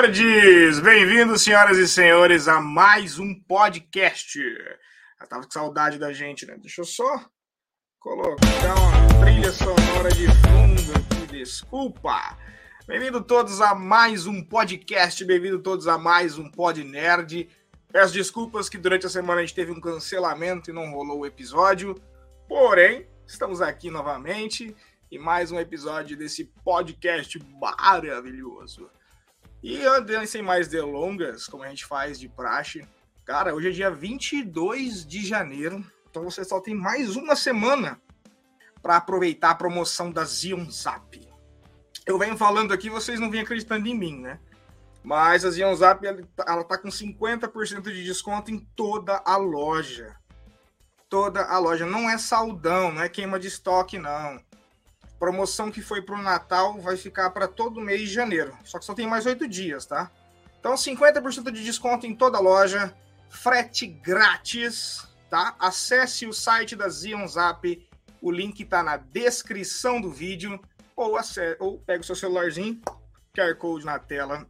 Nerds! Bem-vindos, senhoras e senhores, a mais um podcast. Eu tava com saudade da gente, né? Deixa eu só colocar uma trilha sonora de fundo aqui, desculpa. Bem-vindo todos a mais um podcast, bem-vindo todos a mais um Pod Nerd. Peço desculpas que durante a semana a gente teve um cancelamento e não rolou o episódio, porém, estamos aqui novamente e mais um episódio desse podcast maravilhoso. E andando sem mais delongas, como a gente faz de praxe, cara, hoje é dia 22 de janeiro, então você só tem mais uma semana para aproveitar a promoção da Zion Zap. Eu venho falando aqui, vocês não vêm acreditando em mim, né? Mas a Zion Zap, ela tá com 50% de desconto em toda a loja. Toda a loja. Não é saldão, não é queima de estoque, não. Promoção que foi para o Natal vai ficar para todo mês de janeiro. Só que só tem mais oito dias, tá? Então, 50% de desconto em toda loja. Frete grátis, tá? Acesse o site da Zion Zap. O link está na descrição do vídeo. Ou, acesse, ou pega o seu celularzinho, QR Code na tela.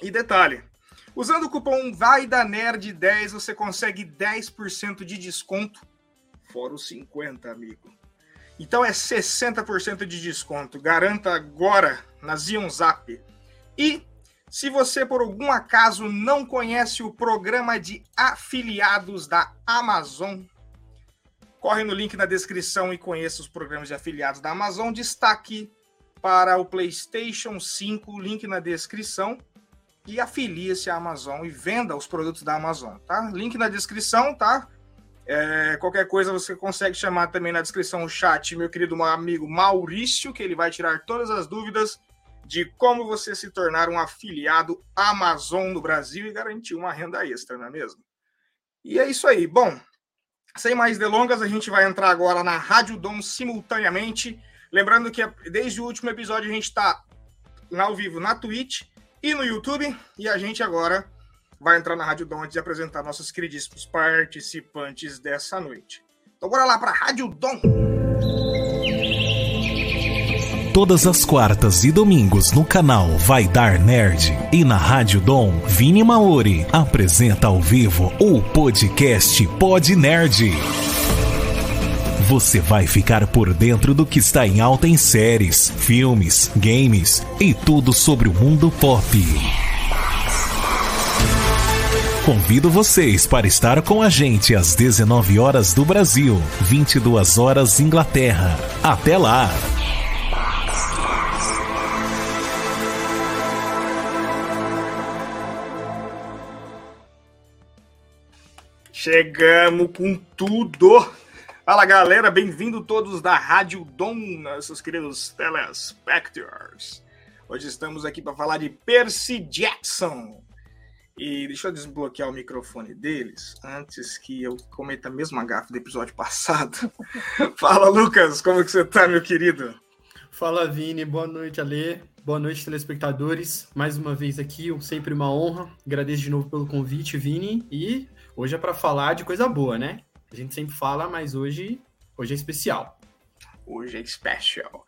E detalhe, usando o cupom Vai da Nerd 10, você consegue 10% de desconto. Fora os 50, amigo. Então é 60% de desconto. Garanta agora na Zion Zap. E se você por algum acaso não conhece o programa de afiliados da Amazon, corre no link na descrição e conheça os programas de afiliados da Amazon. Destaque para o PlayStation 5, link na descrição. E afilie-se à Amazon e venda os produtos da Amazon, tá? Link na descrição, tá? É, qualquer coisa você consegue chamar também na descrição o chat, meu querido amigo Maurício, que ele vai tirar todas as dúvidas de como você se tornar um afiliado Amazon no Brasil e garantir uma renda extra, não é mesmo? E é isso aí. Bom, sem mais delongas, a gente vai entrar agora na Rádio Dom simultaneamente. Lembrando que desde o último episódio a gente está ao vivo na Twitch e no YouTube. E a gente agora vai entrar na Rádio Dom antes de apresentar nossos queridíssimos participantes dessa noite. Então bora lá para Rádio Dom. Todas as quartas e domingos no canal Vai Dar Nerd e na Rádio Dom, Vini Maori apresenta ao vivo o podcast Pod Nerd. Você vai ficar por dentro do que está em alta em séries, filmes, games e tudo sobre o mundo pop. Convido vocês para estar com a gente às 19 horas do Brasil, 22 horas Inglaterra. Até lá! Chegamos com tudo! Fala galera, bem-vindo todos da Rádio Dom, nossos queridos telespectadores. Hoje estamos aqui para falar de Percy Jackson, e deixa eu desbloquear o microfone deles antes que eu cometa a mesma gafa do episódio passado. Fala, Lucas, como que você tá, meu querido? Fala, Vini. Boa noite, Alê. Boa noite, telespectadores. Mais uma vez aqui, sempre uma honra. Agradeço de novo pelo convite, Vini. E hoje é para falar de coisa boa, né? A gente sempre fala, mas hoje, hoje é especial. Hoje é especial.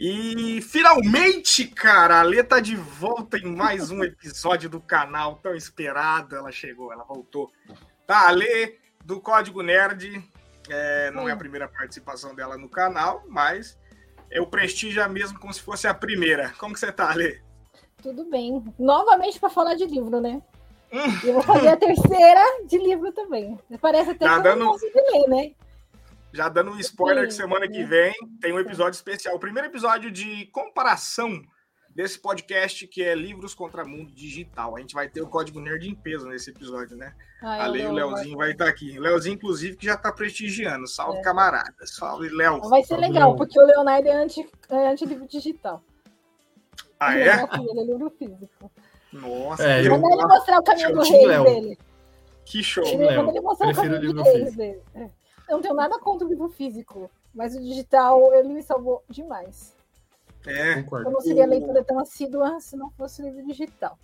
E finalmente, cara, a Lê tá de volta em mais um episódio do canal tão esperado. Ela chegou, ela voltou. Tá, a Lê do Código Nerd. É, não é a primeira participação dela no canal, mas eu prestígio mesmo como se fosse a primeira. Como que você tá, Lê? Tudo bem. Novamente para falar de livro, né? Hum. Eu vou fazer a terceira de livro também. Parece até tá que dando... eu não de ler, né? Já dando um spoiler que semana que vem tem um episódio especial. O primeiro episódio de comparação desse podcast que é Livros contra Mundo Digital. A gente vai ter o código nerd em peso nesse episódio, né? Ah, a Lei e o Leozinho vai estar aqui. O Leozinho, inclusive, que já está prestigiando. Salve, é. camarada. Salve, Léo. Vai ser legal, porque o Leonardo é anti, é anti livro digital. Ah, é? Ele é livro físico. Nossa. É, eu... ele mostrar o caminho do rei dele. Que show, Léo. Prefiro o do rei dele. Eu não tenho nada contra o livro físico, mas o digital ele me salvou demais. É, concordo. Eu não seria leitura tão assídua se não fosse o livro digital.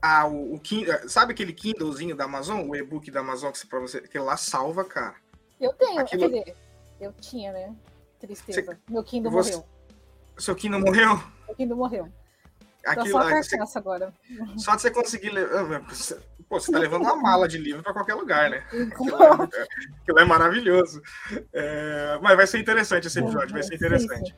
Ah, o, o Kindle, sabe aquele Kindlezinho da Amazon, o e-book da Amazon que para você, que lá salva, cara. Eu tenho, Aquilo... quer dizer, eu tinha, né? Tristeza. Você... Meu Kindle você... morreu. Seu Kindle morreu? Meu Kindle morreu. Aquilo, só, você, agora. só de você conseguir ler. Pô, você tá levando uma mala de livro para qualquer lugar, né? Aquilo é, aquilo é maravilhoso. É, mas vai ser interessante esse episódio, vai ser interessante.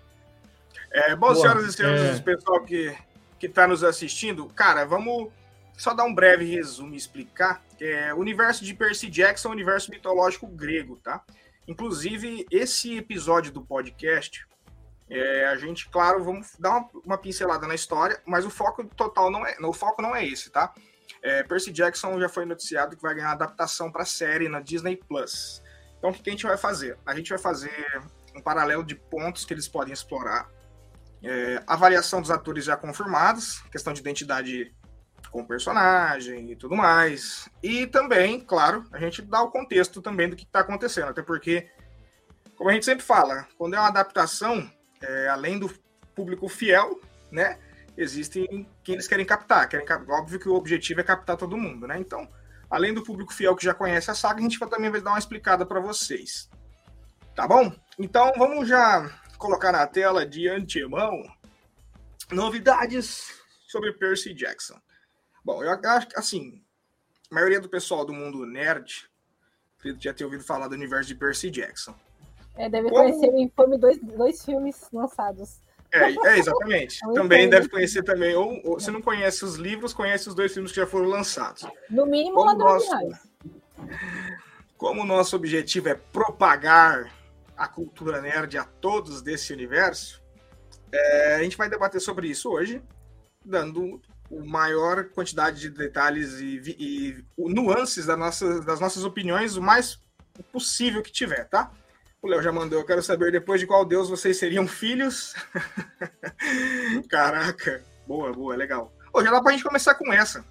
É, bom, Boa, senhoras e senhores, é... pessoal que, que tá nos assistindo, cara, vamos só dar um breve resumo e explicar. É, o universo de Percy Jackson é um universo mitológico grego, tá? Inclusive, esse episódio do podcast, é, a gente, claro, vamos dar uma, uma, pincelada na história, mas o foco total não é, o foco não é esse, tá? É, Percy Jackson já foi noticiado que vai ganhar adaptação para série na Disney Plus. Então, o que a gente vai fazer? A gente vai fazer um paralelo de pontos que eles podem explorar. É, avaliação dos atores já confirmados, questão de identidade com o personagem e tudo mais. E também, claro, a gente dá o contexto também do que está acontecendo, até porque, como a gente sempre fala, quando é uma adaptação, é, além do público fiel, né, existem quem eles querem captar. Querem, óbvio que o objetivo é captar todo mundo, né? Então, além do público fiel que já conhece a saga, a gente vai, também vai dar uma explicada para vocês. Tá bom? Então, vamos já colocar na tela de antemão novidades sobre Percy Jackson. Bom, eu acho que, assim, a maioria do pessoal do mundo nerd já ter ouvido falar do universo de Percy Jackson. É, deve Como... conhecer o Infame dois, dois filmes lançados. É, é exatamente. É também deve conhecer também, ou, ou, se não conhece os livros, conhece os dois filmes que já foram lançados. No mínimo, Como nosso, Como nosso objetivo é propagar a cultura nerd a todos desse universo, é, a gente vai debater sobre isso hoje, dando o maior quantidade de detalhes e, e, e nuances das nossas, das nossas opiniões o mais possível que tiver, tá? O Léo já mandou, eu quero saber depois de qual deus vocês seriam filhos. Caraca, boa, boa, legal. Ô, já dá pra gente começar com essa.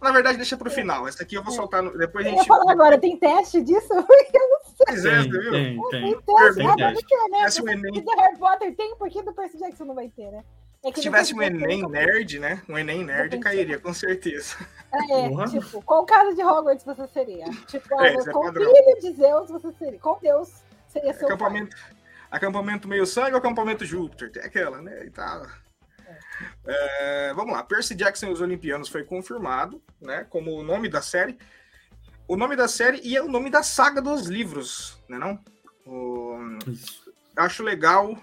Na verdade, deixa pro final. Essa aqui eu vou soltar. No... Depois a gente. Eu falar agora, tem teste disso? Eu não sei. Pois é, tem, viu? Tem, tem. tem teste, tem, teste. Né? Se o Enem... Harry Potter tem, por que do Percy Jackson não vai ter, né? É Se tivesse um Enem nerd, né? Um Enem nerd cairia, com certeza. É, Porra. tipo, qual caso de Hogwarts você seria? Tipo, é, qual é filho de Zeus você seria? Qual Deus seria seu acampamento, pai? Acampamento meio sangue ou acampamento Júpiter? Tem aquela, né? E tal. É. É, vamos lá, Percy Jackson e os Olimpianos foi confirmado, né? Como o nome da série. O nome da série e é o nome da saga dos livros, né? Não? O... Acho legal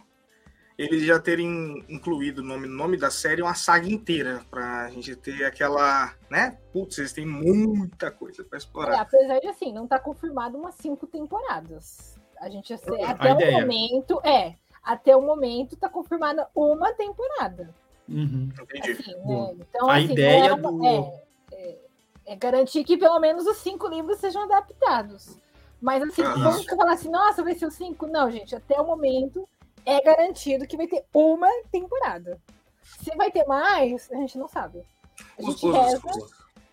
eles já terem incluído o nome, nome da série uma saga inteira, pra gente ter aquela, né? Putz, eles têm muita coisa para explorar. É, apesar de assim, não tá confirmado umas cinco temporadas. A gente já sei, até o momento, é, até o momento tá confirmada uma temporada. Uhum. Entendi. Assim, né? Então, a assim, ideia é, do... é, é, é, garantir que pelo menos os cinco livros sejam adaptados. Mas assim, ah, vamos falar assim, nossa, vai ser os cinco? Não, gente, até o momento é garantido que vai ter uma temporada. Se vai ter mais, a gente não sabe. A gente os, reza.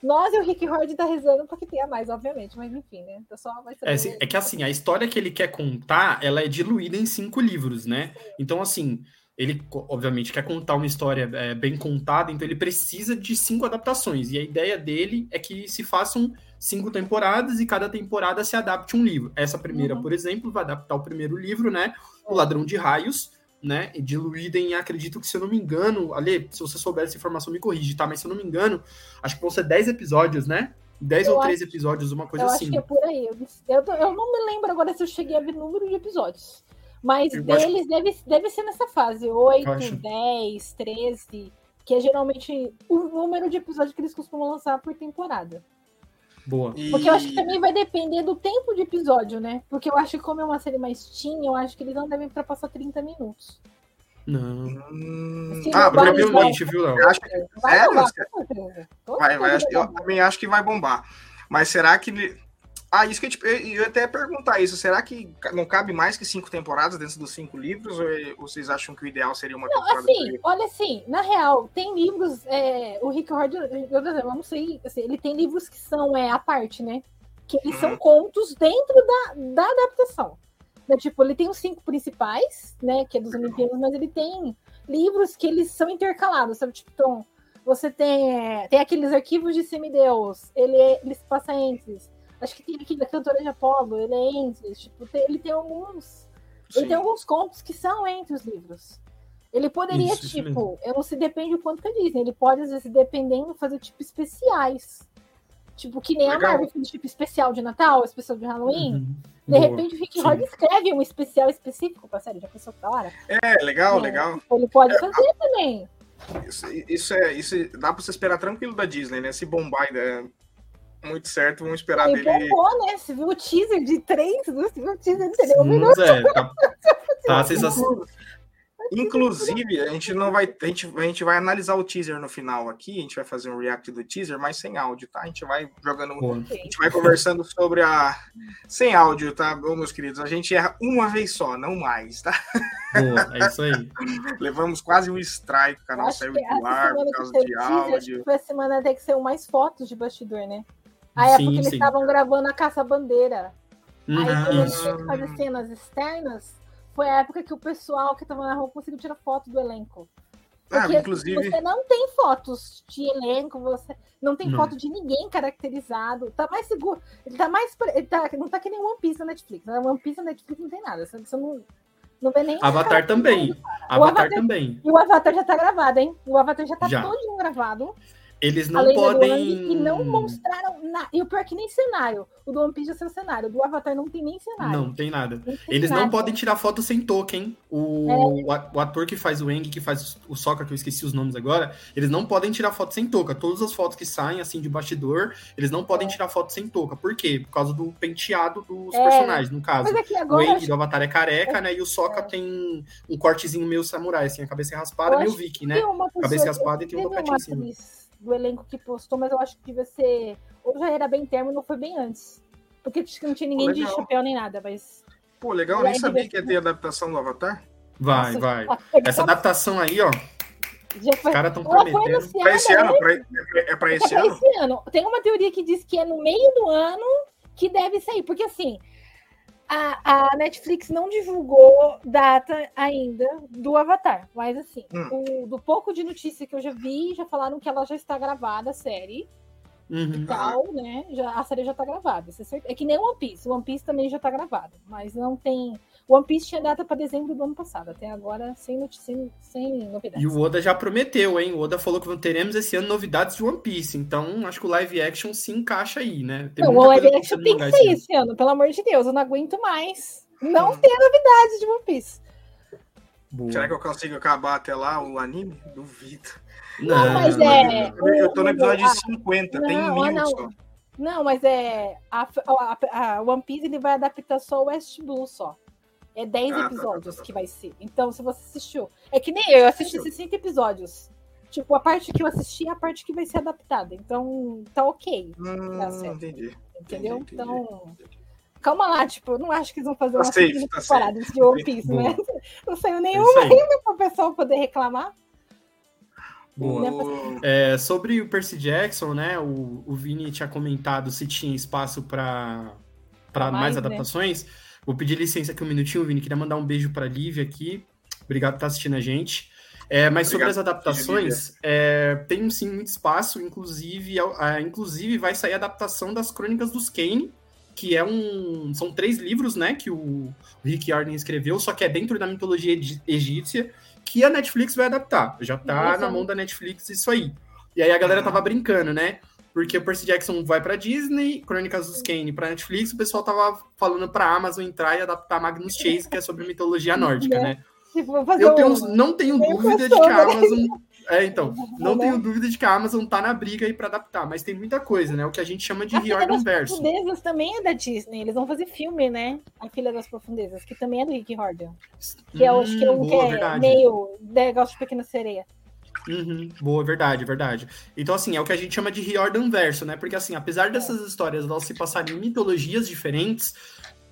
Nós e o Rick Horde tá rezando para que tenha mais, obviamente, mas enfim, né? Então só vai é, é, que assim, a história que ele quer contar, ela é diluída em cinco livros, né? Então, assim, ele obviamente quer contar uma história é, bem contada, então ele precisa de cinco adaptações. E a ideia dele é que se façam cinco temporadas e cada temporada se adapte um livro. Essa primeira, uhum. por exemplo, vai adaptar o primeiro livro, né? O Ladrão de Raios, né? Diluída em, acredito que, se eu não me engano, Ale, se você souber essa informação, me corrige, tá? Mas se eu não me engano, acho que vão ser 10 episódios, né? 10 ou 13 episódios, uma coisa eu assim. Acho que é por aí. Eu, eu, não me lembro agora se eu cheguei a ver número de episódios. Mas eu deles acho... deve, deve ser nessa fase, 8, acho... 10, 13, que é geralmente o número de episódios que eles costumam lançar por temporada. Boa. Porque eu acho que também vai depender do tempo de episódio, né? Porque eu acho que como é uma série mais teen, eu acho que eles não devem ultrapassar 30 minutos. Não. Hum... ah, provavelmente, viu, Léo? Eu acho que... Vai, é, bombar, vai, vai, eu também acho que vai bombar. Mas será que ah, isso que eu, eu ia até perguntar isso. Será que não cabe mais que cinco temporadas dentro dos cinco livros? Ou vocês acham que o ideal seria uma não, temporada? Assim, olha assim, na real, tem livros. É, o Rick Hord, eu não sei, assim, ele tem livros que são é, à parte, né? Que eles uhum. são contos dentro da, da adaptação. Né, tipo, ele tem os cinco principais, né? Que é dos Olimpíadas, mas ele tem livros que eles são intercalados, sabe? Tipo, então, você tem, é, tem aqueles arquivos de semideus, ele, ele se passa entre Acho que tem aqui da cantora de Apolo, ele é entre, tipo, tem, ele tem alguns. Sim. Ele tem alguns contos que são entre os livros. Ele poderia, Isso, isso tipo, eu não sei, depende do quanto que é Disney. Ele pode, às vezes, dependendo, fazer, tipo, especiais. Tipo, que nem Legal. a Marvel fez, tipo, especial de Natal, especial de Halloween. Uhum. De Boa. repente, o Rick. Rod escreve um especial específico pra série. Já pensou que da hora? É, legal, É. legal. Ele pode fazer também. Isso, isso é, isso dá pra você esperar tranquilo da Disney, né? Se bombar e der muito certo, vamos esperar Ele dele. bombou, né? Você viu o teaser de três? Você viu o teaser de três? Um Sim, minuto. é, tá, tá sensacional. Inclusive, a gente não vai. A gente, a gente vai analisar o teaser no final aqui. A gente vai fazer um react do teaser, mas sem áudio, tá? A gente vai jogando. Boa. A gente vai conversando sobre a. Sem áudio, tá, Ô, meus queridos? A gente erra uma vez só, não mais, tá? Boa, é isso aí. Levamos quase um strike, o canal saiu do essa ar semana por que causa de o teaser, acho áudio. que foi a semana até que saiu mais fotos de bastidor, né? A época Sim, que eles sim. estavam gravando a Caça-Bandeira. Aí, Uhum, quando eles tinham que fazer cenas externas, foi a época que o pessoal que tava na rua conseguiu tirar foto do elenco. Ah, Porque inclusive. você não tem fotos de elenco, você não tem Não. foto de ninguém caracterizado. Tá mais seguro. Ele tá mais. Ele tá, não tá que nem One Piece na Netflix. né? One Piece na Netflix não tem nada. Você, você não, não vê nem. Avatar também. Avatar Avatar- também. E o Avatar já tá gravado, hein? O Avatar já tá Já. todinho gravado. Eles não podem. E não mostraram nada. E o pior é que nem cenário. O do One Piece já saiu cenário. O do Avatar não tem nem cenário. Não, tem nada. Não tem Eles não nada. podem tirar foto sem token. O, É. o ator que faz o Eng, que faz o Sokka, que eu esqueci os nomes agora, eles não podem tirar foto sem touca. Todas as fotos que saem, assim, de bastidor, eles não podem tirar foto sem touca. Por quê? Por causa do penteado dos É. personagens, no caso. Mas é que O agora. Eng do Avatar é careca, né? E o Sokka tem um cortezinho meio samurai, assim, a cabeça raspada, meio acho viking, né? Cabeça raspada e tem um topetinho em cima. atriz do elenco que postou, mas eu acho que devia ser. Ou já era bem termo, ou foi bem antes. Porque acho que não tinha ninguém de Legal. chapéu nem nada, mas. Pô, legal, nem aí, sabia devia- que ia ter adaptação do Avatar. Vai, Nossa, vai. Essa adaptação aí, ó, já os foi. caras estão prometendo. Pra esse ano? né? Pra, é, é pra É esse pra ano? esse ano. Tem uma teoria que diz que é no meio do ano que deve sair, porque assim. A, a Netflix não divulgou data ainda do Avatar, mas assim, Hum. o- do pouco de notícia que eu já vi, já falaram que ela já está gravada, a série. Uhum. tal, né? Já, a série já tá gravada. isso é certo. É que nem One Piece. One Piece também já tá gravado. Mas não tem. One Piece tinha data pra dezembro do ano passado. Até agora, sem, sem, sem novidades. E o Oda já prometeu, hein? O Oda falou que teremos esse ano novidades de One Piece. Então, acho que o live action se encaixa aí, né? Tem Não, o live action tem que sair esse ano, pelo amor de Deus. Eu não aguento mais. Não Hum. ter novidades de One Piece. Boa. Será que eu consigo acabar até lá o anime? Duvido. Não, mas não, é- não. Eu tô no episódio Ah, 50, tem não, mil ah, não. só. Não, mas é. A, a- a One Piece ele vai adaptar só o West Blue só. É 10 Ah, tá, episódios tá, tá, que vai ser. Então, se você assistiu. É que nem eu, eu assisti 60 episódios. Tipo, a parte que eu assisti é a parte que vai ser adaptada. Então, tá ok. Hum, Tá certo. entendi. Entendeu? Entendi, Então. Calma lá, tipo, eu não acho que eles vão fazer Tá uma safe, segunda tá temporada de One Piece, né? Não saiu É nenhuma aí. ainda pro pessoal poder reclamar. Boa. O- É, sobre o Percy Jackson, né? O, o Vini tinha comentado se tinha espaço para Pra mais, mais, né? Vou pedir licença aqui um minutinho, Vini. Queria mandar um beijo para Lívia aqui. Obrigado por estar assistindo a gente. É, mas sobre as Obrigado, adaptações, é, tem sim muito espaço. Inclusive, a- a- inclusive vai sair a adaptação das Crônicas dos Kane, que é um. São três livros, né? Que o Rick Arden escreveu, só que é dentro da mitologia egípcia, que a Netflix vai adaptar. Já tá na mão da Netflix isso aí. E aí a galera tava brincando, né? Porque o Percy Jackson vai pra Disney, Crônicas dos Kane pra Netflix, o pessoal tava falando pra Amazon entrar e adaptar Magnus Chase, que é sobre mitologia nórdica, né? Tipo, vou fazer Eu um- tenho, não tenho dúvida de que a né? Amazon. É, então. Não Né? tenho dúvida de que a Amazon tá na briga aí pra adaptar, mas tem muita coisa, né? O que a gente chama de Riordan Verso. Profundezas também é da Disney. Eles vão fazer filme, né? A Filha das Profundezas, que também é do Rick Riordan. Que é, eu acho que é um Hum, que boa, é verdade. meio negócio de Pequena Sereia. Uhum, boa, verdade, verdade. Então, assim, é o que a gente chama de Riordan Verso, né? Porque, assim, apesar dessas histórias elas se passarem em mitologias diferentes,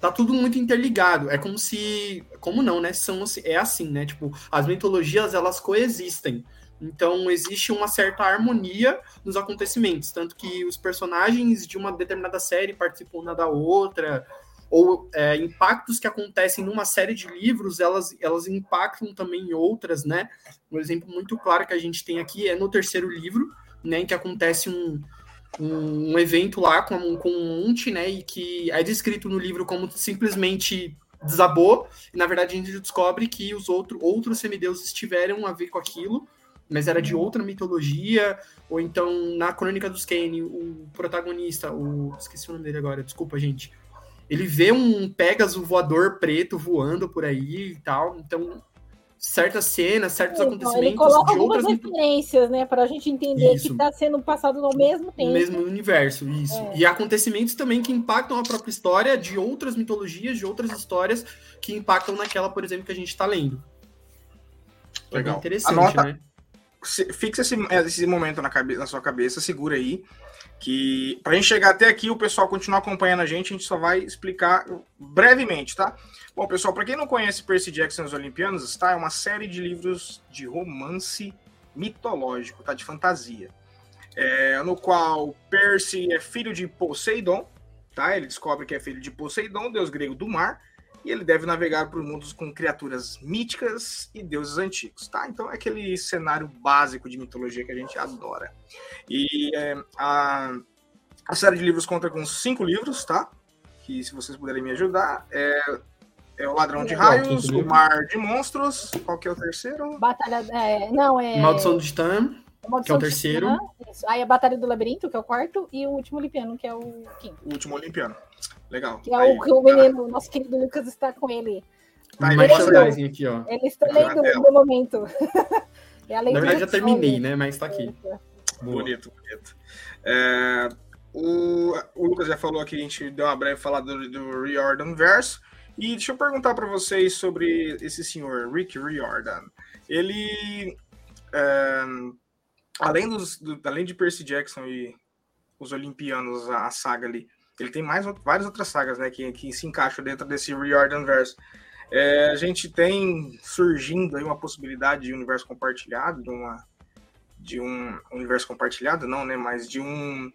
tá tudo muito interligado. É como se. Como não, né? São, é assim, né? Tipo, as mitologias elas coexistem. Então, existe uma certa harmonia nos acontecimentos. Tanto que os personagens de uma determinada série participam da outra. Ou é, impactos que acontecem numa série de livros, elas, elas impactam também em outras, né? Um exemplo muito claro que a gente tem aqui é no terceiro livro, né, em que acontece um, um, um evento lá com, com um monte, né, e que é descrito no livro como simplesmente desabou, e na verdade a gente descobre que os outro, outros semideuses tiveram a ver com aquilo, mas era de outra mitologia, ou então na Crônica dos Kane, o protagonista, o esqueci o nome dele agora, desculpa, gente. Ele vê um Pégaso voador preto voando por aí e tal, então certas cenas, certos então, acontecimentos. Ele coloca algumas referências, né, para a gente entender isso. que está sendo passado no mesmo tempo. No mesmo universo, isso. É. E acontecimentos também que impactam a própria história de outras mitologias, de outras histórias que impactam naquela, por exemplo, que a gente está lendo. É Legal. É interessante, Anota, né? Fixa esse, esse momento na, cabeça, na sua cabeça, segura aí que para a gente chegar até aqui, o pessoal continuar acompanhando a gente, a gente só vai explicar brevemente, tá? Bom, pessoal, para quem não conhece Percy Jackson e os Olimpianos, tá? É uma série de livros de romance mitológico, tá? De fantasia. É, no qual Percy é filho de Poseidon, tá? Ele descobre que é filho de Poseidon, deus grego do mar, e ele deve navegar por mundos com criaturas míticas e deuses antigos, tá? Então é aquele cenário básico de mitologia que a gente adora. E é, a, a série de livros conta com cinco livros, tá? Que se vocês puderem me ajudar, é, é o Ladrão de Raios, o Mar de Monstros, qual que é o terceiro? Batalha, é, não, é... Maldição do Titã. Que é o terceiro. Aí a Batalha do Labirinto, que é o quarto, e o Último Olimpiano, que é o quinto. O Último Olimpiano. Legal. Que é aí, o que o menino, nosso querido Lucas, está com ele. Tá aí, ele, aqui, ó. ele está lendo no momento. é Na verdade, já terminei, né? Mas está aqui. Bonito, bonito. É, o, o, Lucas já falou aqui, a gente deu uma breve falada do, do Riordan Verso. E deixa eu perguntar para vocês sobre esse senhor, Rick Riordan. Ele. É, além, dos, do, além de Percy Jackson e os Olimpianos, a, a, saga ali, ele tem mais várias outras sagas, né, que, que se encaixam dentro desse Riordan Verse. É, a gente tem surgindo aí uma possibilidade de universo compartilhado, de uma de um universo compartilhado, não, né, mas de um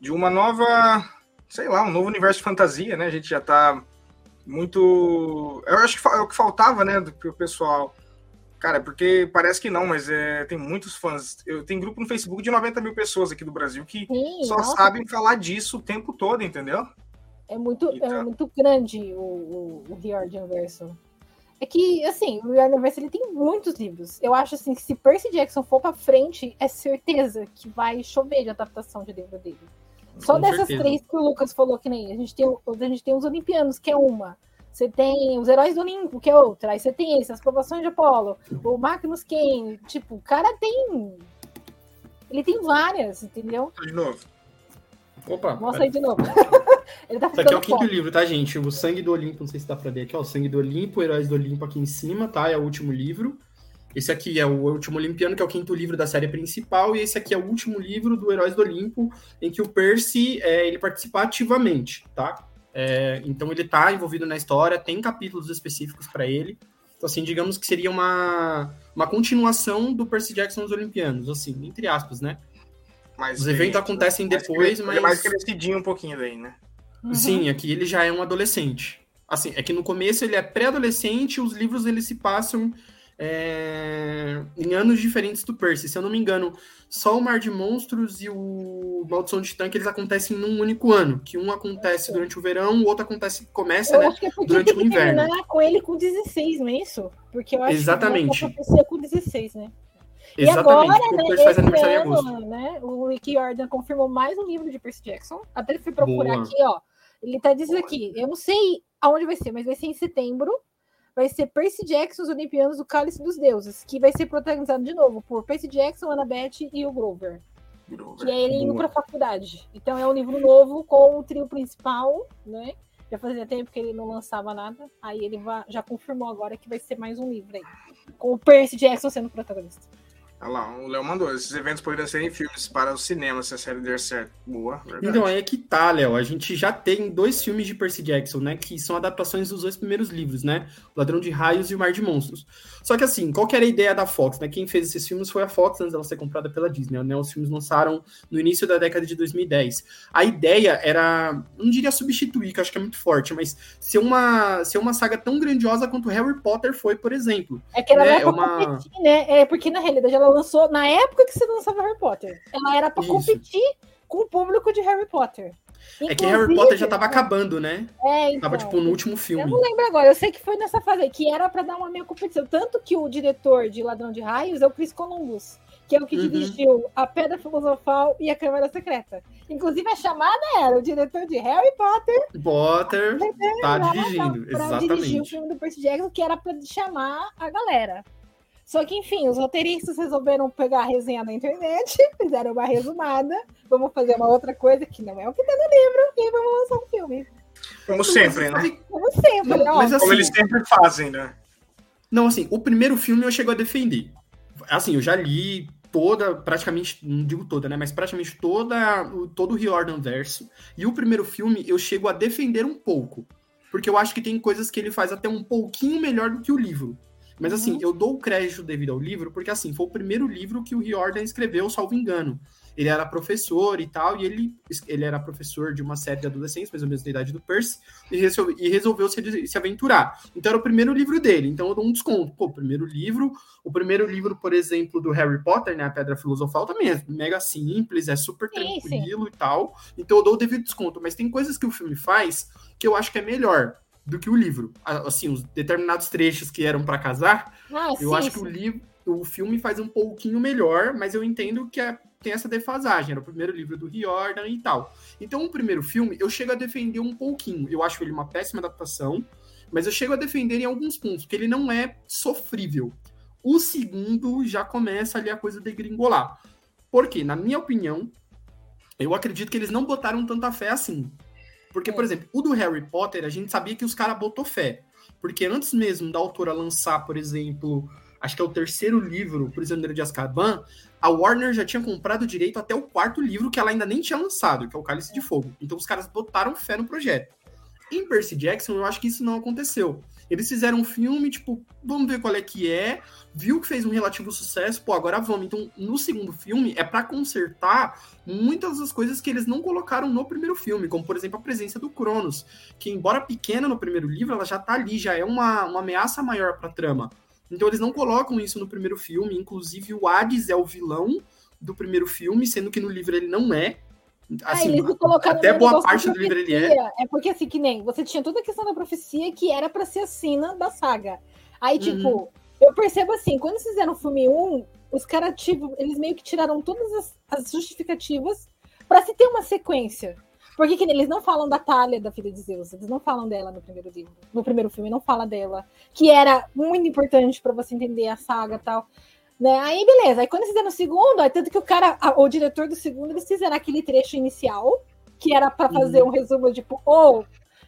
de uma nova, sei lá, um novo universo de fantasia, né? A gente já tá muito, eu acho que é o que faltava, né, do pessoal Cara, porque parece que não, mas é, tem muitos fãs. Eu tenho grupo no Facebook de 90 mil pessoas aqui do Brasil que Sim, só nossa. sabem falar disso o tempo todo, entendeu? É muito, então... é muito grande o, o, o Riordan Verso. É que, assim, o Riordan Verso ele tem muitos livros. Eu acho assim que se Percy Jackson for pra frente, é certeza que vai chover de adaptação de livro dele. Só Com dessas certeza. três que o Lucas falou que nem a gente tem, a gente tem os Olimpianos, que é uma. Você tem os Heróis do Olimpo, que é outra. Aí você tem esse, as provações de Apolo, o Magnus Kane. Tipo, o cara tem. Ele tem várias, entendeu? De novo. Opa. Mostra aí de novo. Ele tá Isso aqui é o quinto forte. livro, tá, gente? O Sangue do Olimpo, não sei se dá pra ver aqui, ó. O Sangue do Olimpo, Heróis do Olimpo aqui em cima, tá? É o último livro. Esse aqui é o Último Olimpiano, que é o quinto livro da série principal, e esse aqui é o último livro do Heróis do Olimpo, em que o Percy é, ele participa ativamente, tá? É, então ele está envolvido na história, tem capítulos específicos para ele. Então, assim, digamos que seria uma, uma continuação do Percy Jackson nos Olimpianos, assim, entre aspas, né? Mas Os eventos acontecem depois, mas. Ele é mais crescidinho um pouquinho daí, né? Uhum. Sim, aqui ele já é um adolescente. Assim, é que no começo ele é pré-adolescente, os livros eles se passam é, em anos diferentes do Percy. Se eu não me engano, só o Mar de Monstros e o Maldição de Titã, eles acontecem num único ano. Que um acontece durante o verão, o outro acontece, começa eu né, acho que é durante o inverno. com ele com 16, não é isso? Porque eu acho Exatamente. que com 16, né? Exatamente, e agora, né, faz aniversário ano, em agosto. Né, o Rick Jordan confirmou mais um livro de Percy Jackson. Até ele fui procurar Boa. aqui, ó. Ele tá dizendo aqui, eu não sei aonde vai ser, mas vai ser em setembro vai ser Percy Jackson, os Olimpianos do Cálice dos Deuses, que vai ser protagonizado de novo por Percy Jackson, Annabeth e o Grover. Grover. Que é ele indo pra faculdade. Então é um livro novo com o trio principal, né? Já fazia tempo que ele não lançava nada. Aí ele já confirmou agora que vai ser mais um livro aí. Com o Percy Jackson sendo protagonista. Olha lá, o Léo mandou. Esses eventos poderiam serem filmes para o cinema se a série der certo. Boa, verdade. Então, é que tá, Léo. A gente já tem dois filmes de Percy Jackson, né? Que são adaptações dos dois primeiros livros, né? O Ladrão de Raios e o Mar de Monstros. Só que assim, qual que era a ideia da Fox, né? Quem fez esses filmes foi a Fox antes dela ser comprada pela Disney, né? Os filmes lançaram no início da década de 2010. A ideia era, não diria substituir, que acho que é muito forte, mas ser uma, ser uma saga tão grandiosa quanto Harry Potter foi, por exemplo. É que ela né? é uma... competir, né? É porque na realidade ela lançou na época que você lançava Harry Potter. Ela era para competir com o público de Harry Potter. É que Harry Potter já tava acabando, né? É, então, tava, tipo, no último filme. Eu não lembro agora, eu sei que foi nessa fase aí, que era pra dar uma meia competição. Tanto que o diretor de Ladrão de Raios é o Chris Columbus, que é o que uhum. dirigiu A Pedra Filosofal e A Câmara Secreta. Inclusive, a chamada era o diretor de Harry Potter. Potter tá dirigindo, pra, pra exatamente. dirigir o filme do Percy Jackson, que era pra chamar a galera. Só que, enfim, os roteiristas resolveram pegar a resenha na internet, fizeram uma resumada. Vamos fazer uma outra coisa que não é o que tá no livro, e vamos lançar um filme. Como sempre, né? Como sempre, não, mas assim, Como eles sempre fazem, né? Não, assim, o primeiro filme eu chego a defender. Assim, eu já li toda, praticamente, não digo toda, né? Mas praticamente toda, todo o Riordan verso. E o primeiro filme eu chego a defender um pouco. Porque eu acho que tem coisas que ele faz até um pouquinho melhor do que o livro. Mas assim, uhum. eu dou o crédito devido ao livro, porque assim, foi o primeiro livro que o Riordan escreveu, salvo engano. Ele era professor e tal, e ele, ele era professor de uma série de adolescentes, mais ou menos da idade do Percy, e, resolveu, e resolveu se, se aventurar. Então era o primeiro livro dele, então eu dou um desconto. Pô, o primeiro livro, o primeiro livro, por exemplo, do Harry Potter, né, a Pedra Filosofal, também é mega simples, é super tranquilo sim. e tal, então eu dou o devido desconto. Mas tem coisas que o filme faz que eu acho que é melhor do que o livro. Assim, os determinados trechos que eram para casar, ah, eu sim, acho sim. que o livro, o filme faz um pouquinho melhor, mas eu entendo que é, tem essa defasagem. Era o primeiro livro do Riordan e tal. Então, o primeiro filme, eu chego a defender um pouquinho. Eu acho ele uma péssima adaptação, mas eu chego a defender em alguns pontos, porque ele não é sofrível. O segundo já começa ali a coisa de gringolar. Porque, na minha opinião, eu acredito que eles não botaram tanta fé assim. Porque, por é. exemplo, o do Harry Potter, a gente sabia que os caras botou fé. Porque antes mesmo da autora lançar, por exemplo, acho que é o terceiro livro, Prisioneiro de Azkaban, a Warner já tinha comprado direito até o quarto livro que ela ainda nem tinha lançado, que é o Cálice de Fogo. Então os caras botaram fé no projeto. Em Percy Jackson, eu acho que isso não aconteceu. Eles fizeram um filme, tipo, vamos ver qual é que é, viu que fez um relativo sucesso, pô, agora vamos. Então, no segundo filme, é para consertar muitas das coisas que eles não colocaram no primeiro filme, como, por exemplo, a presença do Cronos, que, embora pequena no primeiro livro, ela já tá ali, já é uma, uma ameaça maior pra trama. Então, eles não colocam isso no primeiro filme, inclusive o Hades é o vilão do primeiro filme, sendo que no livro ele não é. É, assim, é, até boa parte do livro ele é. É porque assim, que nem você tinha toda a questão da profecia que era para ser a sina da saga. Aí, uhum. tipo, eu percebo assim, quando fizeram o filme 1, os caras, tipo, eles meio que tiraram todas as, as justificativas para se ter uma sequência. Porque que eles não falam da Talha, da filha de Zeus, eles não falam dela no primeiro livro, no primeiro filme, não fala dela, que era muito importante para você entender a saga e tal. Né? Aí, beleza. Aí, quando eles fizeram o segundo, aí, tanto que o cara, a, o diretor do segundo, eles fizeram aquele trecho inicial, que era para fazer uhum. um resumo, tipo, ou oh,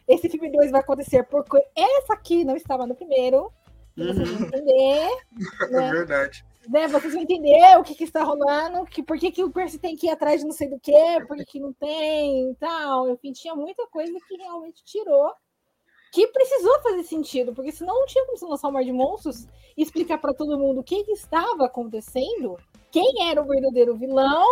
esse filme 2 vai acontecer porque essa aqui não estava no primeiro. Uhum. Vocês vão entender. Né? É verdade. Né? Vocês vão entender o que, que está rolando, que, por que, que o Percy tem que ir atrás de não sei do que, por que, que não tem e tal. Enfim, tinha muita coisa que realmente tirou que precisou fazer sentido, porque senão não tinha como se lançar o Mar de Monstros e explicar para todo mundo o que, que, estava acontecendo, quem era o verdadeiro vilão,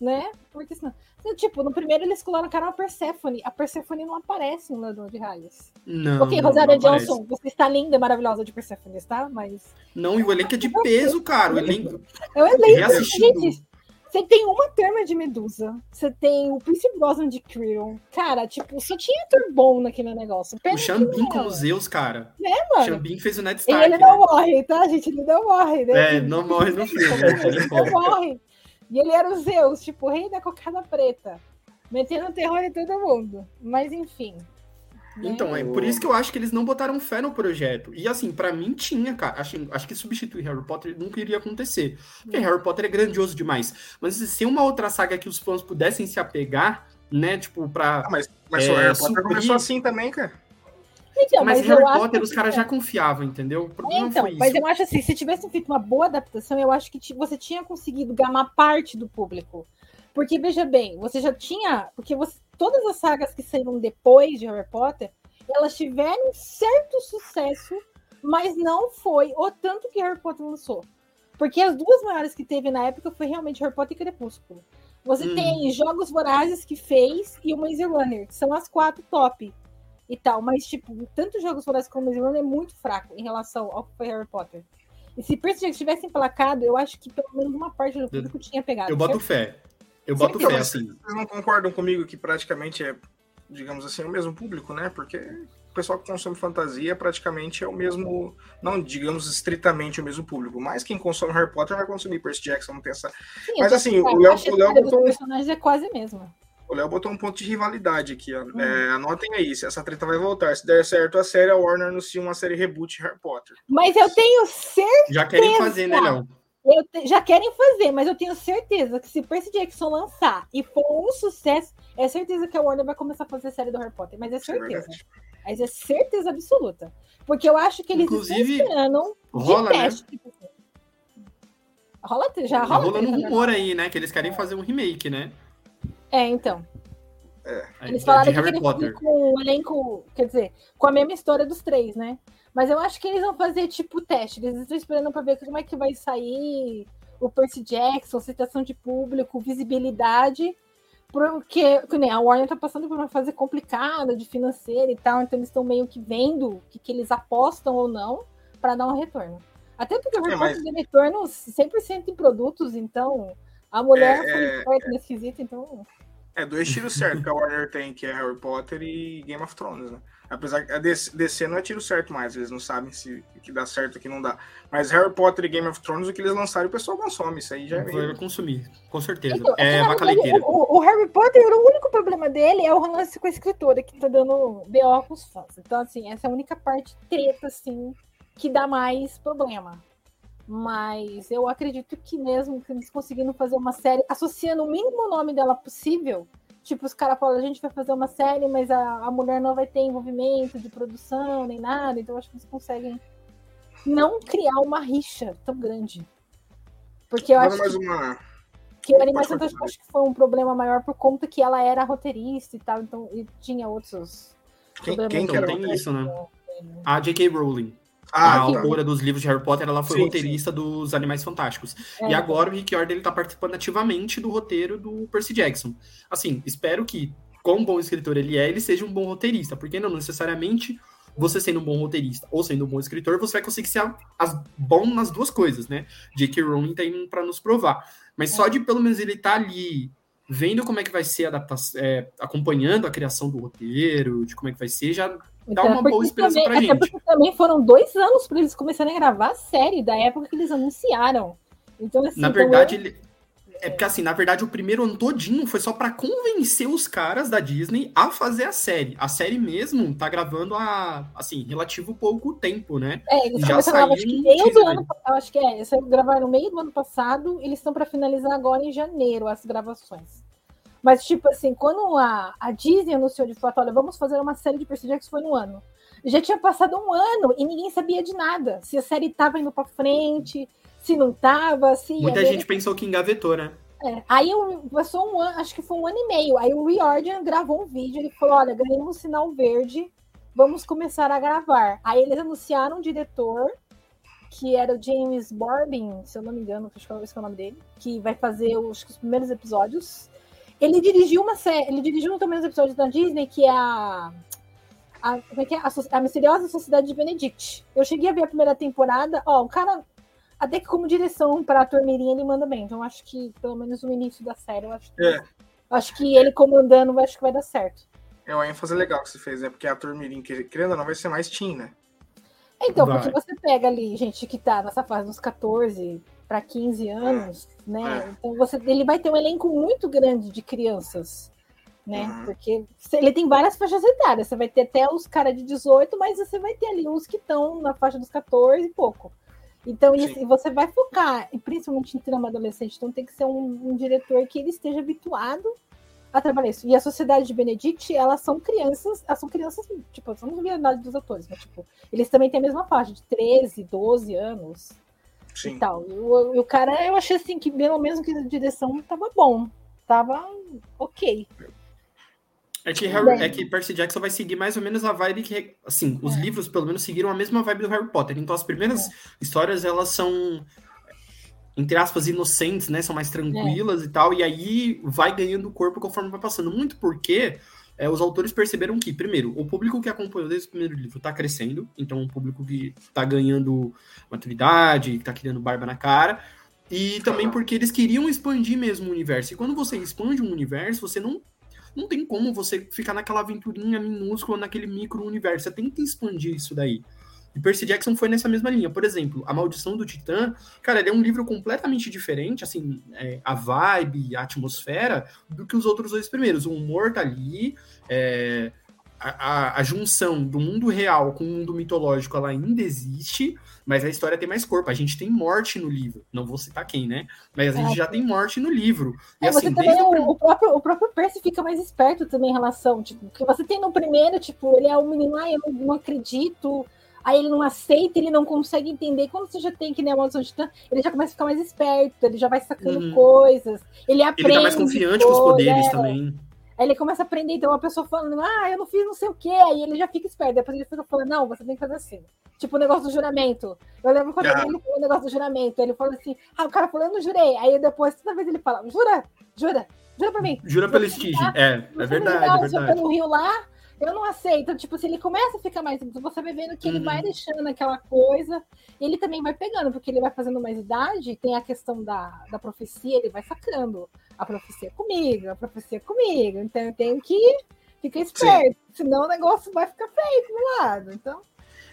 né? Porque senão. Tipo, no primeiro eles colocaram a Persephone. A Persephone não aparece no Ladrão de Raios. Não. Ok, Rosária Johnson, você está linda e maravilhosa de Persephone, está? Mas. Não, e o elenco é de peso, cara. O elenco. É o elenco, gente. Você tem uma terma de Medusa, você tem o Prince Brosnan de Creon. Cara, tipo, só tinha ator bom naquele negócio. Pena o Xambin como Zeus, cara. É, mano. Xambin fez o Ned Stark. E ele não né? morre, tá, gente? Ele não morre, né? É, não morre no filme. ele não morre. E ele era o Zeus, tipo, rei da cocada preta. Metendo terror em todo mundo. Mas, enfim. Então, é por isso que eu acho que eles não botaram fé no projeto. E assim, para mim tinha, cara. Acho, acho que substituir Harry Potter nunca iria acontecer. Porque hum. Harry Potter é grandioso demais. Mas se uma outra saga que os fãs pudessem se apegar, né, tipo, pra. Ah, mas, mas é, o Harry Potter começou assim também, cara. Então, mas, mas Harry Potter os caras já confiavam, entendeu? O problema então, foi isso. Mas eu acho assim, se tivessem feito uma boa adaptação, eu acho que você tinha conseguido gamar parte do público. Porque, veja bem, você já tinha. Porque você, todas as sagas que saíram depois de Harry Potter, elas tiveram certo sucesso, mas não foi o tanto que Harry Potter lançou. Porque as duas maiores que teve na época foi realmente Harry Potter e Crepúsculo. Você hum. tem Jogos Vorazes que fez e o Maze Runner, que são as quatro top e tal. Mas, tipo, tanto Jogos Vorazes como o Maze Runner é muito fraco em relação ao que foi Harry Potter. E se Percy Jackson tivesse emplacado, eu acho que pelo menos uma parte do público tinha pegado. Eu boto fé. Eu boto Então, fé, mas assim. Vocês não concordam comigo que praticamente é, digamos assim, o mesmo público, né? Porque o pessoal que consome fantasia praticamente é o mesmo, não digamos estritamente o mesmo público, mas quem consome Harry Potter vai consumir Percy Jackson, não tem essa. Sim, Mas assim, o Léo- o Léo botou- personagens é quase a mesma. O Léo botou um ponto de rivalidade aqui, ó. Hum. É, anotem aí, se essa treta vai voltar. Se der certo a série, a Warner anuncia uma série reboot de Harry Potter. Mas eu tenho certeza, Já querem fazer, né, Léo? Eu te- já querem fazer, mas eu tenho certeza que se Percy Jackson lançar e for um sucesso, é certeza que a Warner vai começar a fazer série do Harry Potter, mas é é certeza. verdade. Mas é certeza absoluta. Porque eu acho que eles Inclusive, estão Rola, né? teste. tipo assim. Rola, já Tá rola. rolando um né? rumor aí, né? Que eles querem fazer um remake, né? É, então. Eles de falaram que Harry queriam Potter. com um elenco, quer dizer, com a mesma história dos três, né? Mas eu acho que eles vão fazer tipo teste. Eles estão esperando para ver como é que vai sair o Percy Jackson, citação de público, visibilidade. Porque que nem a Warner tá passando por uma fase complicada de financeira e tal, então eles estão meio que vendo o que, que eles apostam ou não para dar um retorno. Até porque o É, mas- tem retorno 100% em produtos, então a mulher É, foi é, nesse quesito, então É dois tiros certos que a Warner tem, que é Harry Potter e Game of Thrones, né? Apesar que a DC não é tiro certo mais, eles não sabem se que dá certo e o que não dá. Mas Harry Potter e Game of Thrones, o que eles lançaram, o pessoal consome. Isso aí já é Vai consumir, com certeza. Então, é verdade, leiteira. O, o Harry Potter, o único problema dele é o lance com a escritora, que tá dando BO com os fãs. Então, assim, essa é a única parte treta, assim, que dá mais problema. Mas eu acredito que mesmo que eles conseguindo fazer uma série, associando o mínimo nome dela possível, tipo, os caras falam, a gente vai fazer uma série, mas a, a mulher não vai ter envolvimento de produção, nem nada, então acho que eles conseguem não criar uma rixa tão grande. Porque eu Agora acho mais que uma... que o Animais Pode Fantásticos continuar. acho que foi um problema maior por conta que ela era roteirista e tal, então e tinha outros Quem, quem que era? tem isso, né? A J.K. Rowling, Ah, a tá. autora dos livros de Harry Potter, ela foi Sim, roteirista dos Animais Fantásticos. É, E agora o Rick Jordan ele tá participando ativamente do roteiro do Percy Jackson. Assim, espero que, como bom escritor ele é, ele seja um bom roteirista, porque não necessariamente você sendo um bom roteirista ou sendo um bom escritor, você vai conseguir ser as, bom nas duas coisas, né? J.K. Rowling tem para nos provar. Mas só de pelo menos ele estar ali vendo como é que vai ser a adaptação, é, acompanhando a criação do roteiro, de como é que vai ser, já dá Então, uma boa esperança também, pra até gente. porque também foram dois anos para eles começarem a gravar a série, da época que eles anunciaram. Então, assim, Na então verdade, eu- ele. É porque assim, na verdade, o primeiro ano todinho foi só pra convencer os caras da Disney a fazer a série. A série mesmo tá gravando há, assim, relativo pouco tempo, né? é, eles já gravar, acho saiu que meio do ano, eu acho que é, eles gravaram no meio do ano passado, eles estão para finalizar agora em janeiro as gravações. Mas, tipo assim, quando a, a Disney anunciou de fato, olha, vamos fazer uma série de Percy Jackson, foi no ano. Já tinha passado um ano e ninguém sabia de nada. Se a série tava indo pra frente, se não tava, se... Muita gente pensou que engavetou, né? é, aí passou um ano, acho que foi um ano e meio. Aí o Riordan gravou um vídeo, ele falou: olha, ganhamos um sinal verde, vamos começar a gravar. Aí eles anunciaram um diretor, que era o James Borbin, se eu não me engano, acho que é o nome dele, que vai fazer os, os primeiros episódios. Ele dirigiu uma série, ele dirigiu também os episódios da Disney, que é a. A, como é que é? A, a Misteriosa Sociedade de Benedict. Eu cheguei a ver a primeira temporada, ó, o cara até que como direção para ator Mirim ele manda bem. Então acho que pelo menos no início da série eu acho que, É. acho que ele comandando acho que vai dar certo. É uma ênfase legal que você fez, né? Porque a Turmirim, que querendo ou não, vai ser mais teen, né? Então, Vai. porque você pega ali gente que tá nessa fase dos 14 para 15 anos, né? É. Então você ele vai ter um elenco muito grande de crianças, né? Uhum. Porque ele tem várias faixas etárias. Você vai ter até os caras de 18, mas você vai ter ali uns que estão na faixa dos 14 e pouco. Então, e, Sim. assim, você vai focar, e principalmente em trama adolescente, então tem que ser um, um diretor que ele esteja habituado a trabalhar isso. E a Sociedade de Benedict, elas são crianças, elas são crianças, tipo, são a idade dos atores, mas, tipo, eles também têm a mesma faixa, de 13, 12 anos e Sim. tal. E o, e o cara, eu achei assim, que pelo menos que a direção tava bom, tava ok. É que, Harry- é que Percy Jackson vai seguir mais ou menos a vibe que, assim, os É. livros pelo menos seguiram a mesma vibe do Harry Potter. Então as primeiras histórias elas são entre aspas inocentes, né? São mais tranquilas e tal. E aí vai ganhando corpo conforme vai passando. Muito porque é, os autores perceberam que, primeiro, o público que acompanhou desde o primeiro livro tá crescendo. Então, um público que tá ganhando maturidade, que tá criando barba na cara. E também porque eles queriam expandir mesmo o universo. E quando você expande um universo, você não não tem como você ficar naquela aventurinha minúscula, naquele micro-universo. Você tem que expandir isso daí. E Percy Jackson foi nessa mesma linha. Por exemplo, A Maldição do Titã, cara, ele é um livro completamente diferente, assim, é, a vibe, a atmosfera, do que os outros dois primeiros. O humor tá ali, é, a, a, a, junção do mundo real com o mundo mitológico, ela ainda existe, mas a história tem mais corpo. A gente tem morte no livro. Não vou citar quem, né? Mas a gente é. já tem morte no livro. E é, assim, também, o, o, próprio, o próprio Percy fica mais esperto também em relação, tipo, que você tem no primeiro, tipo, ele é um menino, ah, eu não acredito, aí ele não aceita, ele não consegue entender. Quando você já tem que nem maldição de Titã, ele já começa a ficar mais esperto, ele já vai sacando uhum. coisas, ele aprende. Ele tá mais confiante com os poderes é. também. Aí ele começa a aprender, então uma pessoa falando, ah, eu não fiz não sei o quê, aí ele já fica esperto, depois ele fica falando, não, você tem que fazer assim. Tipo o negócio do juramento. Eu lembro quando ah. ele falou o negócio do juramento, ele falou assim, ah, o cara falou, eu não jurei. Aí depois, toda vez ele fala, jura, jura, jura pra mim. Jura pelo estige, é, é verdade, é verdade. pelo rio lá, eu não aceito. Tipo, se ele começa a ficar mais. Você vai vendo que uhum. ele vai deixando aquela coisa. ele também vai pegando, porque ele vai fazendo mais idade. Tem a questão da, da profecia, ele vai sacando. A profecia é comigo, a profecia é comigo. Então eu tenho que ficar esperto. Sim. Senão o negócio vai ficar feio pro lado. Então.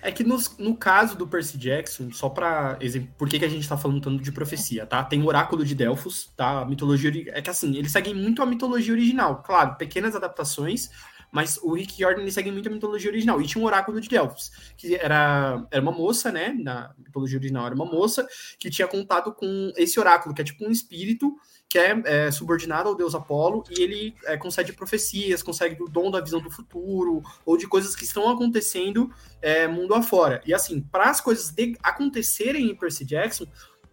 É que no, no caso do Percy Jackson, só para exemplo, por que, que a gente tá falando tanto de profecia, tá? Tem o oráculo de Delfos, tá? A mitologia. É que assim, eles seguem muito a mitologia original. Claro, pequenas adaptações, mas o Rick Jordan ele segue muito a mitologia original. E tinha um oráculo de Delphos, que era, era uma moça, né? Na mitologia original era uma moça que tinha contato com esse oráculo, que é tipo um espírito que é, é subordinado ao deus Apolo e ele é, concede profecias, consegue o dom da visão do futuro ou de coisas que estão acontecendo é, mundo afora. E assim, para as coisas acontecerem em Percy Jackson,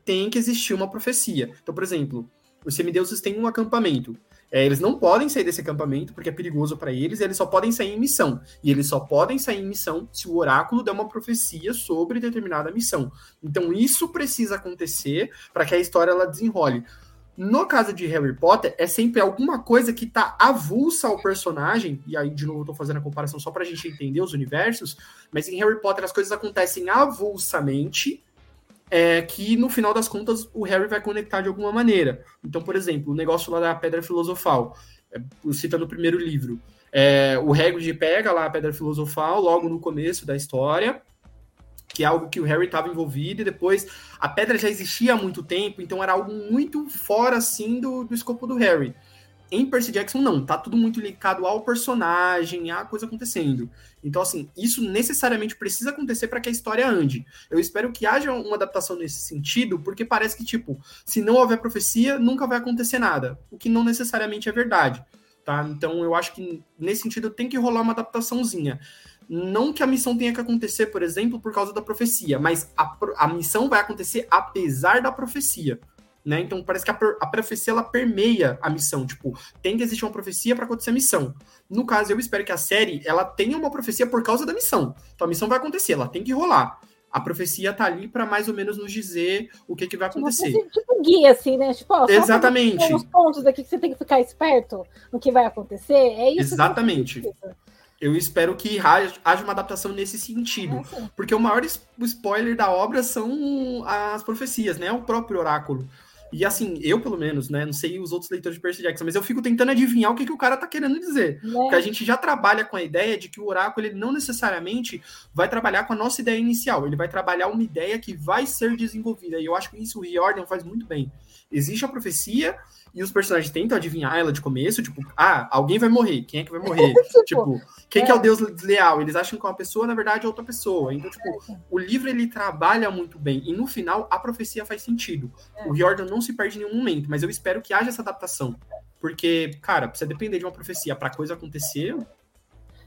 tem que existir uma profecia. Então, por exemplo, os semideuses têm um acampamento. É, eles não podem sair desse acampamento porque é perigoso para eles, e eles só podem sair em missão. E eles só podem sair em missão se o oráculo der uma profecia sobre determinada missão. Então isso precisa acontecer para que a história ela desenrole. No caso de Harry Potter, é sempre alguma coisa que tá avulsa ao personagem, e aí, de novo, eu tô fazendo a comparação só pra gente entender os universos, mas em Harry Potter as coisas acontecem avulsamente, é que no final das contas o Harry vai conectar de alguma maneira. Então, por exemplo, o negócio lá da Pedra Filosofal, é, citando o primeiro livro, é, o Hagrid pega lá a Pedra Filosofal logo no começo da história, que é algo que o Harry estava envolvido, e depois a pedra já existia há muito tempo, então era algo muito fora, assim, do, do escopo do Harry. Em Percy Jackson, não. Tá tudo muito ligado ao personagem, à coisa acontecendo. Então, assim, isso necessariamente precisa acontecer para que a história ande. Eu espero que haja uma adaptação nesse sentido, porque parece que, tipo, se não houver profecia, nunca vai acontecer nada. O que não necessariamente é verdade. Tá? Então, eu acho que nesse sentido tem que rolar uma adaptaçãozinha. Não que a missão tenha que acontecer, por exemplo, por causa da profecia, mas a, a missão vai acontecer apesar da profecia né? Então parece que a, a, profecia ela permeia a missão, tipo, tem que existir uma profecia para acontecer a missão. No caso, eu espero que a série ela tenha uma profecia por causa da missão. Então a missão vai acontecer, ela tem que rolar. A profecia tá ali para mais ou menos nos dizer o que, que vai acontecer. Tipo, tipo guia, assim, né? Tipo, ó, Exatamente. os pontos aqui que você tem que ficar esperto no que vai acontecer. É isso. Exatamente eu espero que haja uma adaptação nesse sentido. É, porque o maior spoiler da obra são as profecias, né? O próprio oráculo. E assim, eu pelo menos, né? Não sei os outros leitores de Percy Jackson, mas eu fico tentando adivinhar o que, que o cara tá querendo dizer. É. Porque a gente já trabalha com a ideia de que o oráculo ele não necessariamente vai trabalhar com a nossa ideia inicial, ele vai trabalhar uma ideia que vai ser desenvolvida. E eu acho que isso o Riordan faz muito bem. Existe a profecia, e os personagens tentam adivinhar ela de começo, tipo, ah, alguém vai morrer, quem é que vai morrer? tipo, tipo, quem é. que é o deus desleal? Eles acham que é uma pessoa, na verdade, é outra pessoa. Então, tipo, o livro ele trabalha muito bem, e no final a profecia faz sentido. É. O Riordan não se perde em nenhum momento, mas eu espero que haja essa adaptação. Porque, cara, precisa depender de uma profecia para coisa acontecer,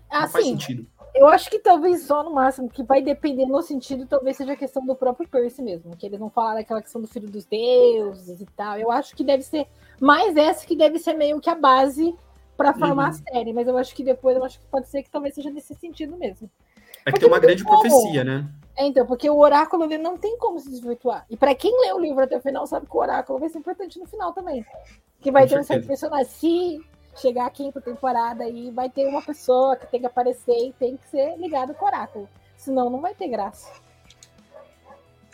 ah, não faz sentido. Eu acho que talvez só no máximo, que vai depender no sentido, talvez seja a questão do próprio Percy mesmo, que eles vão falar daquela questão do filho dos deuses e tal. Eu acho que deve ser mais essa que deve ser meio que a base para formar uhum. a série, mas eu acho que depois eu acho que pode ser que talvez seja nesse sentido mesmo. É que tem uma grande como. profecia, né? É, então, porque o oráculo ele não tem como se desvirtuar. E para quem lê o livro até o final, sabe que o oráculo vai ser importante no final também. Que vai Com ter certeza. um certo personagem. Se chegar a quinta temporada aí, vai ter uma pessoa que tem que aparecer e tem que ser ligado com o oráculo. Senão não vai ter graça.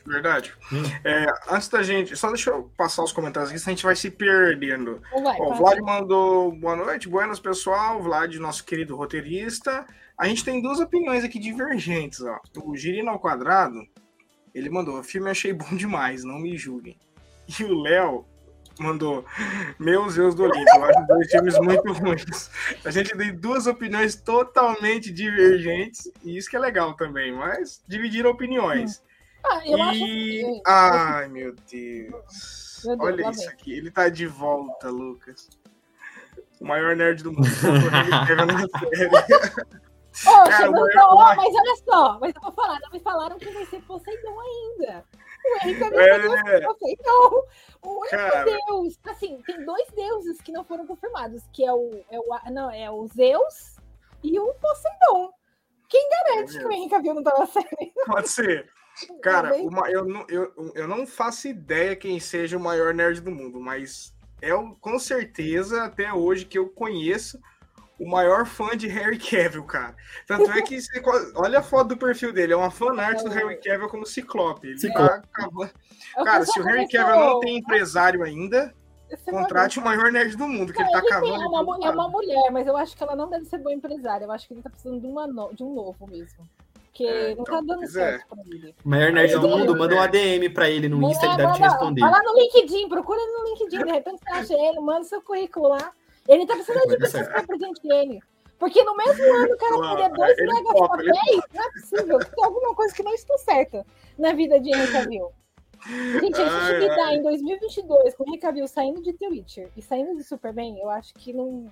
Verdade. Hum. É, antes da gente, só deixa eu passar os comentários aqui, senão a gente vai se perdendo. Vai, Ó, o Vlad mandou boa noite, buenas pessoal. Vlad, nosso querido roteirista. A gente tem duas opiniões aqui divergentes. Ó. O Girino ao quadrado, ele mandou: o filme achei bom demais, não me julguem. E o Léo mandou: Meus Deus do Olimpo, eu acho dois filmes muito ruins. A gente tem duas opiniões totalmente divergentes, e isso que é legal também, mas dividiram opiniões. Ah, eu e... acho que... Ai, meu Deus. Meu Deus Olha isso aqui. Ele tá de volta, Lucas. O maior nerd do mundo. Oh, Cara, maior... mas olha só, mas eu vou falar, não me falaram que vai ser Poseidon ainda. O Henrique é... Poseidon. O único Cara... deus, assim, tem dois deuses que não foram confirmados, que é o, é o, não, é o Zeus e o Poseidon. Quem garante que o Henrique Cavill não tá na série? Pode ser. Cara, uma, eu, não, eu, eu não faço ideia quem seja o maior nerd do mundo, mas é com certeza até hoje que eu conheço o maior fã de Harry Cavill, cara. Tanto é que você, olha a foto do perfil dele, é uma fanart do Harry Cavill como Ciclope. Ele Ciclope. Tá cara, se o Harry Cavill não tem empresário ainda, contrate o maior nerd do mundo, que não, ele tá ele cavando. É uma, é uma mulher, mas eu acho que ela não deve ser boa empresária. Eu acho que ele tá precisando de, uma no, de um novo mesmo. Porque é, não tá então, dando certo é. pra ele. Maior nerd do mundo, manda um ADM pra ele no Insta, ele deve te responder. Vai lá no LinkedIn, procura ele no LinkedIn, de repente você acha ele, manda seu currículo lá. Ele tá precisando de pessoas que representem ele. Porque no mesmo ano o cara teria dois megas papéis, não é possível. Tem alguma coisa que não está certa na vida de Henry Cavill. Gente, a gente lidar em 2022 com o Henry Cavill saindo de The Witcher e saindo de Superman, eu acho que não,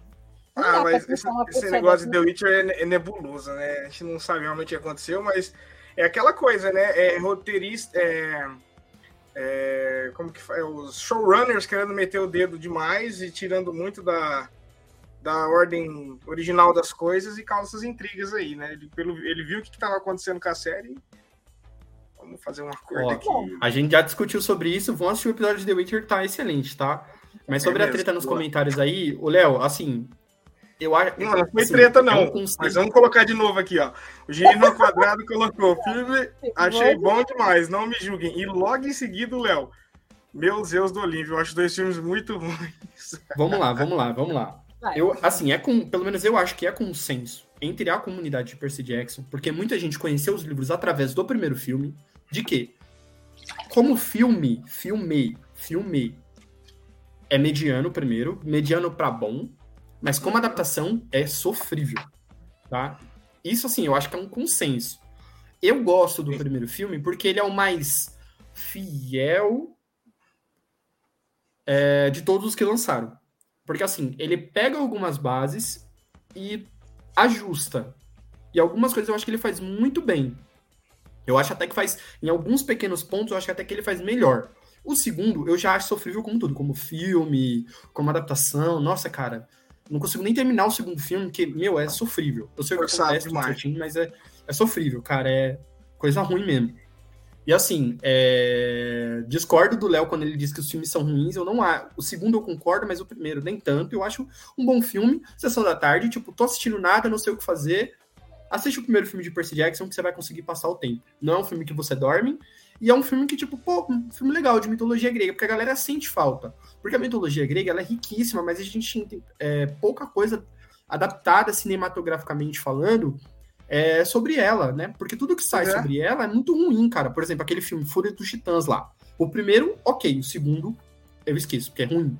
ah, mas esse, esse negócio de The Witcher é, é nebuloso, né? A gente não sabe realmente o que aconteceu, mas é aquela coisa, né? É roteirista. É, é, como que é? Os showrunners querendo meter o dedo demais e tirando muito da, da ordem original das coisas e causa essas intrigas aí, né? Ele, pelo, ele viu o que estava acontecendo com a série. Vamos fazer um acordo Ó, aqui. A gente já discutiu sobre isso. Vamos assistir o episódio de The Witcher, tá excelente, tá? Mas sobre é mesmo, a treta nos boa. comentários aí, o Léo, assim, eu acho. Não, não foi assim, treta, não. É um mas vamos colocar de novo aqui, ó. O Girino Quadrado colocou. Filme, achei bom demais, não me julguem. E logo em seguida, o Léo. Meu Deus do Olívio, eu acho dois filmes muito ruins. Vamos lá, vamos lá, vamos lá. Eu, assim, é com, pelo menos eu acho que é consenso entre a comunidade de Percy Jackson, porque muita gente conheceu os livros através do primeiro filme, de que, como filme, filme, filme, é mediano primeiro, mediano para bom, mas como adaptação é sofrível, tá? Isso, assim, eu acho que é um consenso. Eu gosto do primeiro filme porque ele é o mais fiel é, de todos os que lançaram. Porque, assim, ele pega algumas bases e ajusta. E algumas coisas eu acho que ele faz muito bem. Eu acho até que faz, em alguns pequenos pontos, eu acho até que ele faz melhor. O segundo, eu já acho sofrível como tudo, como filme, como adaptação. Nossa, cara, não consigo nem terminar o segundo filme, porque, meu, é sofrível. Eu sei o que acontece certinho, mas é, é sofrível, cara. É coisa ruim mesmo. E assim, é... discordo do Léo quando ele diz que os filmes são ruins. Eu não há. O segundo eu concordo, mas o primeiro nem tanto. Eu acho um bom filme, sessão da tarde, tipo, tô assistindo nada, não sei o que fazer. Assiste o primeiro filme de Percy Jackson que você vai conseguir passar o tempo. Não é um filme que você dorme, e é um filme que, tipo, pô, um filme legal de mitologia grega, porque a galera sente falta. Porque a mitologia grega ela é riquíssima, mas a gente tem é, pouca coisa adaptada cinematograficamente falando é, sobre ela, né? Porque tudo que sai é. sobre ela é muito ruim, cara. Por exemplo, aquele filme Fúria dos Titãs lá. O primeiro, ok. O segundo, eu esqueço, porque é ruim.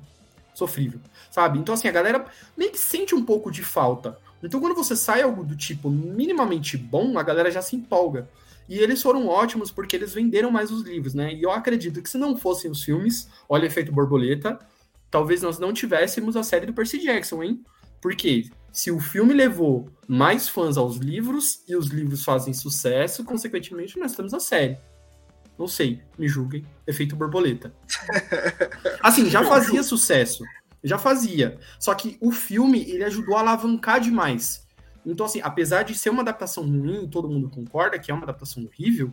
Sofrível. Sabe? Então, assim, a galera meio que sente um pouco de falta. Então, quando você sai algo do tipo minimamente bom, a galera já se empolga. E eles foram ótimos porque eles venderam mais os livros, né? E eu acredito que se não fossem os filmes, olha o efeito borboleta, talvez nós não tivéssemos a série do Percy Jackson, hein? Porque se o filme levou mais fãs aos livros e os livros fazem sucesso, consequentemente nós temos a série. Não sei, me julguem. Efeito borboleta. Assim, já fazia sucesso. Já fazia. Só que o filme, ele ajudou a alavancar demais. Então, assim, apesar de ser uma adaptação ruim, todo mundo concorda que é uma adaptação horrível,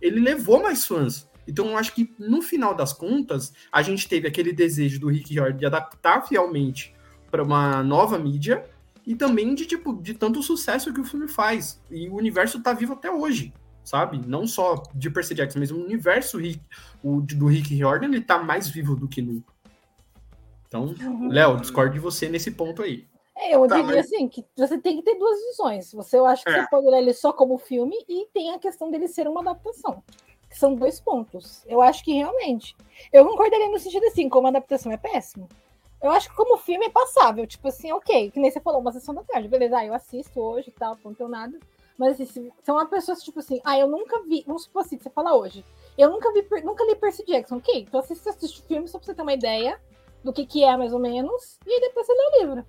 ele levou mais fãs. Então, eu acho que no final das contas, a gente teve aquele desejo do Rick Riordan de adaptar fielmente para uma nova mídia e também de tipo de tanto sucesso que o filme faz. E o universo tá vivo até hoje. sabe? Não só de Percy Jackson, mas o universo Rick, o, do Rick Riordan, ele tá mais vivo do que nunca. Então, uhum. Léo, discordo de você nesse ponto aí. É, eu tá, diria mas... assim, que você tem que ter duas visões. Você, eu acho que é. você pode olhar ele só como filme e tem a questão dele ser uma adaptação. Que são dois pontos. Eu acho que realmente. Eu concordaria no sentido assim, como adaptação é péssimo. Eu acho que como filme é passável. Tipo assim, ok, que nem você falou, uma sessão da tarde. Beleza, ah, eu assisto hoje e tal, não tenho nada. Mas assim, se são uma pessoa tipo assim, ah, eu nunca vi, vamos supor assim, você fala hoje, eu nunca vi, nunca li Percy Jackson, ok? Então assiste, assiste o filme só pra você ter uma ideia do que, que é, mais ou menos, e aí depois você lê o livro.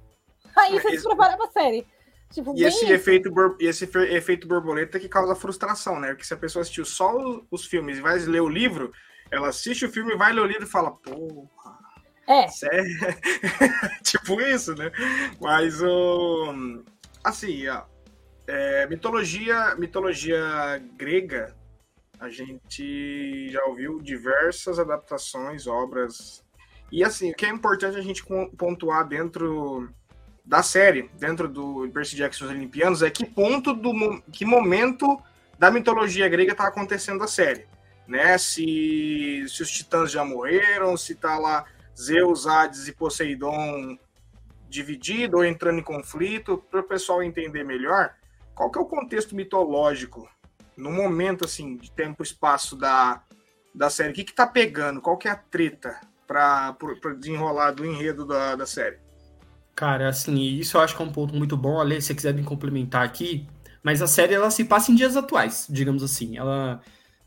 Aí você esse... se prepara pra série. Tipo, e, esse efeito, esse efeito borboleta que causa frustração, né? Porque se a pessoa assistiu só os filmes e vai ler o livro, ela assiste o filme, vai ler o livro e fala, porra. É. Sério? tipo isso, né? Mas o. Assim, ó, é, mitologia, mitologia grega, a gente já ouviu diversas adaptações, obras. E assim, o que é importante a gente pontuar dentro da série, dentro do Percy Jackson os Olimpianos, é que ponto do que momento da mitologia grega está acontecendo a série, né? Se, se os titãs já morreram, se tá lá Zeus, Hades e Poseidon dividido ou entrando em conflito, para o pessoal entender melhor qual que é o contexto mitológico no momento assim de tempo e espaço da, da série? O que que tá pegando? Qual que é a treta para desenrolar do enredo da, da série? Cara, assim, isso eu acho que é um ponto muito bom, Ale, se você quiser me complementar aqui, mas a série ela se passa em dias atuais, digamos assim. Ela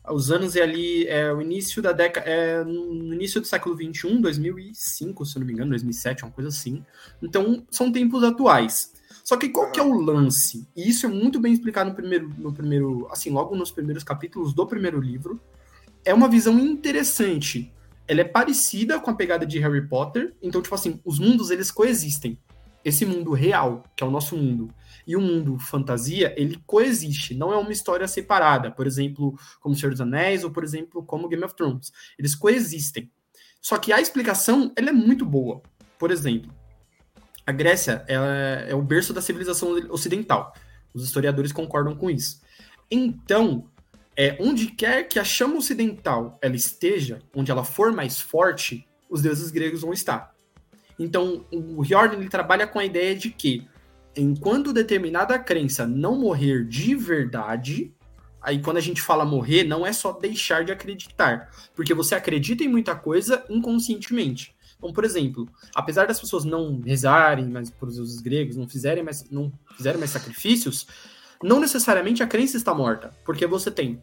os anos é ali é o início da década é no início do século 21, 2005, se não me engano, 2007, uma coisa assim. Então, são tempos atuais. Só que qual que é o lance? E isso é muito bem explicado no primeiro, no primeiro, assim, logo nos primeiros capítulos do primeiro livro. É uma visão interessante. Ela é parecida com a pegada de Harry Potter. Então, tipo assim, os mundos eles coexistem. Esse mundo real, que é o nosso mundo, e o mundo fantasia, ele coexiste. Não é uma história separada. Por exemplo, como Senhor dos Anéis ou, por exemplo, como Game of Thrones. Eles coexistem. Só que a explicação, ela é muito boa. Por exemplo, a Grécia é, é o berço da civilização ocidental. Os historiadores concordam com isso. Então, é, onde quer que a chama ocidental ela esteja, onde ela for mais forte, os deuses gregos vão estar. Então, o Riordan ele trabalha com a ideia de que, enquanto determinada crença não morrer de verdade, aí quando a gente fala morrer, não é só deixar de acreditar, porque você acredita em muita coisa inconscientemente. Então, por exemplo, apesar das pessoas não rezarem mais por os gregos, não fizerem mais, não fizerem mais sacrifícios, não necessariamente a crença está morta, porque você tem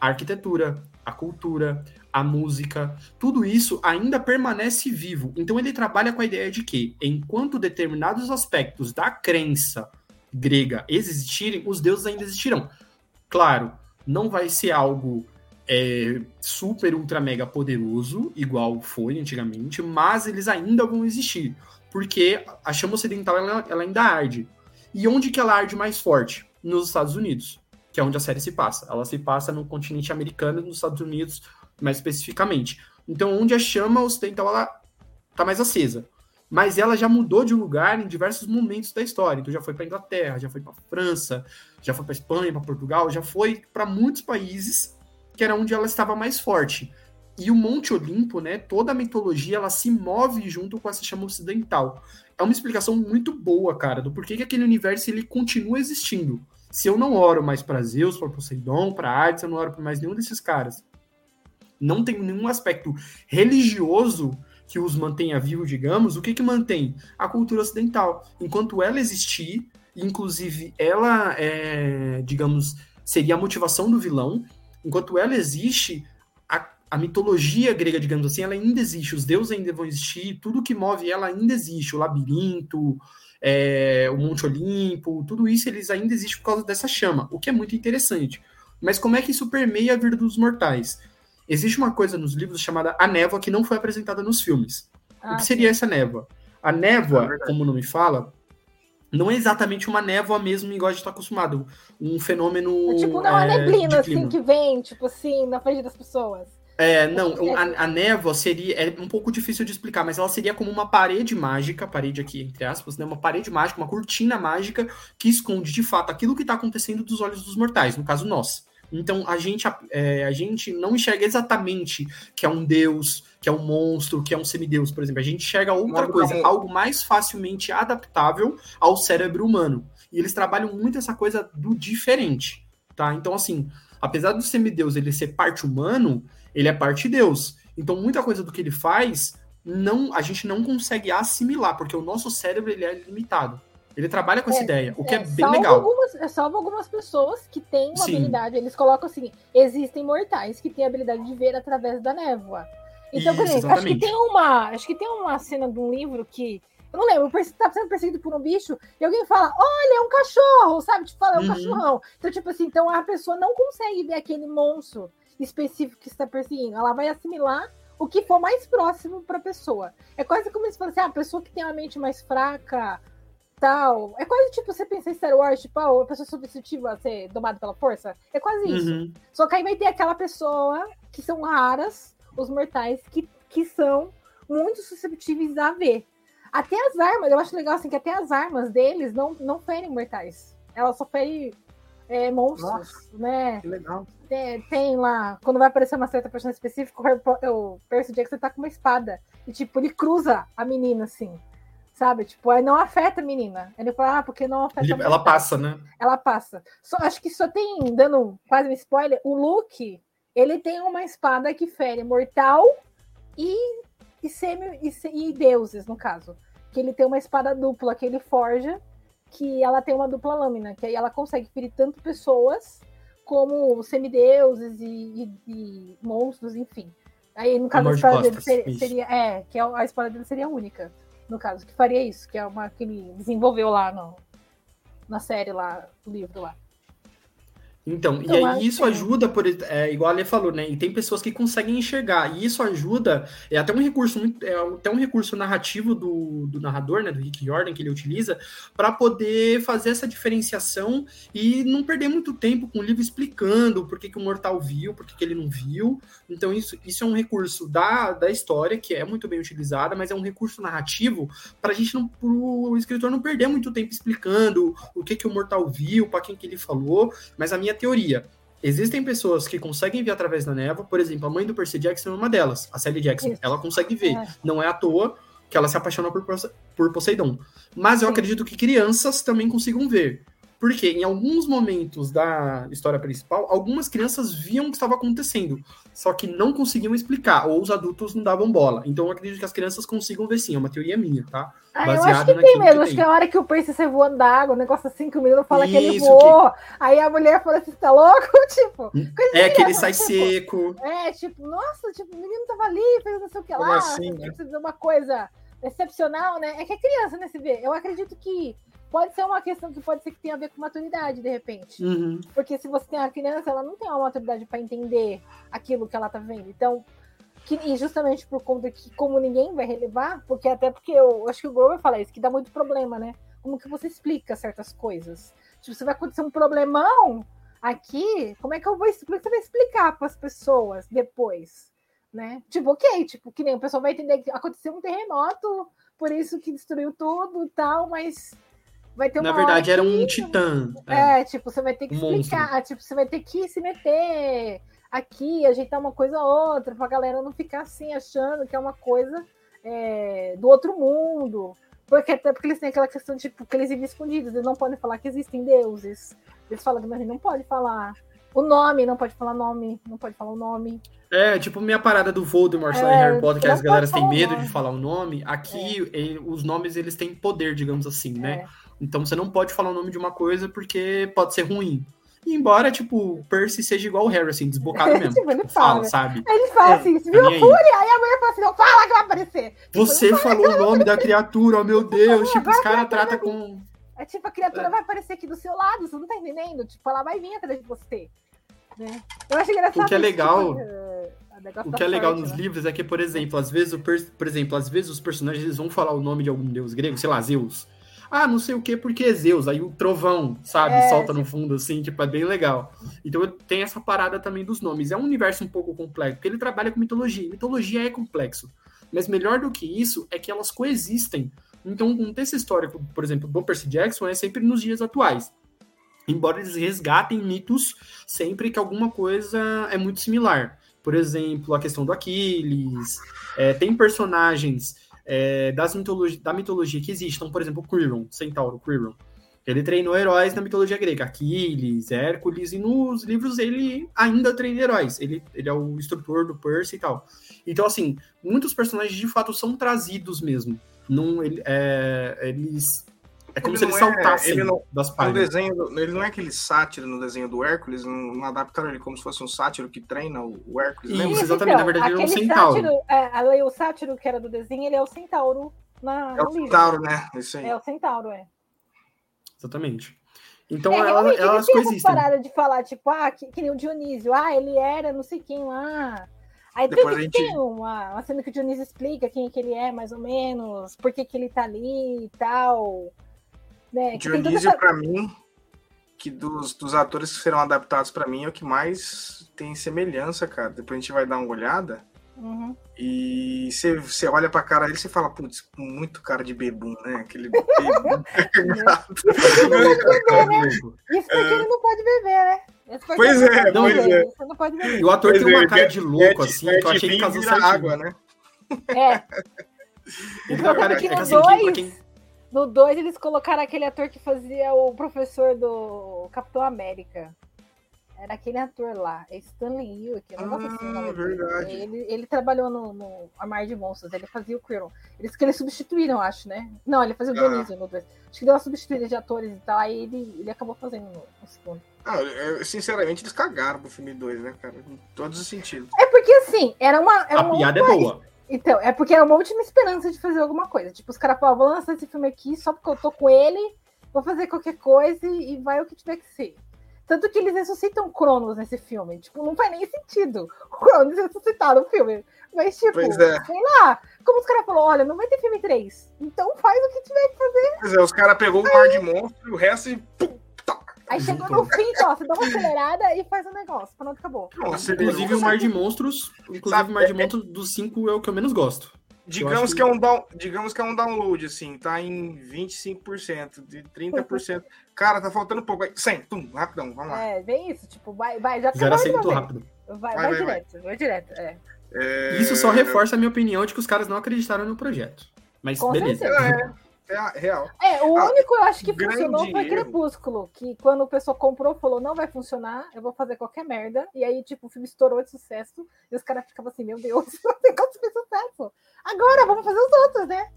a arquitetura, a cultura, a música, tudo isso ainda permanece vivo. Então ele trabalha com a ideia de que, enquanto determinados aspectos da crença grega existirem, os deuses ainda existirão. Claro, não vai ser algo é, super, ultra, mega poderoso, igual foi antigamente, mas eles ainda vão existir, porque a chama ocidental ela, ela ainda arde. E onde que ela arde mais forte? Nos Estados Unidos, que é onde a série se passa. Ela se passa no continente americano nos Estados Unidos, mais especificamente. Então, onde a chama ocidental ela tá mais acesa. Mas ela já mudou de lugar em diversos momentos da história. Então, já foi para Inglaterra, já foi para França, já foi para Espanha, para Portugal, já foi para muitos países que era onde ela estava mais forte. E o Monte Olimpo, né, toda a mitologia, ela se move junto com essa chama ocidental. É uma explicação muito boa, cara, do porquê que aquele universo ele continua existindo. Se eu não oro mais para Zeus, para Poseidon, para Hades, eu não oro mais nenhum desses caras. Não tem nenhum aspecto religioso que os mantenha vivo, digamos. O que que mantém? A cultura ocidental. Enquanto ela existir, inclusive ela, é, digamos, seria a motivação do vilão, enquanto ela existe, a, a, mitologia grega, digamos assim, ela ainda existe, os deuses ainda vão existir, tudo que move ela ainda existe, o labirinto, é, o Monte Olimpo, tudo isso eles ainda existem por causa dessa chama, o que é muito interessante. Mas como é que isso permeia a vida dos mortais? Existe uma coisa nos livros chamada a névoa que não foi apresentada nos filmes. Ah, o que seria sim. essa névoa? A névoa, é como o nome fala, não é exatamente uma névoa mesmo, igual a gente está acostumado. Um fenômeno. É tipo, não, é, uma neblina, assim, que vem, tipo assim, na frente das pessoas. É, não, a, a, névoa seria. É um pouco difícil de explicar, mas ela seria como uma parede mágica, parede aqui, entre aspas, né? Uma parede mágica, uma cortina mágica que esconde de fato aquilo que está acontecendo dos olhos dos mortais, no caso nós. Então a gente, é, a gente não enxerga exatamente que é um deus, que é um monstro, que é um semideus, por exemplo. A gente enxerga outra coisa, algo mais facilmente adaptável ao cérebro humano. E eles trabalham muito essa coisa do diferente, tá? Então, assim, apesar do semideus ele ser parte humano, ele é parte deus. Então, muita coisa do que ele faz, não, a gente não consegue assimilar, porque o nosso cérebro ele é limitado. Ele trabalha com é, essa ideia, o que é, é bem legal. Algumas, é salvo algumas pessoas que têm uma Sim. habilidade, eles colocam assim: existem mortais que têm a habilidade de ver através da névoa. Então, Isso, por exemplo, acho que tem uma. Acho que tem uma cena de um livro que. Eu não lembro, tá sendo perseguido por um bicho e alguém fala, olha, é um cachorro, sabe? Tipo, fala, é um uhum. cachorrão. Então, tipo assim, então a pessoa não consegue ver aquele monstro específico que está perseguindo. Ela vai assimilar o que for mais próximo para a pessoa. É quase como se fosse ah, a pessoa que tem a mente mais fraca, tal. É quase tipo você pensa em Star Wars, tipo, ah, a pessoa substitutiva a ser domada pela força. É quase isso. Uhum. Só que aí vai ter aquela pessoa que são raras, os mortais, que, que são muito susceptíveis a ver. Até as armas, eu acho legal assim que até as armas deles não, não ferem mortais. Elas só ferem é, monstros, Nossa, né? Que legal. Tem, tem, lá, quando vai aparecer uma certa personagem específica, o Percy Jackson tá com uma espada. E, tipo, ele cruza a menina, assim. Sabe? Tipo, aí não afeta a menina. Ele fala, ah, porque não afeta ele, Ela passa, né? Ela passa. Só, acho que só tem, dando quase um spoiler, o Luke, ele tem uma espada que fere mortal e, e, semi, e, e deuses, no caso. Que ele tem uma espada dupla que ele forja, que ela tem uma dupla lâmina, que aí ela consegue ferir tanto pessoas como semideuses e, e, e monstros, enfim. Aí, no caso, a espada dele seria, seria, É, que a espada dele seria única, no caso, que faria isso, que é uma que ele desenvolveu lá no, na série lá, no livro lá. Então, então, e aí isso é. ajuda, por é, igual a Lê falou, né? E tem pessoas que conseguem enxergar, e isso ajuda, é até um recurso é até um recurso narrativo do, do narrador, né? Do Rick Jordan, que ele utiliza, para poder fazer essa diferenciação e não perder muito tempo com o livro explicando por que, que o mortal viu, por que, que ele não viu. Então, isso, isso é um recurso da, da história, que é muito bem utilizada, mas é um recurso narrativo para a gente não, pro escritor não perder muito tempo explicando o que, que o mortal viu, para quem que ele falou, mas a minha teoria. Existem pessoas que conseguem ver através da névoa, por exemplo, a mãe do Percy Jackson é uma delas, a Sally Jackson. Isso. Ela consegue ver. É. Não é à toa que ela se apaixona por, por Poseidon. Mas eu Sim. acredito que crianças também consigam ver. Porque em alguns momentos da história principal, algumas crianças viam o que estava acontecendo, só que não conseguiam explicar, ou os adultos não davam bola. Então eu acredito que as crianças consigam ver sim, é uma teoria minha, tá? Ah, eu acho que tem mesmo, que acho que a hora que o Percy sai voando da água, o negócio assim que o menino fala Isso, que ele voou, que... aí a mulher fala assim, tá louco? tipo, é que ele sai tipo, seco. É, tipo, nossa, tipo, o menino tava ali, fez não sei o que Como lá, assim, né? uma coisa excepcional, né? É que é criança, né, se vê. Eu acredito que pode ser uma questão que pode ser que tenha a ver com maturidade, de repente. Uhum. Porque se você tem uma criança, ela não tem uma maturidade para entender aquilo que ela tá vendo. Então, que, e justamente por conta que, como ninguém vai relevar, porque até porque eu acho que o Grover fala isso, que dá muito problema, né? Como que você explica certas coisas? Tipo, se vai acontecer um problemão aqui, como é que eu vou explicar? Você vai explicar para as pessoas depois, né? Tipo, ok, tipo, que nem o pessoal vai entender que aconteceu um terremoto, por isso que destruiu tudo e tal, mas vai ter uma Na verdade, era um que... titã. É, é, tipo, você vai ter que um explicar, monstro. tipo, você vai ter que se meter aqui, ajeitar uma coisa ou outra, pra galera não ficar assim, achando que é uma coisa é, do outro mundo. Porque até porque eles têm aquela questão, tipo, que eles vivem escondidos, eles não podem falar que existem deuses. Eles falam que a gente não pode falar o nome, não pode falar nome, não pode falar o nome. É, tipo, minha parada do Voldemort é, lá em Harry Potter, que as galera têm medo de falar o nome. Aqui, é. os nomes, eles têm poder, digamos assim, né? É. Então você não pode falar o nome de uma coisa porque pode ser ruim. E embora, tipo, o Percy seja igual o Harry, assim, desbocado mesmo. tipo, ele fala, fala, sabe? Ele fala é, assim, viu a fúria? Aí a mulher fala assim, não, fala que vai aparecer. Tipo, você falou o nome da criatura, oh meu Deus. tipo, os caras tratam com... É tipo, a criatura é. vai aparecer aqui do seu lado, você não tá entendendo? Tipo, ela vai vir atrás de você. Né? Eu acho engraçado. O que é legal... Tipo, o que é legal sorte, nos né? livros é que, por exemplo, às vezes, o por exemplo, às vezes os personagens eles vão falar o nome de algum deus grego, sei lá, Zeus. Ah, não sei o que, porque é Zeus. Aí o trovão, sabe, é, solta no fundo, assim, tipo, é bem legal. Então tem essa parada também dos nomes. É um universo um pouco complexo, porque ele trabalha com mitologia. Mitologia é complexo. Mas melhor do que isso é que elas coexistem. Então, um texto histórico, por exemplo, do Percy Jackson é sempre nos dias atuais. embora eles resgatem mitos sempre que alguma coisa é muito similar. Por exemplo, a questão do Aquiles, é, tem personagens é, das mitologi da mitologia que existem, então, por exemplo, o Quiron, Centauro, Quiron. Ele treinou heróis na mitologia grega, Aquiles, Hércules, e nos livros ele ainda treina heróis. Ele, ele é o instrutor do Percy e tal. Então, assim, muitos personagens de fato são trazidos mesmo. Não, ele, é, eles é como ele se eles é- saltassem é, ele não, das páginas. Desenho, ele não é aquele sátiro no desenho do Hércules, não, não adaptaram ele como se fosse um sátiro que treina o, o Hércules. Isso, exatamente, então, na verdade ele é um centauro. Sátiro, é, o sátiro que era do desenho, ele é o centauro na, É o centauro, né? Isso aí. É o centauro, é. Exatamente. Então é, elas, elas coexistem. parada de falar, tipo, ah, que, que nem o Dionísio, ah, ele era não sei quem lá. Aí Depois gente... tem uma, uma cena que o Dionísio explica quem é que ele é, mais ou menos, por que, que ele tá ali e tal. Né? Dionísio, essa... para mim, que dos, dos atores que serão adaptados para mim é o que mais tem semelhança, cara. Depois a gente vai dar uma olhada. Uhum. E você, você olha pra cara dele e você fala, putz, muito cara de bebum, né? Aquele bebum. Isso porque ele não pode beber, né? Pois é, não, pois é. Você não pode beber. E o ator pois tem uma é, cara de louco, assim, que eu achei que casou certinho. água, né? É. Ele tem uma cara de assim, pra quem no 2, eles colocaram aquele ator que fazia o professor do Capitão América. Era aquele ator lá, é Stanley Yuki. Não ah, assim, verdade. Ele, ele trabalhou no, no Armário de Monstros, ele fazia o Quirrell. Eles que eles substituíram, acho, né? Não, ele fazia o ah. Dionísio no 2. Acho que deu uma substituída de atores e tal, aí ele, ele acabou fazendo no, no segundo. Ah, sinceramente, eles cagaram pro filme 2, né, cara? Em todos os sentidos. É porque, assim, era uma. Era a uma piada é boa. Então, é porque era uma última esperança de fazer alguma coisa. Tipo, os caras falavam, vou lançar esse filme aqui só porque eu tô com ele, vou fazer qualquer coisa e vai o que tiver que ser. Tanto que eles ressuscitam Cronos nesse filme. Tipo, não faz nem sentido o Cronos ressuscitar no filme. Mas, tipo, é. sei lá. Como os caras falaram, olha, não vai ter filme 3. Então faz o que tiver que fazer. Pois é, os caras pegou o mar de monstro e o resto e. Pum, Aí chegou no fim, ó, você dá uma acelerada e faz o um negócio. Pronto, acabou. Nossa, inclusive o Mar de Monstros, inclusive Sabe, o Mar de é, é Monstros dos cinco é o que eu menos gosto. Digamos que... que, é um down, digamos que é um download, assim, tá em 25%, de 30%. Cara, tá faltando pouco. 100, tum, rapidão, vamos lá. É, vem isso, tipo, vai, vai, já Zero a 100 muito rápido. Vai, vai, vai, vai direto, vai, vai direto, é. é. Isso só reforça a minha opinião de que os caras não acreditaram no projeto. Mas Com beleza. Certeza. É. É real. É, o ah, único eu acho que funcionou foi Crepúsculo, que quando o pessoal comprou, falou, não vai funcionar, eu vou fazer qualquer merda. E aí, tipo, o filme estourou de sucesso, e os caras ficavam assim, meu Deus, o negócio fez sucesso. Agora, vamos fazer os outros, né?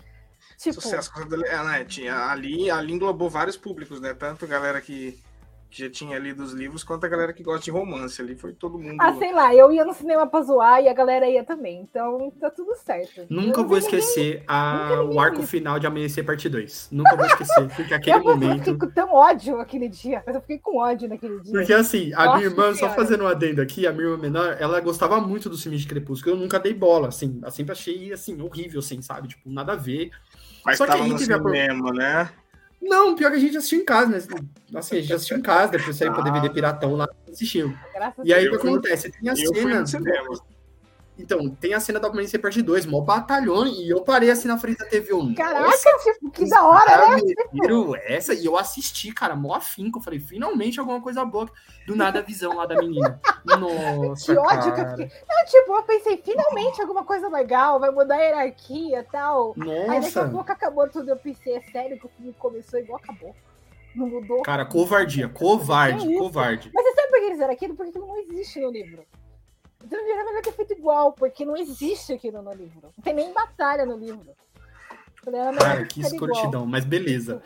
Tipo... Sucesso, é, né? Tinha, ali, ali englobou vários públicos, né? Tanto galera que que já tinha lido os livros, quanto a galera que gosta de romance ali. Foi todo mundo. Ah, sei lá, eu ia no cinema pra zoar e a galera ia também. Então tá tudo certo. Nunca vou esquecer a... o arco final de Amanhecer Parte 2. Nunca vou esquecer. Porque aquele eu momento. Eu fiquei com tão ódio aquele dia. Mas eu fiquei com ódio naquele dia. Porque assim, a Nossa, minha irmã, só fazendo um adendo aqui, a minha irmã menor, ela gostava muito do filme de Crepúsculo. Eu nunca dei bola, assim. Eu sempre achei, assim, horrível, assim, sabe? Tipo, nada a ver. Mas Só que aí no cinema, a... né? Não, pior que a gente assistiu em casa, né? Assim, a gente assistiu em casa, depois saiu ah. pra DVD Piratão lá, assistiu. e aí o que acontece? Tem a cena. Então, tem a cena da Amanhecer Parte 2, mó batalhão, e eu parei assim na frente da TV. Eu, Caraca, tipo, que da hora, né? essa, e eu assisti, cara, mó afinco. Eu falei, finalmente alguma coisa boa. Do nada a visão lá da menina. Nossa, Que ódio cara. que eu fiquei. Não, tipo, eu pensei, finalmente alguma coisa legal, vai mudar a hierarquia e tal. Nossa. Aí daqui a pouco acabou tudo. Eu pensei, é sério que o filme começou igual acabou. Não mudou. Cara, covardia, covarde, covarde. Mas você sabe por que eles eram aquilo? Porque aquilo não existe no livro. Então era melhor ter feito igual, porque não existe aquilo no livro. Não tem nem batalha no livro. Cara, que escrotidão, mas beleza.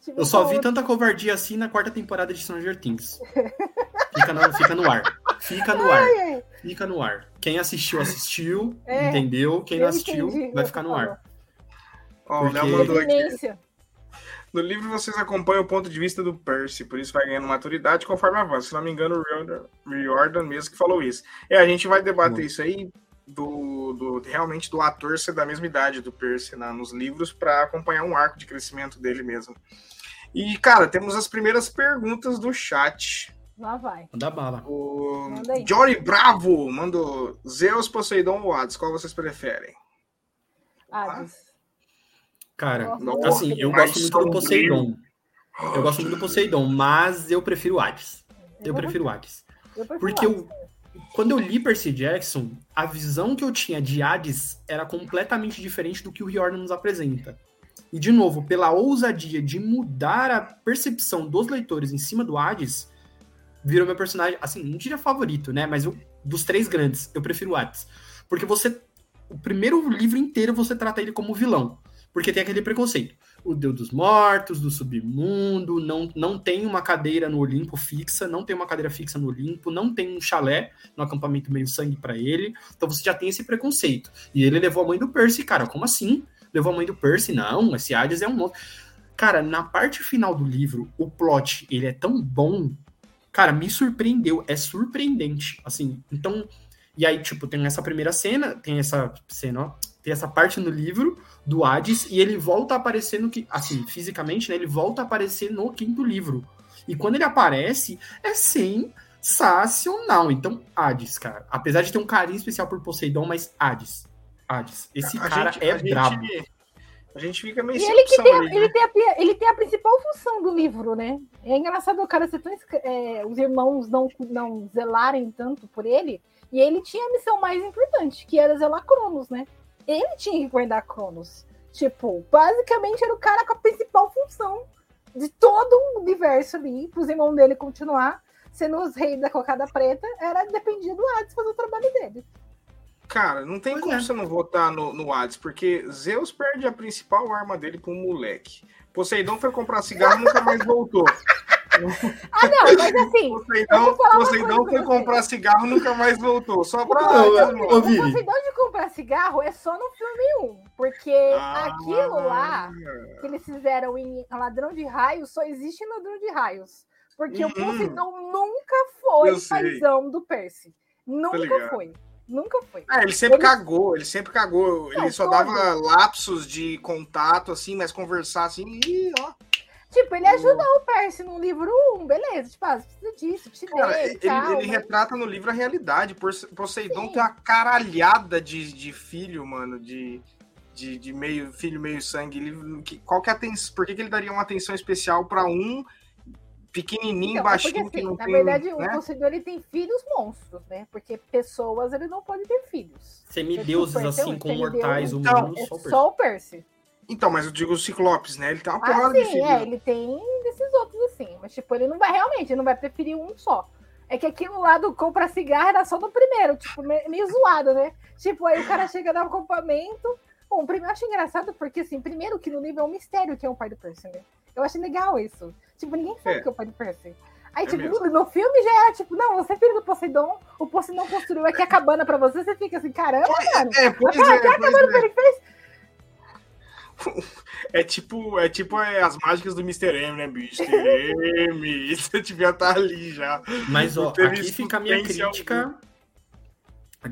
Tipo, eu só vi tanta covardia assim na quarta temporada de Stranger Things. Fica no, fica no ar. Fica no ar. Fica no ar. Quem assistiu, assistiu. É, entendeu? Quem não assistiu, entendi, vai ficar no ar. Ó, o Léo mandou aqui. No livro vocês acompanham o ponto de vista do Percy, por isso vai ganhando maturidade conforme avança. Se não me engano, o Riordan mesmo que falou isso. É, a gente vai debater isso aí do, do, realmente do ator ser da mesma idade do Percy na, nos livros para acompanhar um arco de crescimento dele mesmo. E, cara, temos as primeiras perguntas do chat. Lá vai. Manda bala. O Johnny Bravo mandou Zeus, Poseidon ou Hades? Qual vocês preferem? Hades. Cara, Nossa, assim, eu gosto muito do Poseidon. Eu gosto muito do Poseidon, mas eu prefiro o Hades. Eu prefiro o Hades. Porque eu, quando eu li Percy Jackson, a visão que eu tinha de Hades era completamente diferente do que o Riordan nos apresenta. E, de novo, pela ousadia de mudar a percepção dos leitores em cima do Hades, virou meu personagem, assim, não diria favorito, né? Mas eu, dos três grandes, eu prefiro o Hades. Porque você. O primeiro livro inteiro você trata ele como vilão. Porque tem aquele preconceito. O Deus dos Mortos, do submundo, não, não tem uma cadeira no Olimpo fixa, não tem uma cadeira fixa no Olimpo, não tem um chalé no acampamento meio sangue para ele. Então você já tem esse preconceito. E ele levou a mãe do Percy, cara, como assim? Levou a mãe do Percy? Não, esse Hades é um monstro. Cara, na parte final do livro, o plot, ele é tão bom. Cara, me surpreendeu, é surpreendente, assim. Então, e aí, tipo, tem essa primeira cena, tem essa cena, ó, tem essa parte no livro do Hades e ele volta a aparecer no que, assim, fisicamente, né? Ele volta a aparecer no quinto livro. E quando ele aparece, é sensacional. Então, Hades, cara, apesar de ter um carinho especial por Poseidon, mas Hades, Hades, esse A cara gente- é gente- brabo. A gente fica meio E ele que tem, a- ali, né? ele, tem a, ele tem a principal função do livro, né? É engraçado o cara ser tão. é, os irmãos não, não zelarem tanto por ele. E ele tinha a missão mais importante, que era zelar Cronos, né? Ele tinha que guardar Cronos. Tipo, basicamente era o cara com a principal função de todo o universo ali, pros irmãos dele continuar sendo os reis da cocada preta, era dependia do Hades fazer o trabalho dele. Cara, não tem Pois como é. você não votar no, no Hades, porque Zeus perde a principal arma dele pra um moleque. Poseidon foi comprar cigarro e nunca mais voltou. Ah, não, mas assim, falar uma Poseidon coisa foi pra você. comprar cigarro e nunca mais voltou. Só pra. Não, o. Poseidon de comprar cigarro é só no filme 1, porque Ah, aquilo lá que eles fizeram em Ladrão de Raios só existe em Ladrão de Raios. Porque Uhum. o Poseidon nunca foi paizão do Percy. Nunca foi. Nunca foi. Ah, ele sempre Ele- cagou, ele sempre cagou. Não, ele só todo. dava lapsos de contato, assim, mas conversar assim, ih, ó. Tipo, ele ajudou o Percy no livro 1, beleza. Tipo, ah, você precisa disso, te Cara, dei, ele, tal, ele mas- retrata no livro a realidade. Pose- Poseidon Sim. tem uma caralhada de, de filho, mano, de, de, de meio filho, meio sangue. Ele, que, qual que é a atenção? Por que, que ele daria uma atenção especial pra um pequenininho, Então, é baixinho, porque, que não assim, na tem. verdade, né? o Poseidon ele tem filhos monstros, né? Porque pessoas ele não pode ter filhos. Semideuses, super, assim, semideuses. mortais Então, humanos, É só o Percy. O. Então, mas eu digo os Ciclopes, né? Ele tem uma Ah, porrada de sim, filho. é, ele tem desses outros assim. Mas, tipo, ele não vai realmente, ele não vai preferir um só. É que aquilo lá do compra cigarro era só no primeiro, tipo, me- meio zoado, né? Tipo, aí o cara chega no acampamento. Bom, primeiro eu acho engraçado porque, assim, primeiro que no livro é um mistério que é o pai do Percy, né? Eu acho legal isso. Tipo, ninguém sabe É. que é o pai do Percy. Aí, É tipo, mesmo. no, filme já era, tipo, não, você é filho do Poseidon, o Poseidon construiu aqui a cabana pra você, você fica assim, caramba, mano. É, pois é, cara, pois Mano, é. ele fez É tipo, é tipo é, as mágicas do Mr. M, né, bicho? Mr. M, você devia estar ali já. Mas, ó, aqui fica a minha crítica.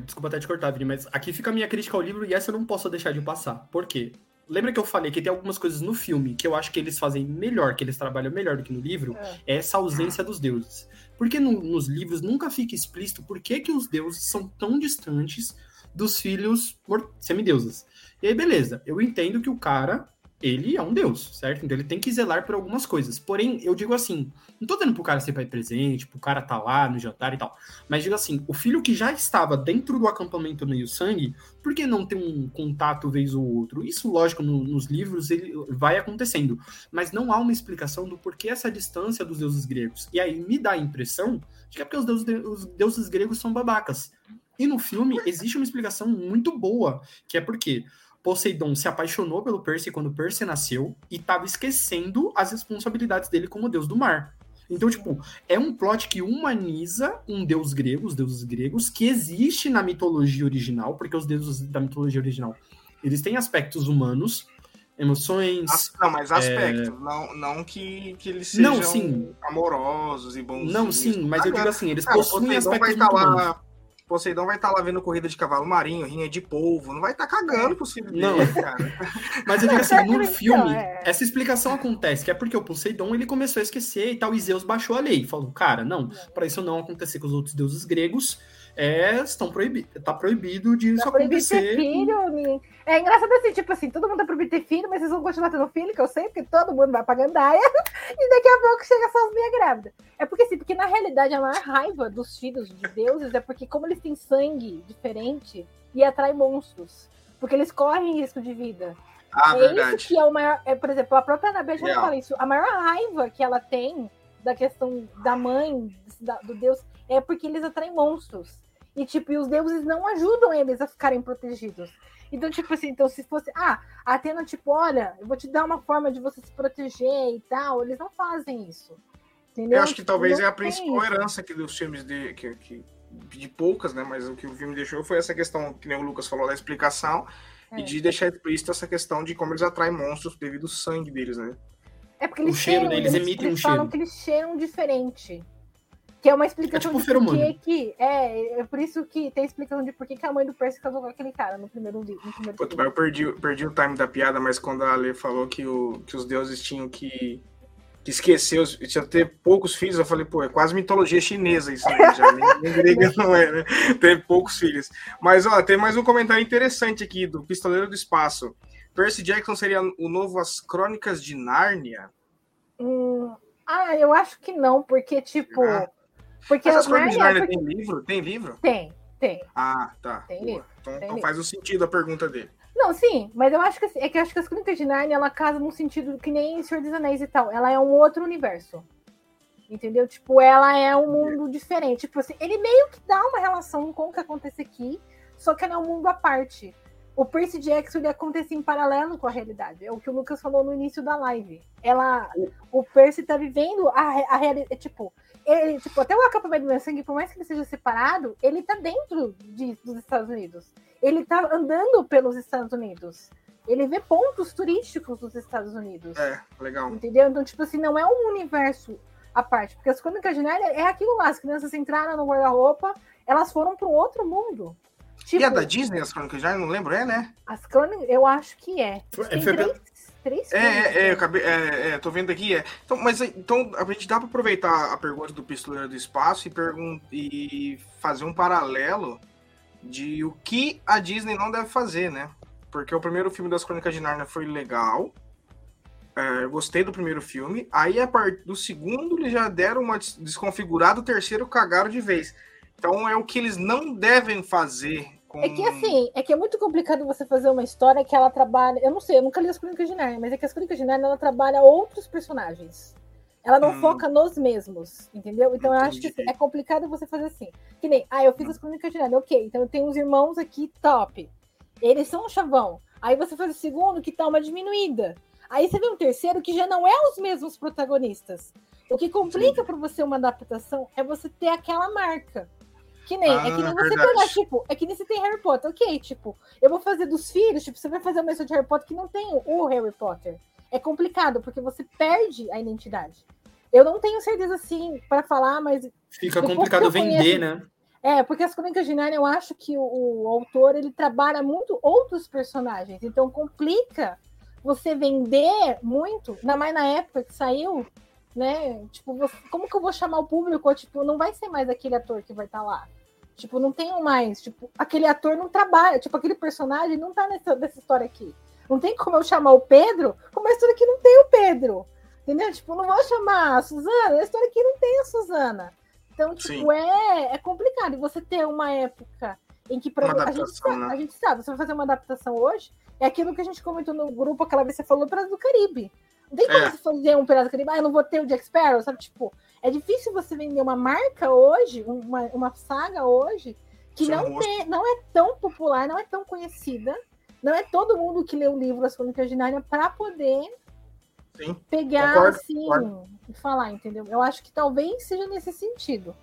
Desculpa até te cortar, Vini, mas aqui fica a minha crítica ao livro e essa eu não posso deixar de passar. Por quê? Lembra que eu falei que tem algumas coisas no filme que eu acho que eles fazem melhor, que eles trabalham melhor do que no livro? É essa ausência dos deuses. Porque no- nos livros nunca fica explícito por que, que os deuses são tão distantes dos filhos semideuses. E aí, beleza, eu entendo que o cara, ele é um deus, certo? Então ele tem que zelar por algumas coisas. Porém, eu digo assim, não tô dando pro cara ser pai presente, pro cara tá lá no jantar e tal. Mas digo assim, o filho que já estava dentro do acampamento meio sangue, por que não ter um contato vez ou outro? Isso, lógico, no- nos livros ele vai acontecendo. Mas não há uma explicação do porquê essa distância dos deuses gregos. E aí me dá a impressão de que é porque os deuses, os deuses gregos são babacas. E no filme existe uma explicação muito boa, que é porque Poseidon se apaixonou pelo Percy quando Percy nasceu e estava esquecendo as responsabilidades dele como deus do mar. Então, tipo, é um plot que humaniza um deus grego, os deuses gregos, que existe na mitologia original, porque os deuses da mitologia original, eles têm aspectos humanos, emoções, não, mas aspecto. Não, não que, que eles sejam É. Não, amorosos e bons. Não, sim, mas eu digo assim, eles possuem Poseidon vai aspectos estar humanos. lá. Poseidon vai estar lá vendo corrida de cavalo marinho, rinha de polvo, não vai estar cagando pro filho Não. dele, cara. Mas eu digo assim, no Então, filme, é. essa explicação acontece, que é porque o Poseidon ele começou a esquecer e tal, e Zeus baixou a lei. Falou, cara, não, para isso não acontecer com os outros deuses gregos, é, estão proibido, tá proibido de isso Tá proibido acontecer. ter filho. É engraçado assim, tipo assim, todo mundo é proibido ter filho, mas vocês vão continuar tendo filho, que eu sei, porque todo mundo vai pra gandaia, e daqui a pouco chega só as minhas grávidas. É porque assim, porque na realidade a maior raiva dos filhos de deuses é porque como eles têm sangue diferente e atrai monstros. Porque eles correm risco de vida. Ah, é verdade. isso que é o maior. É, por exemplo, a própria Anabelle já fala isso. A maior raiva que ela tem da questão da mãe, da- do Deus, é porque eles atraem monstros. E, tipo, e os deuses não ajudam eles a ficarem protegidos. Então, tipo assim, então se fosse. Ah, a Atena, tipo, olha, eu vou te dar uma forma de você se proteger e tal. Eles não fazem isso. Entendeu? Eu acho que talvez não é a principal herança aqui dos filmes de, que, que- de poucas, né? Mas o que o filme deixou foi essa questão, que nem o Lucas falou, da explicação e É. de deixar explícita essa questão de como eles atraem monstros devido ao sangue deles, né? É porque O eles cheiro cheiram, deles eles, emite um eles falam cheiro. que eles cheiram diferente. Que é uma explicação É tipo de feromônio. por que que. É, é por isso que tem explicação de por que, que a mãe do Percy casou com aquele cara no primeiro livro. No primeiro Puta, filme. eu perdi, perdi o time da piada, mas quando a Ale falou que, o, que os deuses tinham que, que esquecer, os, tinha que ter poucos filhos, eu falei, pô, é quase mitologia chinesa isso aí, já, nem, nem grega não é, né? Ter poucos filhos. Mas, ó, tem mais um comentário interessante aqui do Pistoleiro do Espaço. Percy Jackson seria o novo As Crônicas de Nárnia? Hum, ah, eu acho que não, porque, tipo. Ah. Porque Essas a Crônicas de Nárnia- porque- tem livro? Tem livro? tem, tem. Ah, tá. Tem livro, Então, tem então faz o sentido a pergunta dele. Não, sim, mas eu acho que assim, é que eu acho que as Crônicas de Nárnia ela casa num sentido que nem Senhor dos Anéis e tal. Ela é um outro universo. Entendeu? Tipo, ela é um mundo diferente. Tipo assim, ele meio que dá uma relação com o que acontece aqui, só que ela é um mundo à parte. O Percy Jackson ele acontece em paralelo com a realidade. É o que o Lucas falou no início da live. Ela, o Percy tá vivendo a, a realidade. Tipo, ele, tipo, até o acampamento do meu sangue, por mais que ele seja separado, ele tá dentro de- dos Estados Unidos. Ele tá andando pelos Estados Unidos. Ele vê pontos turísticos dos Estados Unidos. É, legal. Entendeu? Então, tipo assim, não é um universo à parte. Porque as crônicas de Nárnia é aquilo lá. As crianças entraram no guarda-roupa, elas foram para um outro mundo. Tipo, E a da Disney, as Crônicas de Nárnia? Não lembro, é, né? as crônicas, eu acho que é. Foi- Tem três, três É, é, é, eu acabei, é, é, tô vendo aqui, é. Então, mas então a gente dá para aproveitar a pergunta do Pistoleiro do Espaço e, pergun e fazer um paralelo de o que a Disney não deve fazer, né? Porque o primeiro filme das Crônicas de Nárnia foi legal. é, eu gostei do primeiro filme. Aí, a partir do segundo, eles já deram uma des- desconfigurada, o terceiro cagaram de vez. Então é o que eles não devem fazer com. É que assim, é que é muito complicado você fazer uma história que ela trabalha. Eu não sei, eu nunca li as Crônicas de Nárnia, mas é que as Crônicas de Nárnia ela trabalha outros personagens. Ela não Hum. foca nos mesmos, entendeu? Então eu acho que Entendi. é complicado você fazer assim. Que nem, ah, eu fiz as Crônicas de Nárnia, ok, então eu tenho uns irmãos aqui top. Eles são um chavão. Aí você faz o segundo que tá uma diminuída. Aí você vê um terceiro que já não é os mesmos protagonistas. O que complica para você uma adaptação é você ter aquela marca. Que nem, é que Ah, nem você verdade. pegar, tipo, é que nem você tem Harry Potter, ok, tipo, eu vou fazer dos filhos, tipo, você vai fazer uma história de Harry Potter que não tem o Harry Potter. É complicado, porque você perde a identidade. Eu não tenho certeza, assim, para falar, mas Fica complicado que vender, conheço, né? é, porque as Crônicas de Nárnia, eu acho que o, o autor, ele trabalha muito outros personagens. Então, complica você vender muito, ainda mais na época que saiu, né? Tipo, como que eu vou chamar o público? Tipo, não vai ser mais aquele ator que vai estar lá. Tipo, não tenho mais. Tipo, aquele ator não trabalha. Tipo, aquele personagem não tá nessa, nessa história aqui. Não tem como eu chamar o Pedro com uma história que não tem o Pedro. Entendeu? Tipo, não vou chamar a Suzana, a história que não tem a Suzana. Então, tipo, Sim. é, é complicado. E você ter uma época em que pra, a, gente sabe, né? a gente sabe, você vai fazer uma adaptação hoje, é aquilo que a gente comentou no grupo aquela vez que você falou Piratas do Caribe. Não tem como É. você fazer um Piratas do Caribe, ah, eu não vou ter o Jack Sparrow, sabe? Tipo, é difícil você vender uma marca hoje, uma, uma saga hoje, que Sem não, tem, não é tão popular, não é tão conhecida. Não é todo mundo que lê o livro As Crônicas de Nárnia para poder Sim. pegar Concordo, assim concordo. e falar, entendeu? Eu acho que talvez seja nesse sentido.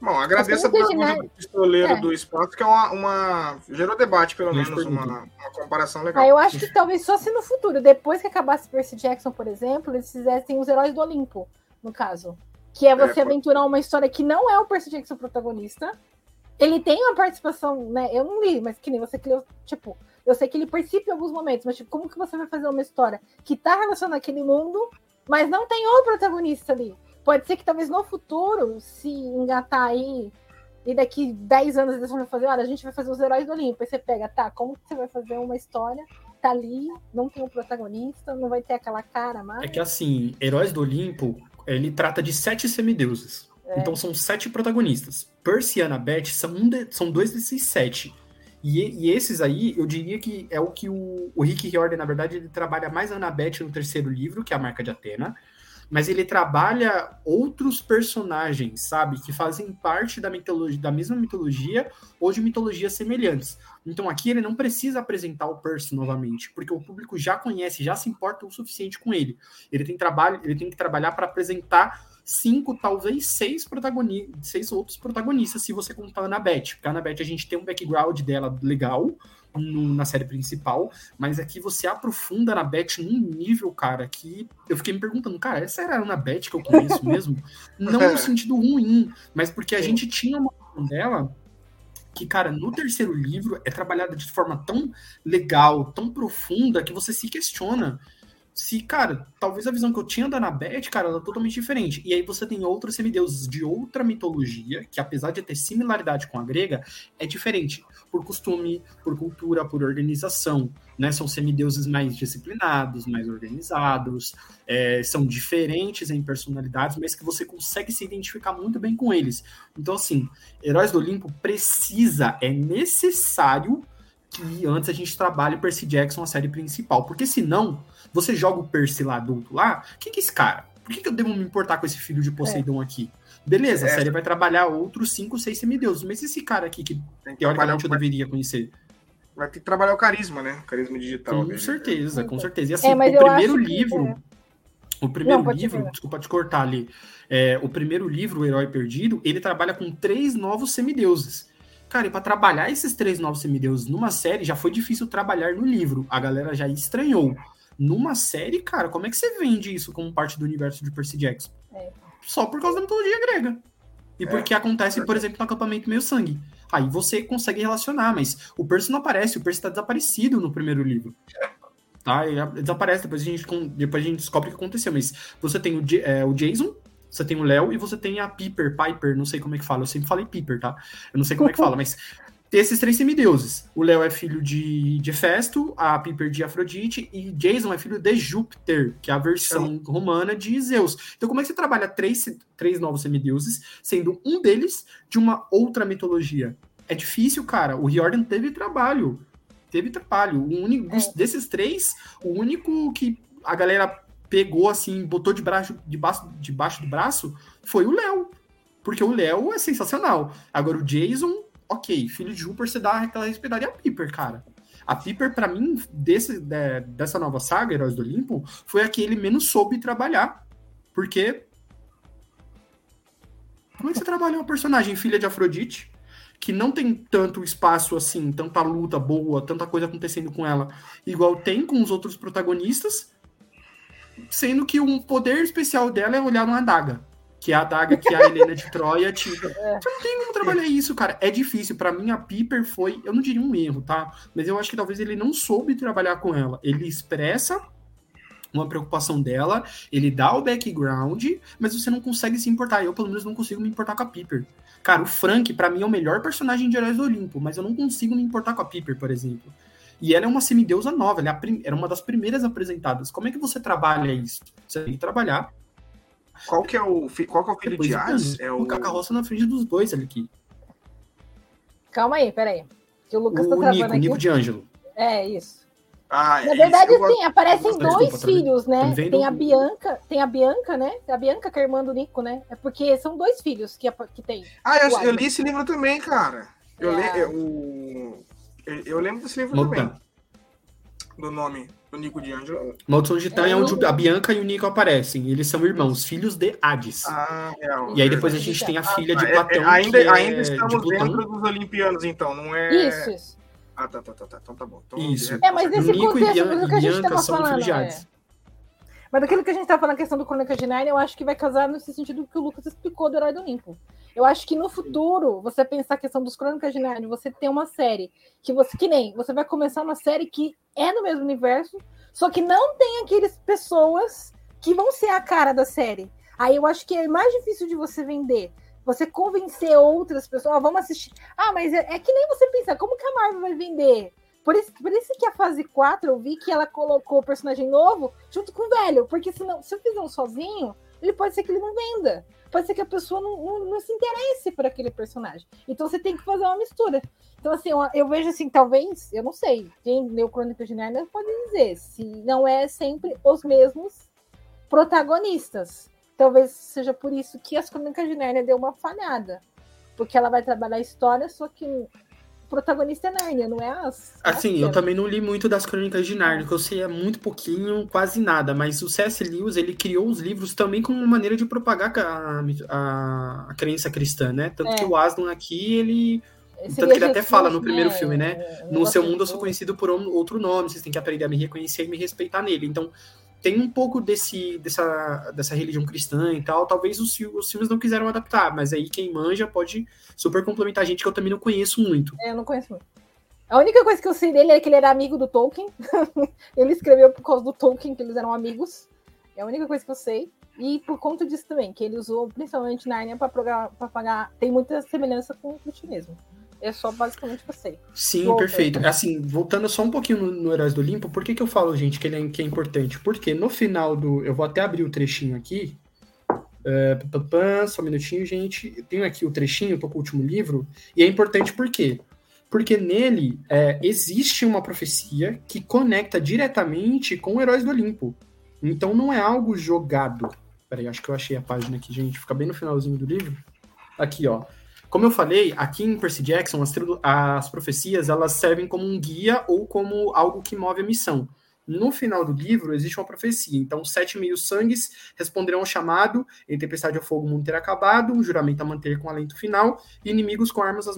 Bom, agradeço a pergunta Nárnia- do pistoleiro É. do espaço, que é uma, uma- gerou debate, pelo menos, uma, uma comparação legal. Ah, eu acho que talvez só se no futuro, depois que acabasse Percy Jackson, por exemplo, eles fizessem os heróis do Olimpo, no caso. Que é você É, aventurar uma história que não é o Percy Jackson o protagonista. Ele tem uma participação, né? Eu não li, mas que nem você que leu, tipo, eu sei que ele participa em alguns momentos, mas tipo, como que você vai fazer uma história que tá relacionada àquele mundo, mas não tem o protagonista ali? Pode ser que talvez no futuro, se engatar aí e daqui 10 anos eles vão fazer, olha, a gente vai fazer os heróis do Olimpo. Aí você pega, tá, como que você vai fazer uma história? Tá ali, não tem um protagonista, não vai ter aquela cara mais. É que assim, Heróis do Olimpo, ele trata de sete semideuses. É. Então são sete protagonistas. Percy e Annabeth são, um de, são dois desses sete. E, e, esses aí, eu diria que é o que o, o Rick Riordan, na verdade, ele trabalha mais a Annabeth no terceiro livro, que é a Marca de Atena mas ele trabalha outros personagens, sabe, que fazem parte da mitologia, da mesma mitologia ou de mitologias semelhantes. Então aqui ele não precisa apresentar o Percy novamente, porque o público já conhece, já se importa o suficiente com ele. Ele tem trabalho, ele tem que trabalhar para apresentar cinco, talvez seis protagonistas, seis outros protagonistas, se você contar a Annabeth. Porque a Annabeth a gente tem um background dela legal, no, na série principal, mas aqui você aprofunda na Beth num nível, cara, que eu fiquei me perguntando, cara, essa era a Ana Beth que eu conheço mesmo? Não no sentido ruim, mas porque a gente tinha uma dela que, cara, no terceiro livro é trabalhada de forma tão legal, tão profunda, que você se questiona se, cara, talvez a visão que eu tinha da Anabeth, cara, ela é totalmente diferente. E aí você tem outros semideuses de outra mitologia, que apesar de ter similaridade com a grega, é diferente por costume, por cultura, por organização. Né? São semideuses mais disciplinados, mais organizados, é, são diferentes em personalidades, mas que você consegue se identificar muito bem com eles. Então, assim, Heróis do Olimpo precisa, é necessário que antes a gente trabalhe o Percy Jackson, a série principal. Porque senão, você joga o Percy lá adulto lá, o que, que é esse cara? Por que, que eu devo me importar com esse filho de Poseidon é. aqui? Beleza, é. a série vai trabalhar outros 5, 6 semideuses, mas esse cara aqui que teoricamente eu deveria conhecer. Vai ter que trabalhar o carisma, né? O carisma digital. Com dele. certeza, com certeza. E assim, é, o primeiro livro. É. O primeiro Não, livro, desculpa te cortar ali. É, o primeiro livro, O Herói Perdido, ele trabalha com três novos semideuses. Cara, e pra trabalhar esses três novos semideuses numa série, já foi difícil trabalhar no livro. A galera já estranhou. Numa série, cara, como é que você vende isso como parte do universo de Percy Jackson? É. Só por causa da mitologia grega. E é. porque acontece, por exemplo, no acampamento meio sangue. Aí você consegue relacionar, mas o Percy não aparece, o Percy tá desaparecido no primeiro livro. Tá? Ele desaparece, depois a gente, depois a gente descobre o que aconteceu. Mas você tem o, é, o Jason, você tem o Léo e você tem a Piper, Piper, não sei como é que fala, eu sempre falei Piper, tá? Eu não sei como é que fala, mas tem esses três semideuses. O Léo é filho de, de Festo, a Piper de Afrodite e Jason é filho de Júpiter, que é a versão romana de Zeus. Então, como é que você trabalha três, três novos semideuses, sendo um deles de uma outra mitologia? É difícil, cara. O Riordan teve trabalho. Teve trabalho. O único, é. desses três, o único que a galera pegou assim, botou de braço, debaixo, debaixo do braço, foi o Léo. Porque o Léo é sensacional. Agora o Jason, ok, filho de Júpiter, você dá aquela respeitada. E a Piper, cara? A Piper, para mim, desse, de, dessa nova saga, Heróis do Olimpo, foi a que ele menos soube trabalhar. Porque. Como é que você trabalha uma personagem filha de Afrodite, que não tem tanto espaço assim, tanta luta boa, tanta coisa acontecendo com ela, igual tem com os outros protagonistas, sendo que um poder especial dela é olhar numa adaga. Que é a adaga que a Helena de Troia tinha. É. Você não tem como trabalhar isso, cara. É difícil. para mim, a Piper foi, eu não diria um erro, tá? Mas eu acho que talvez ele não soube trabalhar com ela. Ele expressa uma preocupação dela, ele dá o background, mas você não consegue se importar. Eu, pelo menos, não consigo me importar com a Piper. Cara, o Frank, para mim, é o melhor personagem de Heróis do Olimpo, mas eu não consigo me importar com a Piper, por exemplo. E ela é uma semideusa nova, ela é era uma das primeiras apresentadas. Como é que você trabalha isso? Você tem que trabalhar. Qual que é o, qual que é o filho de Hades? É o... a carroça na frente dos dois ali aqui. Calma aí, peraí. Que o Lucas o tá travando Nico, aqui. O Nico de Ângelo. É, isso. Ah, Na verdade, isso, sim, aparecem dois desculpa, filhos, tá né? Tem a Bianca, tem a Bianca, né? A Bianca que é irmã do Nico, né? É porque são dois filhos que, que tem. Ah, eu, eu li esse livro também, cara. Eu é. li o eu lembro desse livro Maldição. também. Do nome do Nico de Angelo. Maldição de Titã é, é onde a Bianca e o Nico aparecem. Eles são irmãos, filhos de Hades. Ah, real. E aí depois a gente tem a filha de ah, Platão. É, ainda, é ainda estamos dentro dos Olimpianos, então, não é. Isso, isso. Ah, tá, tá, tá, tá. Então tá bom. Então, isso. É, mas nesse Nico contexto, e Bianca, que a gente tava falando. É. Mas daquilo que a gente tá falando, a questão do Crônica de Narnia, eu acho que vai casar nesse sentido que o Lucas explicou do Herói do Olimpo. Eu acho que no futuro, você pensar a questão dos Crônicas de Narnia, você tem uma série que você que nem, você vai começar uma série que é no mesmo universo, só que não tem aqueles pessoas que vão ser a cara da série. Aí eu acho que é mais difícil de você vender Você convencer outras pessoas, ah, vamos assistir. Ah, mas é, é, que nem você pensa, como que a Marvel vai vender? Por isso, por isso que a fase 4 eu vi que ela colocou o personagem novo junto com o velho. Porque senão, se eu fizer um sozinho, ele pode ser que ele não venda. Pode ser que a pessoa não, não, não se interesse por aquele personagem. Então você tem que fazer uma mistura. Então, assim, eu, eu vejo assim, talvez, eu não sei, quem leu Crônicas de Narnia pode dizer, se não é sempre os mesmos protagonistas. Talvez seja por isso que as Crônicas de Narnia deu uma falhada. Porque ela vai trabalhar a história, só que protagonista é Nárnia, não é as. Assim, eu também não li muito das Crônicas de Nárnia, que eu sei é muito pouquinho, quase nada, mas o C.S. Lewis, ele criou os livros também como uma maneira de propagar a, a, a crença cristã, né? Tanto é. que o Aslan aqui, ele. Tanto que ele Jesus, até fala no primeiro né? filme, né? É, no seu mundo eu sou conhecido por outro nome, vocês têm que aprender a me reconhecer e me respeitar nele. Então, tem um pouco desse, dessa, dessa religião cristã e tal. Talvez os, os filmes não quiseram adaptar, mas aí quem manja pode super complementar a gente, que eu também não conheço muito. É, eu não conheço muito. A única coisa que eu sei dele é que ele era amigo do Tolkien. ele escreveu por causa do Tolkien, que eles eram amigos. É a única coisa que eu sei. E por conta disso também, que ele usou principalmente Narnia para pagar. Tem muita semelhança com o cristianismo. É só basicamente você. Sim, Volta. perfeito. Assim, voltando só um pouquinho no, no Heróis do Olimpo, por que, que eu falo, gente, que ele é, que é importante? Porque no final do. Eu vou até abrir o trechinho aqui. Uh, só um minutinho, gente. Eu tenho aqui o trechinho, eu tô com o último livro. E é importante por quê? Porque nele é, existe uma profecia que conecta diretamente com o Heróis do Olimpo. Então não é algo jogado. Peraí, acho que eu achei a página aqui, gente. Fica bem no finalzinho do livro. Aqui, ó. Como eu falei, aqui em Percy Jackson, as, as profecias elas servem como um guia ou como algo que move a missão. No final do livro, existe uma profecia. Então, sete mil sangues responderão ao chamado, em tempestade ao fogo o mundo terá acabado, um juramento a manter com alento final, e inimigos com armas às,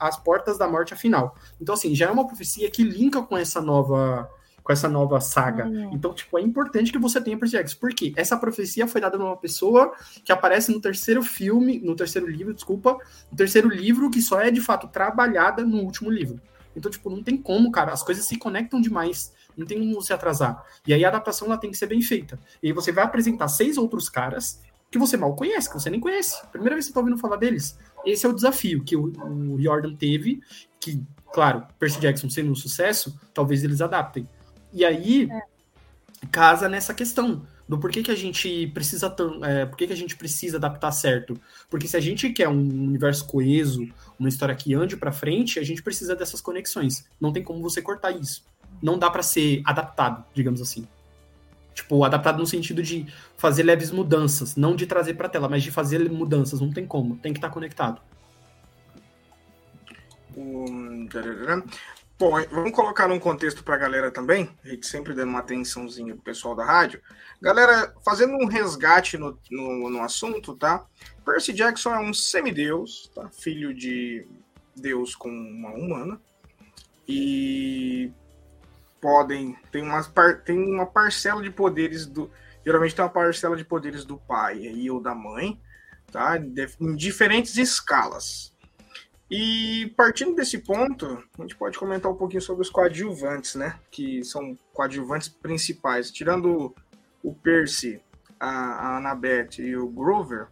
às, portas da morte afinal. Então, assim, já é uma profecia que linka com essa nova com essa nova saga. Então, tipo, é importante que você tenha Percy Jackson. Por quê? Essa profecia foi dada numa pessoa que aparece no terceiro filme, no terceiro livro, desculpa, no terceiro livro que só é de fato trabalhada no último livro. Então, tipo, não tem como, cara. As coisas se conectam demais. Não tem como se atrasar. E aí a adaptação ela tem que ser bem feita. E aí você vai apresentar seis outros caras que você mal conhece, que você nem conhece. Primeira vez que você tá ouvindo falar deles. Esse é o desafio que o, o Jordan teve, que, claro, Percy Jackson sendo um sucesso, talvez eles adaptem. E aí é. casa nessa questão do porquê que a gente precisa é, por que a gente precisa adaptar certo. Porque se a gente quer um universo coeso, uma história que ande para frente, a gente precisa dessas conexões. Não tem como você cortar isso. Não dá para ser adaptado, digamos assim. Tipo, adaptado no sentido de fazer leves mudanças, não de trazer para tela, mas de fazer mudanças, não tem como, tem que estar tá conectado. Um... Bom, vamos colocar num contexto para a galera também, a gente sempre dando uma atençãozinha pro pessoal da rádio. Galera, fazendo um resgate no, no, no assunto, tá? Percy Jackson é um semideus, tá? Filho de Deus com uma humana. E podem. Tem uma, tem uma parcela de poderes do. Geralmente tem uma parcela de poderes do pai e ou da mãe, tá? Em diferentes escalas. E partindo desse ponto, a gente pode comentar um pouquinho sobre os coadjuvantes, né? Que são coadjuvantes principais. Tirando o Percy, a, a Annabeth e o Grover,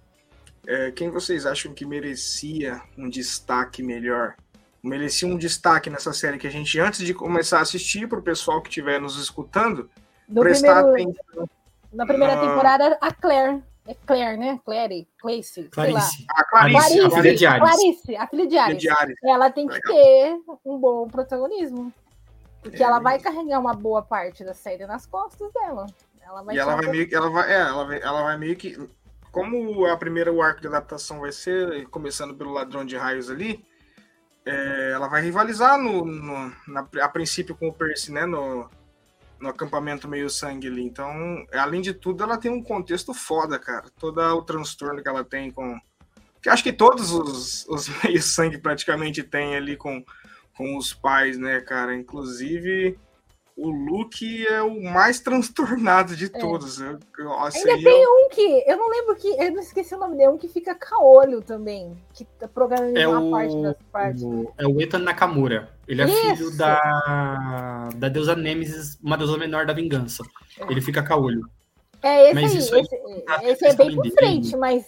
é, quem vocês acham que merecia um destaque melhor? Merecia um destaque nessa série que a gente, antes de começar a assistir, para o pessoal que estiver nos escutando, Do prestar primeiro, atenção. Na primeira temporada, a Claire. É Claire, né? Claire, Clarice, Clarice. A Clarice, Clarice, a filha de Ares. Clarice, a filha de Ares. De Ares. Ela tem que ter um bom protagonismo. Porque é, ela vai carregar uma boa parte da série nas costas dela. Ela vai e ela vai meio que. Ela vai, é, ela vai, ela vai meio que. Como a primeira o arco de adaptação vai ser, começando pelo ladrão de raios ali, é, ela vai rivalizar no, no na, a princípio com o Percy, né? No, no acampamento meio sangue ali. Então, além de tudo, ela tem um contexto foda, cara. Todo o transtorno que ela tem com. Que acho que todos os, os meio sangue praticamente tem ali com, com os pais, né, cara? Inclusive, o Luke é o mais transtornado de é. todos. Eu, Ainda tem eu... um que, eu não lembro que, eu não esqueci o nome dele, um que fica caolho também, que tá programando é uma o, parte das partes. O, é o Ethan Nakamura. Ele é Isso. filho da, da deusa Nemesis, uma deusa menor da vingança. É. Ele fica caolho. É, esse mas aí, esse, aí, esse é bem por frente, mas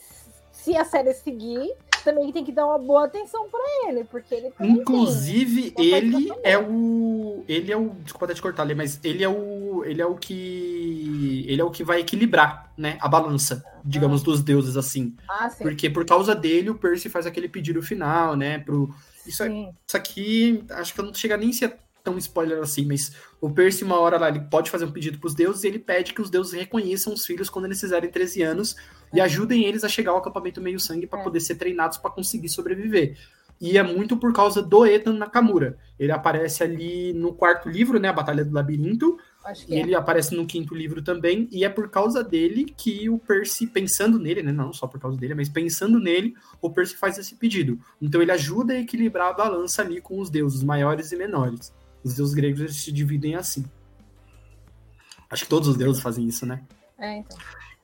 se a série seguir, também tem que dar uma boa atenção para ele, porque ele Inclusive, tem, ele é o. Ele é o. Desculpa até te cortar ali, mas ele é o. Ele é o que. Ele é o que vai equilibrar, né? A balança, digamos, ah. dos deuses, assim. Ah, sim. Porque por causa dele, o Percy faz aquele pedido final, né? Pro. Isso, é, isso aqui, acho que não chega nem a ser tão spoiler assim, mas o Percy, uma hora lá, ele pode fazer um pedido para os deuses e ele pede que os deuses reconheçam os filhos quando eles fizerem 13 anos e ajudem eles a chegar ao acampamento meio-sangue para é. poder ser treinados para conseguir sobreviver. E é muito por causa do Ethan Nakamura. Ele aparece ali no quarto livro, né, a Batalha do Labirinto, e é. ele aparece no quinto livro também, e é por causa dele que o Percy, pensando nele, né, não só por causa dele, mas pensando nele, o Percy faz esse pedido. Então ele ajuda a equilibrar a balança ali com os deuses maiores e menores. Os deuses gregos eles se dividem assim. Acho que todos os deuses fazem isso, né? É, então.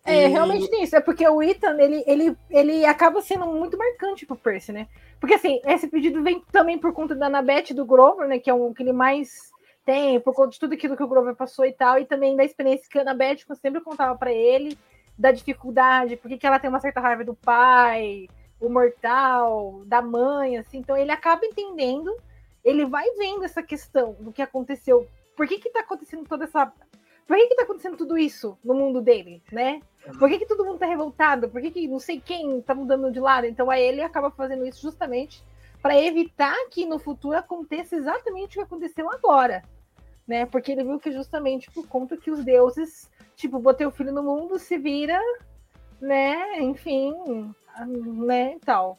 É, realmente tem isso. É porque o Ethan, ele, ele, ele acaba sendo muito marcante pro Percy, né? Porque, assim, esse pedido vem também por conta da Annabeth e do Grover, né? Que é o que ele mais tem, por conta de tudo aquilo que o Grover passou e tal. E também da experiência que a Annabeth sempre contava para ele, da dificuldade, porque que ela tem uma certa raiva do pai, o mortal, da mãe, assim. Então, ele acaba entendendo ele vai vendo essa questão do que aconteceu. Por que que tá acontecendo toda essa... Por que que tá acontecendo tudo isso no mundo dele, né? Por que que todo mundo tá revoltado? Por que que não sei quem tá mudando de lado? Então aí ele acaba fazendo isso justamente para evitar que no futuro aconteça exatamente o que aconteceu agora, né? Porque ele viu que justamente por conta que os deuses, tipo, botei o filho no mundo, se vira, né? Enfim, né, tal.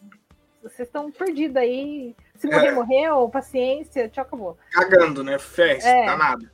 Vocês estão perdidos aí se morrer, é. morreu, paciência, tchau, acabou. Cagando, né? Festa, é. danado.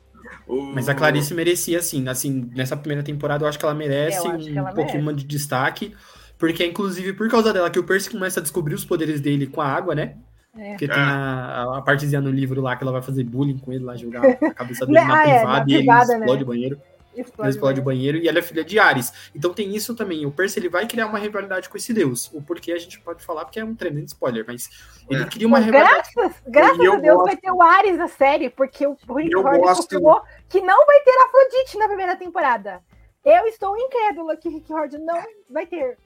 O... Mas a Clarice merecia, assim, assim, nessa primeira temporada eu acho que ela merece um ela pouquinho merece. de destaque, porque é inclusive por causa dela que o Percy começa a descobrir os poderes dele com a água, né? É. Porque tem é. a, a partezinha no livro lá que ela vai fazer bullying com ele lá, jogar a cabeça dele na ah, privada é, na e privada, ele explode né? o banheiro explode, explode o banheiro e ela é filha de Ares. Então tem isso também. O Percy ele vai criar uma rivalidade com esse deus. O porquê a gente pode falar porque é um tremendo spoiler, mas ele é. cria uma rivalidade. Graças, graças a Deus gosto... vai ter o Ares na série, porque o Rick Horner gosto... confirmou que não vai ter Afrodite na primeira temporada. Eu estou incrédula que Rick Horner não vai ter.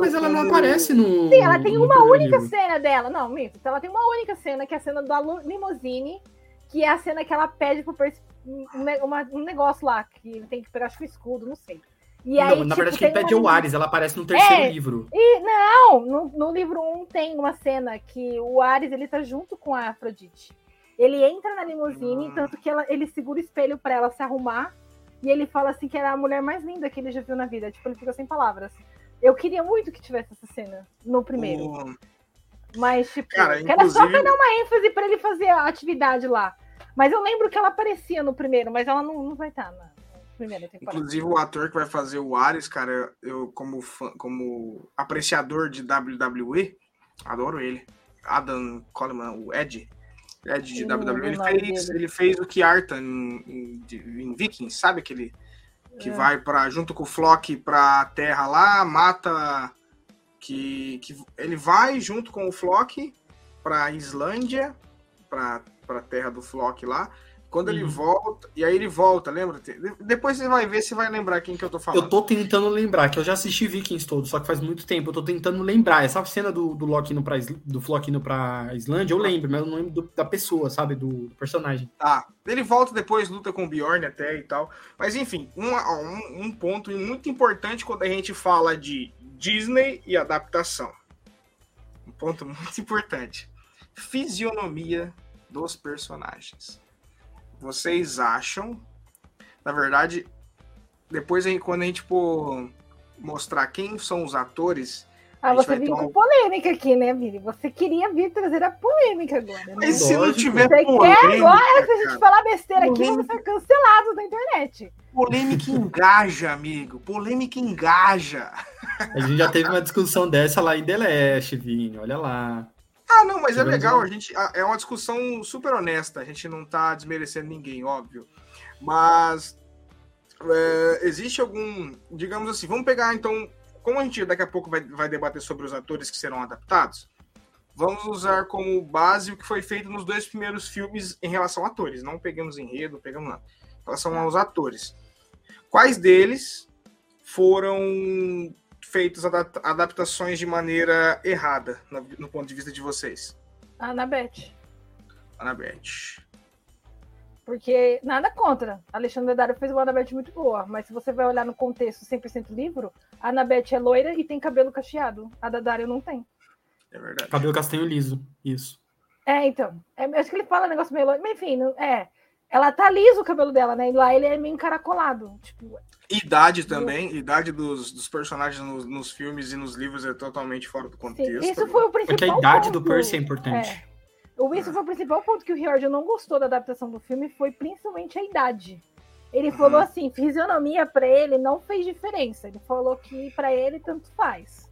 Mas ela não aparece no. Sim, ela tem uma única livro. cena dela. Não, Mito, ela tem uma única cena, que é a cena da limousine, que é a cena que ela pede pro Percy um, uma, um negócio lá, que tem que pegar, acho que o escudo, não sei. E não, aí, na tipo, verdade, quem pede é o Ares, ela aparece no terceiro é, livro. E, não, no, no livro 1 um tem uma cena que o Ares ele tá junto com a Afrodite. Ele entra na limusine, ah. tanto que ela, ele segura o espelho para ela se arrumar, e ele fala assim que era a mulher mais linda que ele já viu na vida. Tipo, ele fica sem palavras. Eu queria muito que tivesse essa cena no primeiro. Mas, tipo, Cara, inclusive... era só pra dar uma ênfase para ele fazer a atividade lá. Mas eu lembro que ela aparecia no primeiro, mas ela não, não vai estar na primeira temporada. Inclusive, o ator que vai fazer o Ares, cara, eu, como, fã, como apreciador de WWE, adoro ele. Adam Coleman, o Ed. Ed de WWE, ele fez, ele fez o Kiartan em, em, em Vikings, sabe aquele que é. vai para junto com o Flock pra terra lá, mata que, que ele vai junto com o Flock para Islândia, para pra terra do Flock lá. Quando ele uhum. volta, e aí ele volta, lembra? Depois você vai ver, você vai lembrar quem que eu tô falando. Eu tô tentando lembrar, que eu já assisti Vikings todo, só que faz muito tempo. Eu tô tentando lembrar. Essa cena do, do Loki indo pra, do Flock indo pra Islândia, eu lembro, mas eu não lembro do, da pessoa, sabe? Do, do, personagem. Tá. Ele volta depois, luta com o Bjorn até e tal. Mas enfim, um, um, um ponto muito importante quando a gente fala de Disney e adaptação. Um ponto muito importante. Fisionomia dos personagens. Vocês acham? Na verdade, depois quando a gente for mostrar quem são os atores. Ah, você veio com polêmica aqui, né, Vini? Você queria vir trazer a polêmica agora. Né? Mas se não tiver você polêmica. Quer agora, se a gente falar besteira polêmica... aqui, vamos ser cancelados na internet. Polêmica engaja, amigo. Polêmica engaja. A gente já teve uma discussão dessa lá em The Last, Vini. Olha lá. Ah, não, mas é legal, a gente é uma discussão super honesta, a gente não tá desmerecendo ninguém, óbvio. Mas é, existe algum, digamos assim, vamos pegar então, como a gente daqui a pouco vai, vai debater sobre os atores que serão adaptados, vamos usar como base o que foi feito nos dois primeiros filmes em relação a atores, não pegamos enredo, pegamos nada, em relação aos atores. Quais deles foram feitos adaptações de maneira errada, no ponto de vista de vocês? Anabete. Anabete. Porque nada contra. Alexandre Daddario fez uma Anabete muito boa, mas se você vai olhar no contexto 100% livro, a Anabete é loira e tem cabelo cacheado. A Daddario não tem. É verdade. Cabelo castanho liso, isso. É, então. É, acho que ele fala um negócio meio loiro, mas enfim, é. Ela tá liso o cabelo dela, né? E lá ele é meio encaracolado. Tipo, Idade também, idade dos, dos personagens nos, nos, filmes e nos livros é totalmente fora do contexto. Sim, isso foi o principal. Porque a idade ponto. do Percy é importante. É. Isso foi o principal ponto que o Riordan não gostou da adaptação do filme, foi principalmente a idade. Ele uhum. falou assim, fisionomia para ele não fez diferença. Ele falou que para ele tanto faz.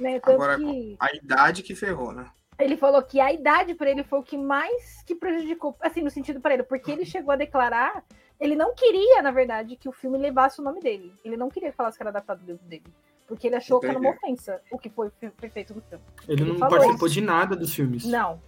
Né? Tanto Agora, que... a idade que ferrou, né? Ele falou que a idade para ele foi o que mais que prejudicou, assim, no sentido para ele, porque ele chegou a declarar, ele não queria, na verdade, que o filme levasse o nome dele. Ele não queria que falasse que era adaptado do livro dele. Porque ele achou Entendi. que era uma ofensa o que foi, feito no filme. Ele, ele não participou isso. de nada dos filmes. Não.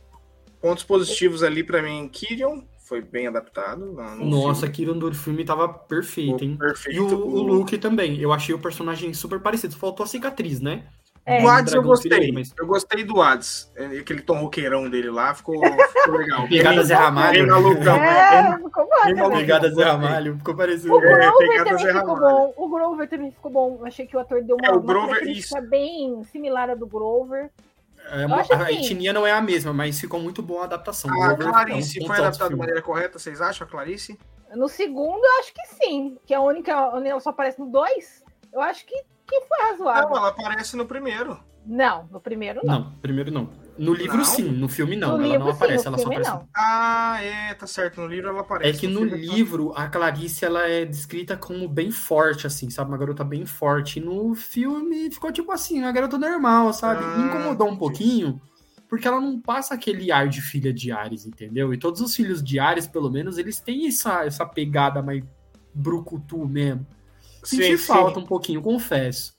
Pontos positivos ali para mim, Kyrion foi bem adaptado. Nossa, Kyrion do filme tava perfeito, hein? Perfeito. E o, o Luke também. Eu achei o personagem super parecido. Faltou a cicatriz, né? É, o Hades eu gostei. mas... Eu gostei do Hades. É, aquele tom roqueirão dele lá ficou, ficou legal. Pegada Zé Ramalho. Malucão, é, é, ficou bom. Pegada Zé Ramalho. Ficou parecido. O Grover é, também ficou bom. O Grover também ficou bom. Eu achei que o ator deu uma, é, o Grover, uma isso. bem similar à do Grover. É, a assim, etnia não é a mesma, mas ficou muito boa a adaptação. A Clarice é um foi adaptada de maneira correta, vocês acham, a Clarice? No segundo, eu acho que sim. Que é a única. Onde ela só aparece no dois. Eu acho que, que foi razoável. Não, ela aparece no primeiro. Não, no primeiro não. Não, primeiro não. No livro não? sim, no filme não. No ela livro, não aparece, sim, ela só aparece. Não. Ah, é, tá certo. No livro ela aparece. É que no, no livro a Clarice ela é descrita como bem forte, assim, sabe? Uma garota bem forte. E no filme ficou tipo assim, uma garota normal, sabe? Ah, Me incomodou um pouquinho, porque ela não passa aquele ar de filha de Ares, entendeu? E todos os filhos de Ares, pelo menos, eles têm essa, essa pegada mais brucutu mesmo. Senti falta um pouquinho, confesso.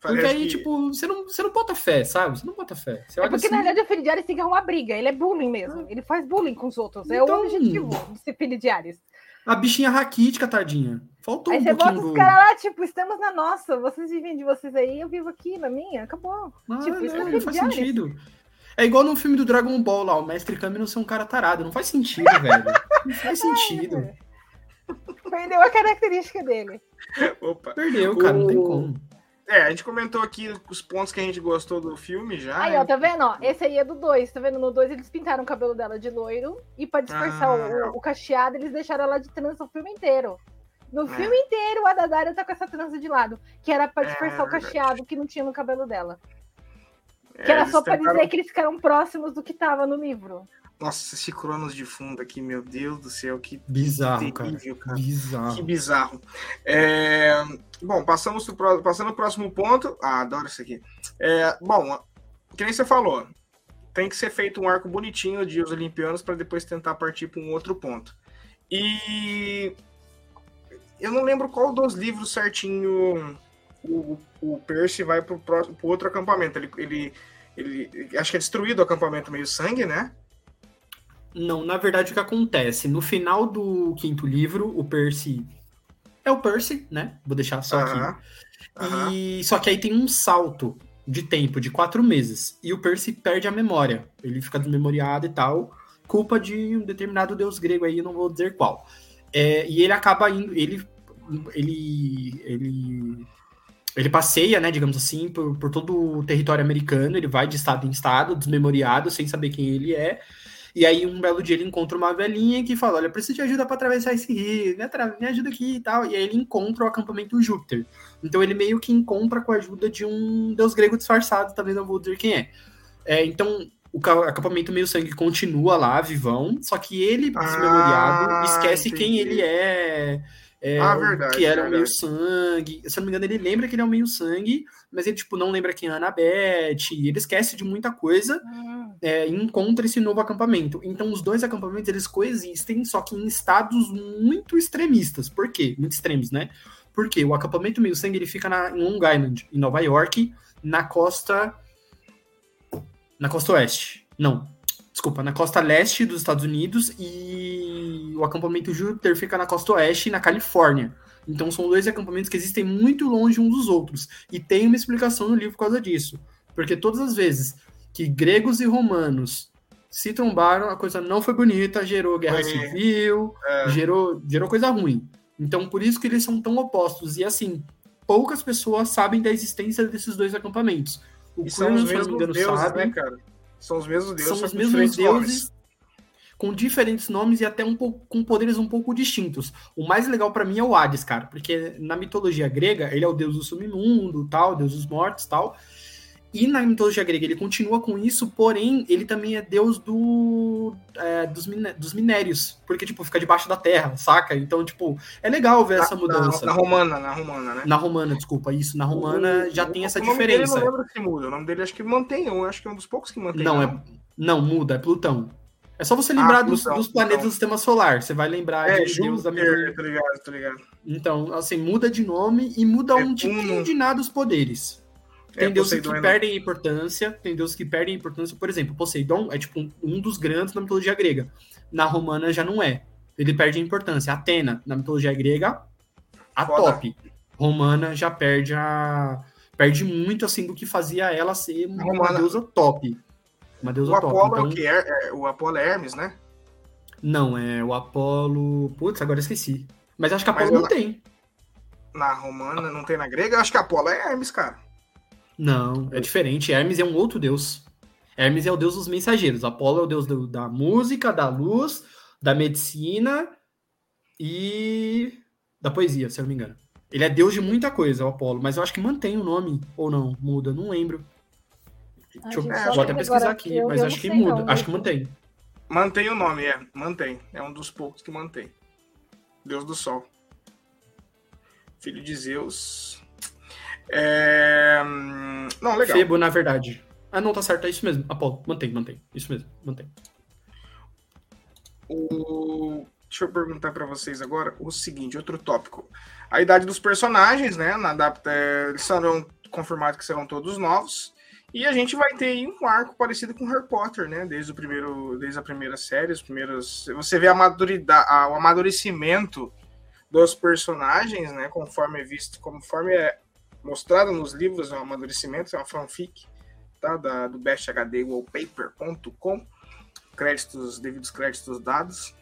Porque aí, que... tipo, você não, você não bota fé, sabe? Você não bota fé. Você é porque, assim... na verdade, o filho de Ares tem que arrumar briga. Ele é bullying mesmo. Ele faz bullying com os outros. Então... É o então, objetivo de ser filho de Ares. A bichinha raquítica, tadinha. Faltou aí um você bota os caras lá, tipo, estamos na nossa. Vocês vivem de vocês aí, eu vivo aqui na minha. Acabou. Ah, tipo, não, é não faz sentido. É igual no filme do Dragon Ball lá, o Mestre Kami não ser um cara tarado. Não faz sentido, velho. Não faz sentido. Perdeu a característica dele. Opa. Perdeu, cara, o... não tem como. É, a gente comentou aqui os pontos que a gente gostou do filme já. Aí, ó, tá vendo? Ó, esse aí é do 2, tá vendo? No 2 eles pintaram o cabelo dela de loiro e pra disfarçar ah. o, o, cacheado, eles deixaram ela de trança o filme inteiro. No é. filme inteiro, a Dadara tá com essa trança de lado, que era pra é disfarçar é, o cacheado que não tinha no cabelo dela. É, que era só pra tentaram... dizer que eles ficaram próximos do que tava no livro. Nossa, esse Cronos de fundo aqui, meu Deus do céu, que bizarro, terrível, cara. cara. Bizarro. Que bizarro. É... Bom, passamos pro... passando o próximo ponto. Ah, adoro isso aqui. É... Bom, que nem você falou, tem que ser feito um arco bonitinho de os Olimpianos para depois tentar partir para um outro ponto. E eu não lembro qual dos livros certinho o, o Percy vai para o outro acampamento. Ele, ele, ele, acho que é destruído o acampamento meio sangue, né? Não, na verdade o que acontece? No final do quinto livro, o Percy. É o Percy, né? Vou deixar só aqui. E só que aí tem um salto de tempo de quatro meses. E o Percy perde a memória. Ele fica desmemoriado e tal. Culpa de um determinado deus grego aí, não vou dizer qual. É, e ele acaba indo. Ele. Ele. Ele. Ele passeia, né, digamos assim, por, por todo o território americano. Ele vai de estado em estado, desmemoriado, sem saber quem ele é. E aí, um belo dia, ele encontra uma velhinha que fala: Olha, preciso de ajuda para atravessar esse rio, me, me ajuda aqui e tal. E aí, ele encontra o acampamento Júpiter. Então, ele meio que encontra com a ajuda de um deus grego disfarçado, também não vou dizer quem é. é então, o acampamento meio sangue continua lá, vivão, só que ele, desmemoriado, ah, esquece entendi. quem ele é é, ah, verdade. Que era verdade. o meio sangue. Se eu não me engano, ele lembra que ele é o meio sangue, mas ele, tipo, não lembra quem é a Anabeth. Ele esquece de muita coisa hum. é, e encontra esse novo acampamento. Então, os dois acampamentos, eles coexistem, só que em estados muito extremistas. Por quê? Muito extremos, né? Porque o acampamento meio sangue, ele fica na, em Long Island, em Nova York, na costa... Na costa oeste. Não, desculpa, na costa leste dos Estados Unidos e o acampamento Júpiter fica na costa oeste, na Califórnia. Então são dois acampamentos que existem muito longe uns dos outros. E tem uma explicação no livro por causa disso. Porque todas as vezes que gregos e romanos se trombaram, a coisa não foi bonita, gerou guerra É. civil, É. gerou, gerou coisa ruim. Então por isso que eles são tão opostos. E assim, poucas pessoas sabem da existência desses dois acampamentos. O E são os Kurgan, se não me engano, deuses, sabe. né, cara? São os mesmos deuses, são os mesmos deuses nomes. Com diferentes nomes e até um pouco com poderes um pouco distintos. O mais legal pra mim é o Hades, cara, porque na mitologia grega ele é o deus do submundo, tal, deus dos mortos, tal. E na mitologia grega ele continua com isso, porém ele também é deus do, é, dos, miné- dos minérios, porque tipo fica debaixo da terra, saca? Então tipo é legal ver essa Na- mudança. Na, na romana, na romana, né? Na romana, desculpa, isso. Na romana já tem essa o nome dele diferença. eu não lembro se muda. O nome dele acho que mantém. Eu acho que é um dos poucos que mantém. Não, é, não, muda, é Plutão. É só você lembrar dos, Plutão, dos planetas do sistema solar. Você vai lembrar É, de Deus da. Júpiter, tá ligado, tá ligado. Então, assim, muda de nome e muda um Netuno. tipo de nada os poderes. Tem É, deuses que Poseidon é perdem a importância, tem deuses que perdem a importância. Por exemplo, Poseidon é tipo um, um dos grandes na mitologia grega. Na romana já não é. Ele perde a importância. Atena, na mitologia grega, a Foda. top. Romana já perde a. Perde muito assim do que fazia ela ser uma Romana- deusa top. Uma deusa O top. Apolo é Então, o que? É, é- o Apolo é Hermes, né? Não, é o Apolo. Putz, agora esqueci. Mas acho que Mas Apolo não eu- tem. Na romana, não tem na grega. Eu acho que Apolo é Hermes, cara. Não, é diferente. Hermes é um outro deus. Hermes é o deus dos mensageiros. Apolo é o deus do- da música, da luz, da medicina e da poesia, se eu não me engano. Ele é deus de muita coisa, o Apolo, mas eu acho que mantém o nome, ou não, muda, não lembro. Deixa eu, só vou até pesquisar aqui, eu- mas eu acho que sei muda, não, acho que mantém. Mantém o nome, é. Mantém. É um dos poucos que mantém. Deus do Sol. Filho de Zeus. É... Não, legal. Febo, na verdade. Ah, não, tá certo, é isso mesmo. Apolo, mantém, mantém. Isso mesmo, mantém. O... Deixa eu perguntar pra vocês agora o seguinte, outro tópico. A idade dos personagens, né? Na adapta... é, Eles serão confirmados que serão todos novos. E a gente vai ter um arco parecido com Harry Potter, né? Desde o primeiro, desde a primeira série, os primeiros. Você vê a maturidade, a- o amadurecimento dos personagens, né? Conforme é visto, conforme é mostrado nos livros, é um amadurecimento, é uma fanfic, tá? Da, do besthd.wallpaper.com créditos, devidos créditos dados.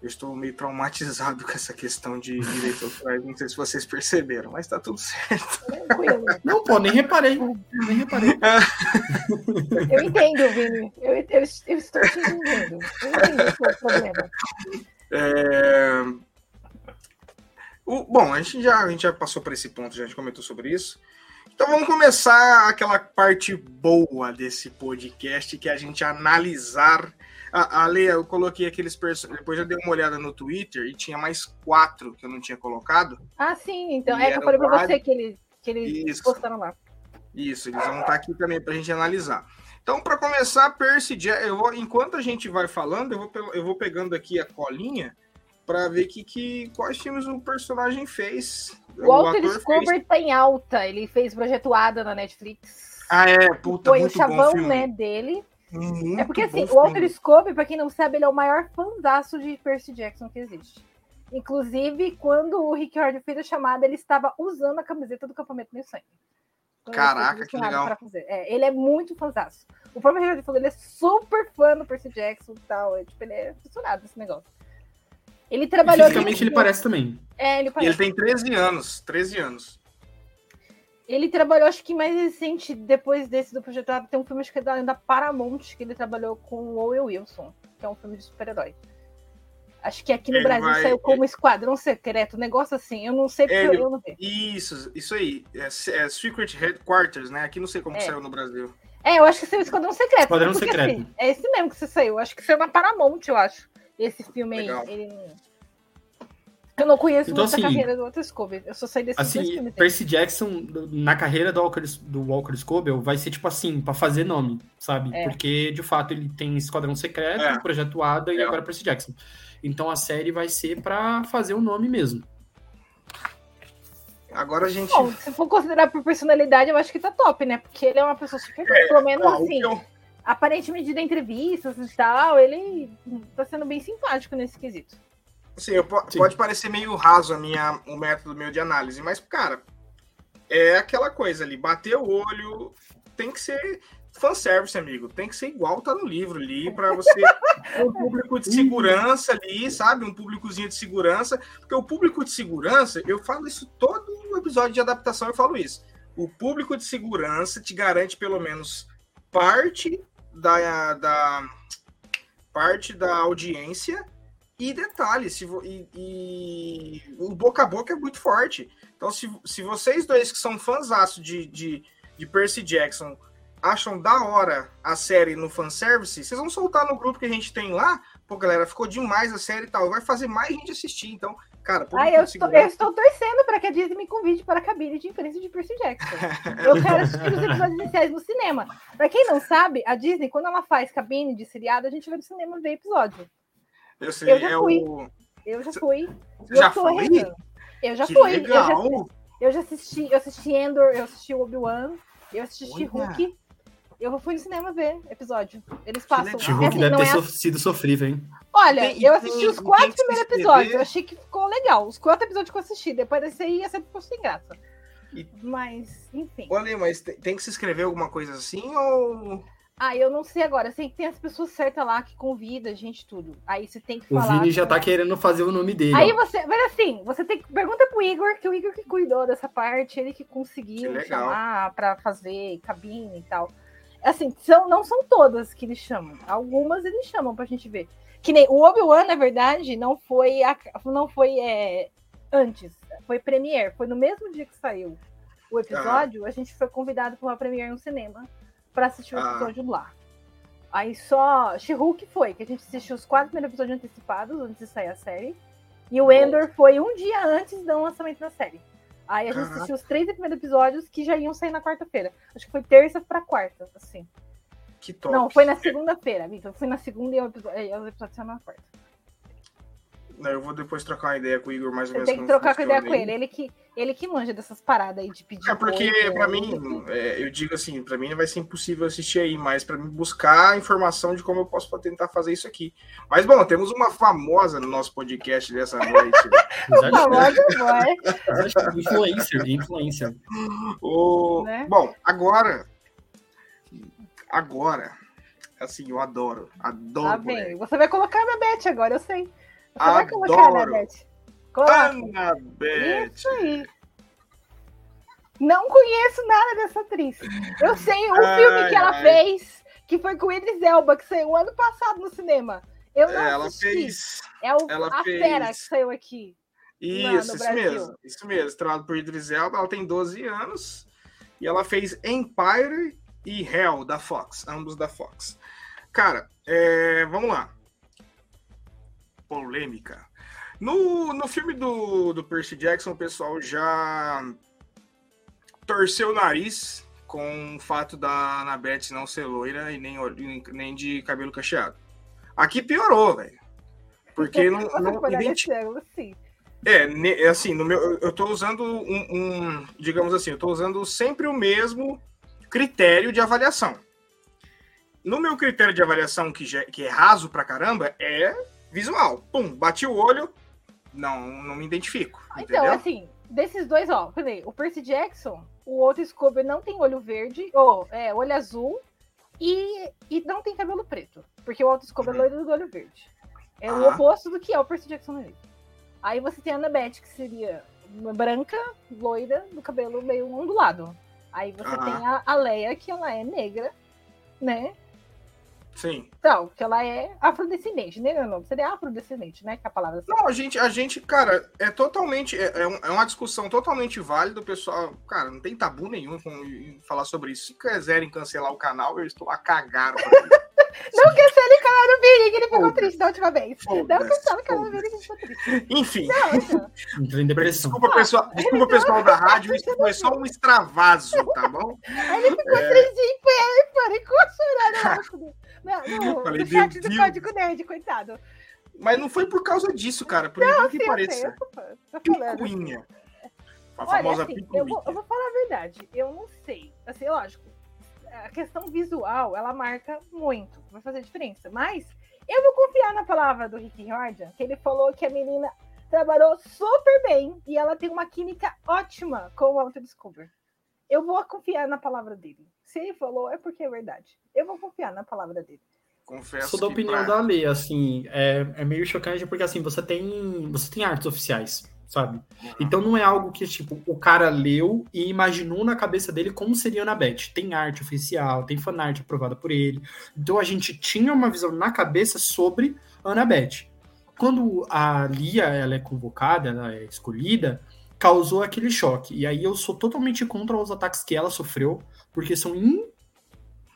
Eu estou meio traumatizado com essa questão de direitos autorais, não sei se vocês perceberam, mas tá tudo certo. Tranquilo. Não, pô, nem reparei. Nem reparei. Eu entendo, Vini. Eu, eu, eu estou te entendendo. Eu entendo o problema. É, o- bom, a gente, já, a gente já passou por esse ponto, já a gente comentou sobre isso. Então vamos começar aquela parte boa desse podcast, que é a gente analisar. A, a Leia, eu coloquei aqueles personagens. Depois eu dei uma olhada no Twitter e tinha mais quatro que eu não tinha colocado. Ah, sim, então. É que eu falei pra você que eles, que eles Isso. postaram lá. Isso, eles vão estar aqui também para a gente analisar. Então, para começar, Percy Jackson, eu vou, enquanto a gente vai falando, eu vou, eu vou pegando aqui a colinha para ver que, que, quais filmes o personagem fez. O Walter ator Scober tá em alta. Ele fez Projeto Ada na Netflix. Ah, é, puta, Foi o muito bom chavão, filme. né, dele. Muito é porque assim, o Walter. Scober, pra quem não sabe, ele é o maior fanzaço de Percy Jackson que existe. Inclusive, quando o Rick Horton fez a chamada, ele estava usando a camiseta do Campamento Mil Sangue. Foi Caraca, que legal. pra fazer. É, ele é muito fanzaço. O próprio Rick Horton falou, ele é super fã do Percy Jackson e tal. É, tipo, ele é fissurado nesse negócio. Ele trabalhou... Fisicamente ele parece também. É, ele E parece. ele tem 13 anos, 13 anos. Ele trabalhou, acho que mais recente, depois desse do Projeto tem um filme acho que é da, da Paramount, que ele trabalhou com o Owen Wilson, que é um filme de super-herói. Acho que aqui no Ele Brasil vai- saiu como Esquadrão Secreto, um negócio assim. Eu não sei porque Ele- eu não vi. Isso, isso aí. É, é Secret Headquarters, né? Aqui não sei como que É. saiu no Brasil. É, eu acho que saiu Esquadrão Secreto. Esquadrão porque, Secreto. assim, é esse mesmo que você saiu. Acho que saiu na Paramount, eu acho. Esse filme Legal. aí. Ele... Eu não conheço Então, muito a assim, carreira do Walter Scober. Eu só sei desses dois Assim, filmes. dele. Percy Jackson, na carreira do Walker, do Walker Scobell, vai ser, tipo assim, pra fazer nome, sabe? É. Porque, de fato, ele tem Esquadrão Secreto, É. Projeto Ada e É. agora Percy Jackson. Então a série vai ser pra fazer o nome mesmo. Agora a gente. Bom, se for considerar por personalidade, eu acho que tá top, né? Porque ele é uma pessoa super. pelo menos Ó, o assim. eu- aparentemente de entrevistas e tal, ele tá sendo bem simpático nesse quesito. Sim, eu, Sim, pode parecer meio raso a minha, o método meu de análise, mas, cara, é aquela coisa ali, bater o olho, tem que ser fanservice, amigo. Tem que ser igual tá no livro ali, para você ter um público de segurança ali, sabe? Um públicozinho de segurança. Porque o público de segurança, eu falo isso todo episódio de adaptação, eu falo isso. O público de segurança te garante pelo menos parte da, da parte da audiência e detalhe, se, e, e, o boca a boca é muito forte. Então, se, se vocês dois que são fãs de, de, de Percy Jackson acham da hora a série no fanservice, vocês vão soltar no grupo que a gente tem lá. Pô, galera, ficou demais a série e tal. Vai fazer mais gente assistir. Então, cara, ah, eu, estou, eu estou torcendo para que a Disney me convide para a cabine de imprensa de Percy Jackson. eu quero assistir os episódios iniciais no cinema. Para quem não sabe, a Disney, quando ela faz cabine de seriado, a gente vai no cinema ver episódio. Eu sei, eu já é fui. O... Eu já fui. Você já foi? Eu já que fui. Legal. Eu já, eu já assisti, eu assisti Endor, eu assisti Obi-Wan, eu assisti Hulk. Eu fui no cinema ver episódio. Eles passam. Hulk assim, deve ter é... sido sofrível, hein? Olha, tem, eu assisti tem, os quatro primeiros episódios. Eu achei que ficou legal. Os quatro episódios que eu assisti. Depois desse aí ia ser sem graça. E... Mas, enfim. Olha, mas tem que se inscrever alguma coisa assim ou. Ah, eu não sei agora. Sei que tem as pessoas certas lá que convida a gente tudo. Aí você tem que o falar. O Vini já tá querendo fazer o nome dele. Aí você. Mas assim, você tem que. Pergunta pro Igor, que o Igor que cuidou dessa parte, ele que conseguiu que chamar pra fazer cabine e tal. Assim, são, não são todas que eles chamam. Algumas eles chamam pra gente ver. Que nem o Obi-Wan, na verdade, não foi, a, não foi é, antes. Foi Premiere. Foi no mesmo dia que saiu o episódio, ah. a gente foi convidado para uma Premiere no cinema para assistir o ah. episódio lá. Aí só She-Hulk foi, que a gente assistiu os quatro primeiros episódios antecipados antes de sair a série. E o Endor foi um dia antes do lançamento da série. Aí a gente assistiu os três primeiros episódios que já iam sair na quarta-feira. Acho que foi terça para quarta, assim. Que top. Não, foi na segunda-feira, Vitor. Foi na segunda e o episódio, saiu na quarta. Eu vou depois trocar uma ideia com o Igor mais ou menos. Tem que trocar com ideia com ele. Ele que, ele que manja dessas paradas aí de pedir. É porque, para mim, é, eu digo assim, para mim vai ser impossível assistir aí, mas para mim buscar informação de como eu posso tentar fazer isso aqui. Mas bom, temos uma famosa no nosso podcast dessa noite. famosa Influencer, influencer. O... Né? Bom, agora. Agora. Assim, eu adoro. Adoro. Tá bem. Você vai colocar na Beth agora, eu sei. Você Adoro. vai colocar na Beth. Coloca. Beth. Isso aí. Não conheço nada dessa atriz. Eu sei um ai, filme que ela ai. fez, que foi com o Idris Elba, que saiu ano passado no cinema. Eu não ela assisti. Fez, é o, a fez... fera que saiu aqui. Isso, isso mesmo. Isso mesmo. Estrelado por Idris Elba, ela tem 12 anos. E ela fez Empire e Hell, da Fox. Ambos da Fox. Cara, é, vamos lá polêmica. No, no filme do, do Percy Jackson, o pessoal já torceu o nariz com o fato da Annabeth não ser loira e nem, nem de cabelo cacheado. Aqui piorou, velho. Porque não. não identi... É, assim, no meu, eu tô usando um, um, digamos assim, eu tô usando sempre o mesmo critério de avaliação. No meu critério de avaliação, que, já, que é raso pra caramba, é visual. Pum, bati o olho, não, não me identifico. Então, entendeu? assim, desses dois, ó, peraí, o Percy Jackson, o outro Scooby não tem olho verde, ou é, olho azul, e, e não tem cabelo preto. Porque o outro Scooby é uhum. é loiro do olho verde. É ah. o oposto do que é o Percy Jackson no livro. Aí você tem a Annabeth, que seria branca, loira, do cabelo meio ondulado. Aí você ah. tem a, a Leia, que ela é negra, né? Sim. Então, que ela é afrodescendente, né? Não, seria afrodescendente, né? Que a palavra. Não, a gente, a gente, cara, é totalmente. É, é uma discussão totalmente válida. O pessoal, cara, não tem tabu nenhum com falar sobre isso. Se quiserem cancelar o canal, eu estou a cagar. não cancele o canal do Vini, que ele ficou triste da última vez. Não cancele o canal do Vini, que ele ficou triste. Enfim. Não, não. Desculpa, pessoal, desculpa, pessoal da rádio, isso foi só um extravaso, tá bom? Ele ficou é... tristinho, foi, ficou chorando. Não, não, Falei, no chat do Código Nerd, coitado. Mas não foi por causa disso, cara. Por não, que pareça. Picuinha. A famosa assim, eu, vou, eu vou falar a verdade. Eu não sei. Assim, lógico, a questão visual, ela marca muito. Vai fazer diferença. Mas Eu vou confiar na palavra do Rick Jordan, que ele falou que a menina trabalhou super bem e ela tem uma química ótima com o Walter Discover. Eu vou confiar na palavra dele. Se ele falou, é porque é verdade. Eu vou confiar na palavra dele. Confesso Sou da opinião pra... da lei, assim, é, é meio chocante porque assim, você tem, você tem artes oficiais, sabe? Uhum. Então não é algo que, tipo, o cara leu e imaginou na cabeça dele como seria na Beth. Tem arte oficial, tem fanart aprovada por ele. Então a gente tinha uma visão na cabeça sobre a Annabeth. Quando a Lia ela é convocada, ela é escolhida, causou aquele choque. E aí eu sou totalmente contra os ataques que ela sofreu, porque são in...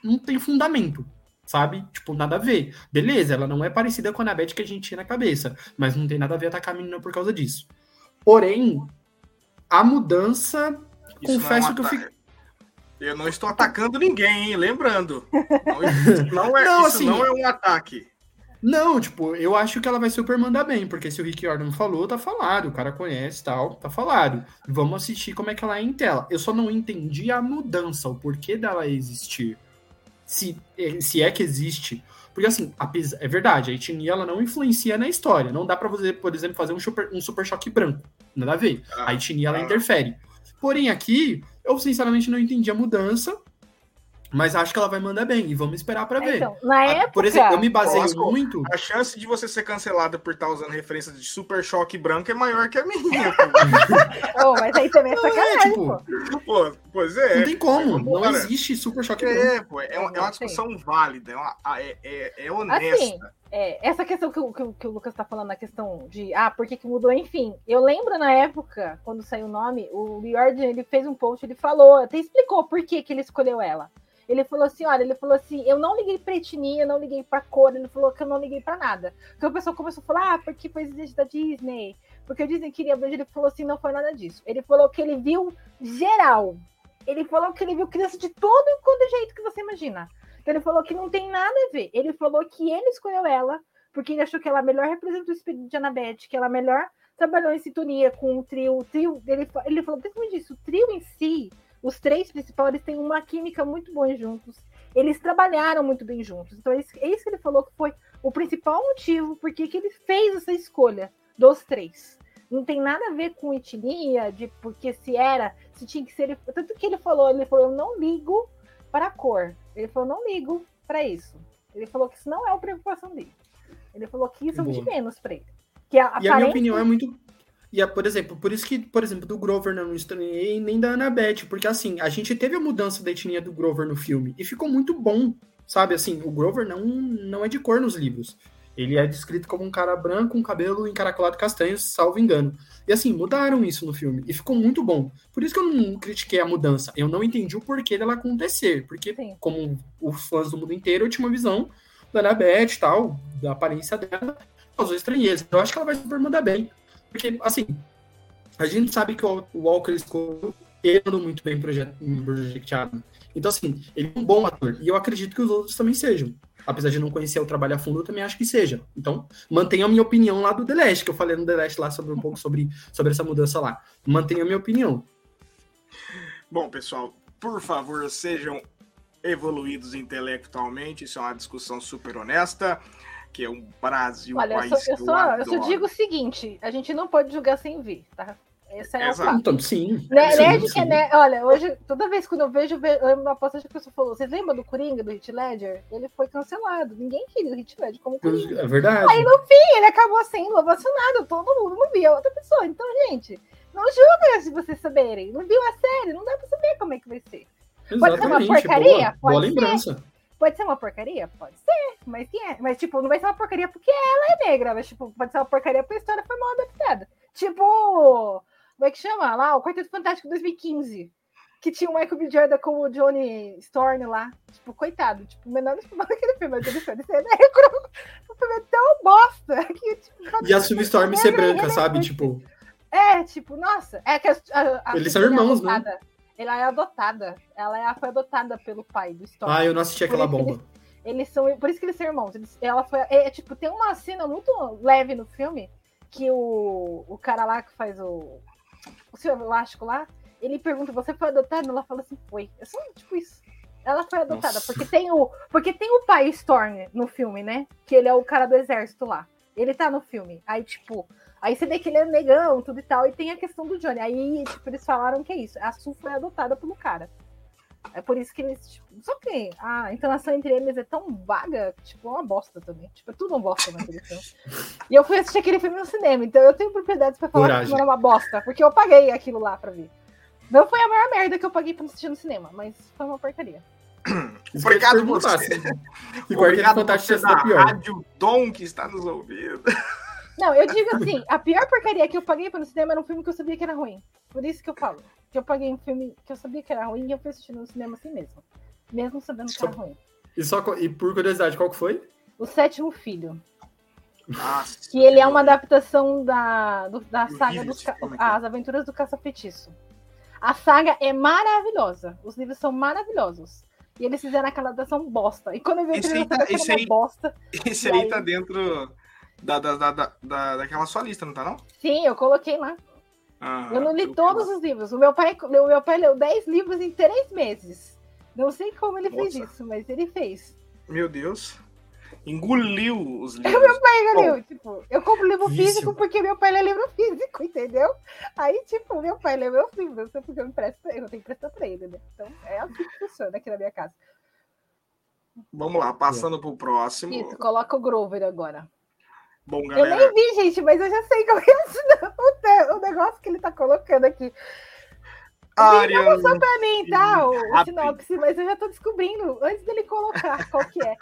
não tem fundamento sabe? Tipo, nada a ver. Beleza, ela não é parecida com a Annabeth que a gente tinha na cabeça, mas não tem nada a ver atacar a menina por causa disso. Porém, a mudança, Isso confesso é um que eu fico. Eu não estou atacando ninguém, hein? Lembrando. Não, não é, não, isso assim, não é um ataque. Não, tipo, eu acho que ela vai super mandar bem, porque se o Rick Jordan falou, tá falado, o cara conhece tal, tá falado. Vamos assistir como é que ela é em tela. Eu só não entendi a mudança, o porquê dela existir se, é, se é que existe. Porque, assim, a, é verdade, a etnia ela não influencia na história. Não dá para você, por exemplo, fazer um super, um super choque branco. Nada a ver. Ah, a etnia ela ah. interfere. Porém, aqui, eu sinceramente não entendi a mudança. Mas acho que ela vai mandar bem e vamos esperar para ver. Então, na época, por exemplo, eu me baseio muito. A chance de você ser cancelada por estar usando referência de super choque branco é maior que a minha. oh, mas aí também é sacanagem, é, tipo, pô. Pois é. Não tem como. Não cara, existe super choque é, branco. Pô, é, uma, é uma discussão válida, é, uma, é, é, é honesta. Assim, é, essa questão que, o, que, que o Lucas está falando, a questão de ah, por que, que mudou, enfim. Eu lembro na época, quando saiu o nome, o Jordan ele fez um post, ele falou, até explicou por que, que ele escolheu ela. Ele falou assim: olha, ele falou assim, eu não liguei pra etnia, não liguei pra cor, ele falou que eu não liguei pra nada. Então o pessoal começou a falar, ah, porque foi exigente da Disney, porque o Disney queria abrir, ele falou assim, não foi nada disso. Ele falou que ele viu geral. Ele falou que ele viu criança de todo e quanto jeito que você imagina. Então ele falou que não tem nada a ver. Ele falou que ele escolheu ela, porque ele achou que ela melhor representa o espírito de Annabeth, que ela melhor trabalhou em sintonia com o trio. O trio ele, ele falou principalmente isso, o trio em si os três principais têm uma química muito boa juntos. Eles trabalharam muito bem juntos. Então, é isso que ele falou que foi o principal motivo porque que ele fez essa escolha dos três. Não tem nada a ver com etnia, de porque se era, se tinha que ser. Tanto que ele falou, ele falou, eu não ligo para a cor. Ele falou, não ligo para isso. Ele falou que isso não é a preocupação dele. Ele falou que isso é de menos para ele. Que a, e a minha opinião é muito e, é, por exemplo, por isso que, por exemplo, do Grover não estranhei, nem da Annabeth, porque assim, a gente teve a mudança da etnia do Grover no filme e ficou muito bom, sabe? Assim, o Grover não, não é de cor nos livros. Ele é descrito como um cara branco, um cabelo encaracolado castanho, salvo engano. E assim, mudaram isso no filme. E ficou muito bom. Por isso que eu não critiquei a mudança. Eu não entendi o porquê dela acontecer. Porque, Sim. como os fãs do mundo inteiro, eu tinha uma visão da Annabeth e tal, da aparência dela, causou estranheza. Eu acho que ela vai super mandar bem. Porque, assim, a gente sabe que o Walker Scott ele andou muito bem projetado. Então, assim, ele é um bom ator. E eu acredito que os outros também sejam. Apesar de não conhecer o trabalho a fundo, eu também acho que seja. Então, mantenha a minha opinião lá do The Last, que eu falei no The Last lá sobre um pouco sobre, sobre essa mudança lá. Mantenha a minha opinião. Bom, pessoal, por favor, sejam evoluídos intelectualmente. Isso é uma discussão super honesta que é um Brasil Olha, país eu só, eu, só, eu só digo o seguinte: a gente não pode julgar sem ver, tá? Essa é Exato. a então, sim. Né, sim, Nerd sim. que é né, Olha, hoje, toda vez que eu vejo, uma postagem que a pessoa falou: vocês lembram do Coringa, do Hit Ledger? Ele foi cancelado. Ninguém queria o Hit Ledger como Coringa. É verdade. Aí no fim, ele acabou sendo ovacionado. Todo mundo não via outra pessoa. Então, gente, não julga se vocês saberem. Não viu a série, não dá pra saber como é que vai ser. Exatamente, pode ser uma porcaria? Boa, pode boa lembrança. Pode ser uma porcaria? Pode ser, mas quem é? Mas, tipo, não vai ser uma porcaria porque ela é negra, mas, tipo, pode ser uma porcaria porque a história foi mal adaptada. Tipo, como é que chama? Lá, o Quarteto Fantástico 2015. Que tinha o Michael B. Jordan com o Johnny Storm lá. Tipo, coitado. Tipo, o menor daquele filme. Aquele filme é negro. O filme é tão bosta. Que, tipo, e a Sue Storm ser branca, sabe? Tipo... É, tipo, nossa. É que a, a, a Eles são irmãos, né? Ela é adotada. Ela é, foi adotada pelo pai do Storm. Ah, eu não assisti aquela bomba. Eles, eles, são. Por isso que eles são irmãos. Eles, ela foi. É, é, tipo, tem uma cena muito leve no filme que o, o cara lá que faz o. O seu elástico lá, ele pergunta: Você foi adotado? Ela fala assim: Foi. É só tipo isso. Ela foi adotada, porque tem, o, porque tem o pai Storm no filme, né? Que ele é o cara do exército lá. Ele tá no filme. Aí, tipo, aí você vê que ele é negão, tudo e tal, e tem a questão do Johnny. Aí, tipo, eles falaram que é isso. A Su foi adotada pelo cara. É por isso que eles. Tipo, só que a entonação entre eles é tão vaga, tipo, é uma bosta também. Tipo, é tudo uma bosta naquele filme. E eu fui assistir aquele filme no cinema, então eu tenho propriedades pra falar Coragem. que não era uma bosta, porque eu paguei aquilo lá pra ver. Não foi a maior merda que eu paguei pra assistir no cinema, mas foi uma porcaria. Obrigado perguntar, você. Obrigado você da da pior. Rádio Dom que está nos ouvindo. Não, eu digo assim, a pior porcaria que eu paguei ir no cinema era um filme que eu sabia que era ruim. Por isso que eu falo. Que eu paguei um filme que eu sabia que era ruim e eu fui assistir no cinema assim mesmo. Mesmo sabendo que era ruim. E, só, e por curiosidade, qual que foi? O Sétimo Filho. Nossa, Que ele é uma adaptação da, do- da saga dos esse filme, cara. As Aventuras do Caça-Feitiço. A saga é maravilhosa. Os livros são maravilhosos. E eles fizeram aquela adaptação bosta. E quando eu vi o Esse trailer, aí tá- esse aí- bosta. Esse aí aí? tá dentro da, da, da, da, da- daquela sua lista, não tá não? Sim, eu coloquei lá. Ah, Eu não li eu- todos os livros. O meu pai, o meu pai leu 10 livros em 3 meses. Não sei como ele fez Nossa. isso, mas ele fez. Meu Deus. Engoliu os livros. Aí, Bom. eu, tipo, eu compro livro Vício. físico porque meu pai lê livro físico, entendeu? Aí, tipo, meu pai lê meus livros, porque eu empresto pra ele, eu tenho que prestar pra ele, né? Então, é assim que funciona aqui na minha casa. Vamos lá, passando pro próximo. Isso, coloca o Grover agora. Bom, Eu galera. nem vi, gente, mas eu já sei qual é o, o negócio que ele tá colocando aqui. Arian, Pra mim, tá? O, sinopse, mas eu já tô descobrindo antes dele colocar qual que é.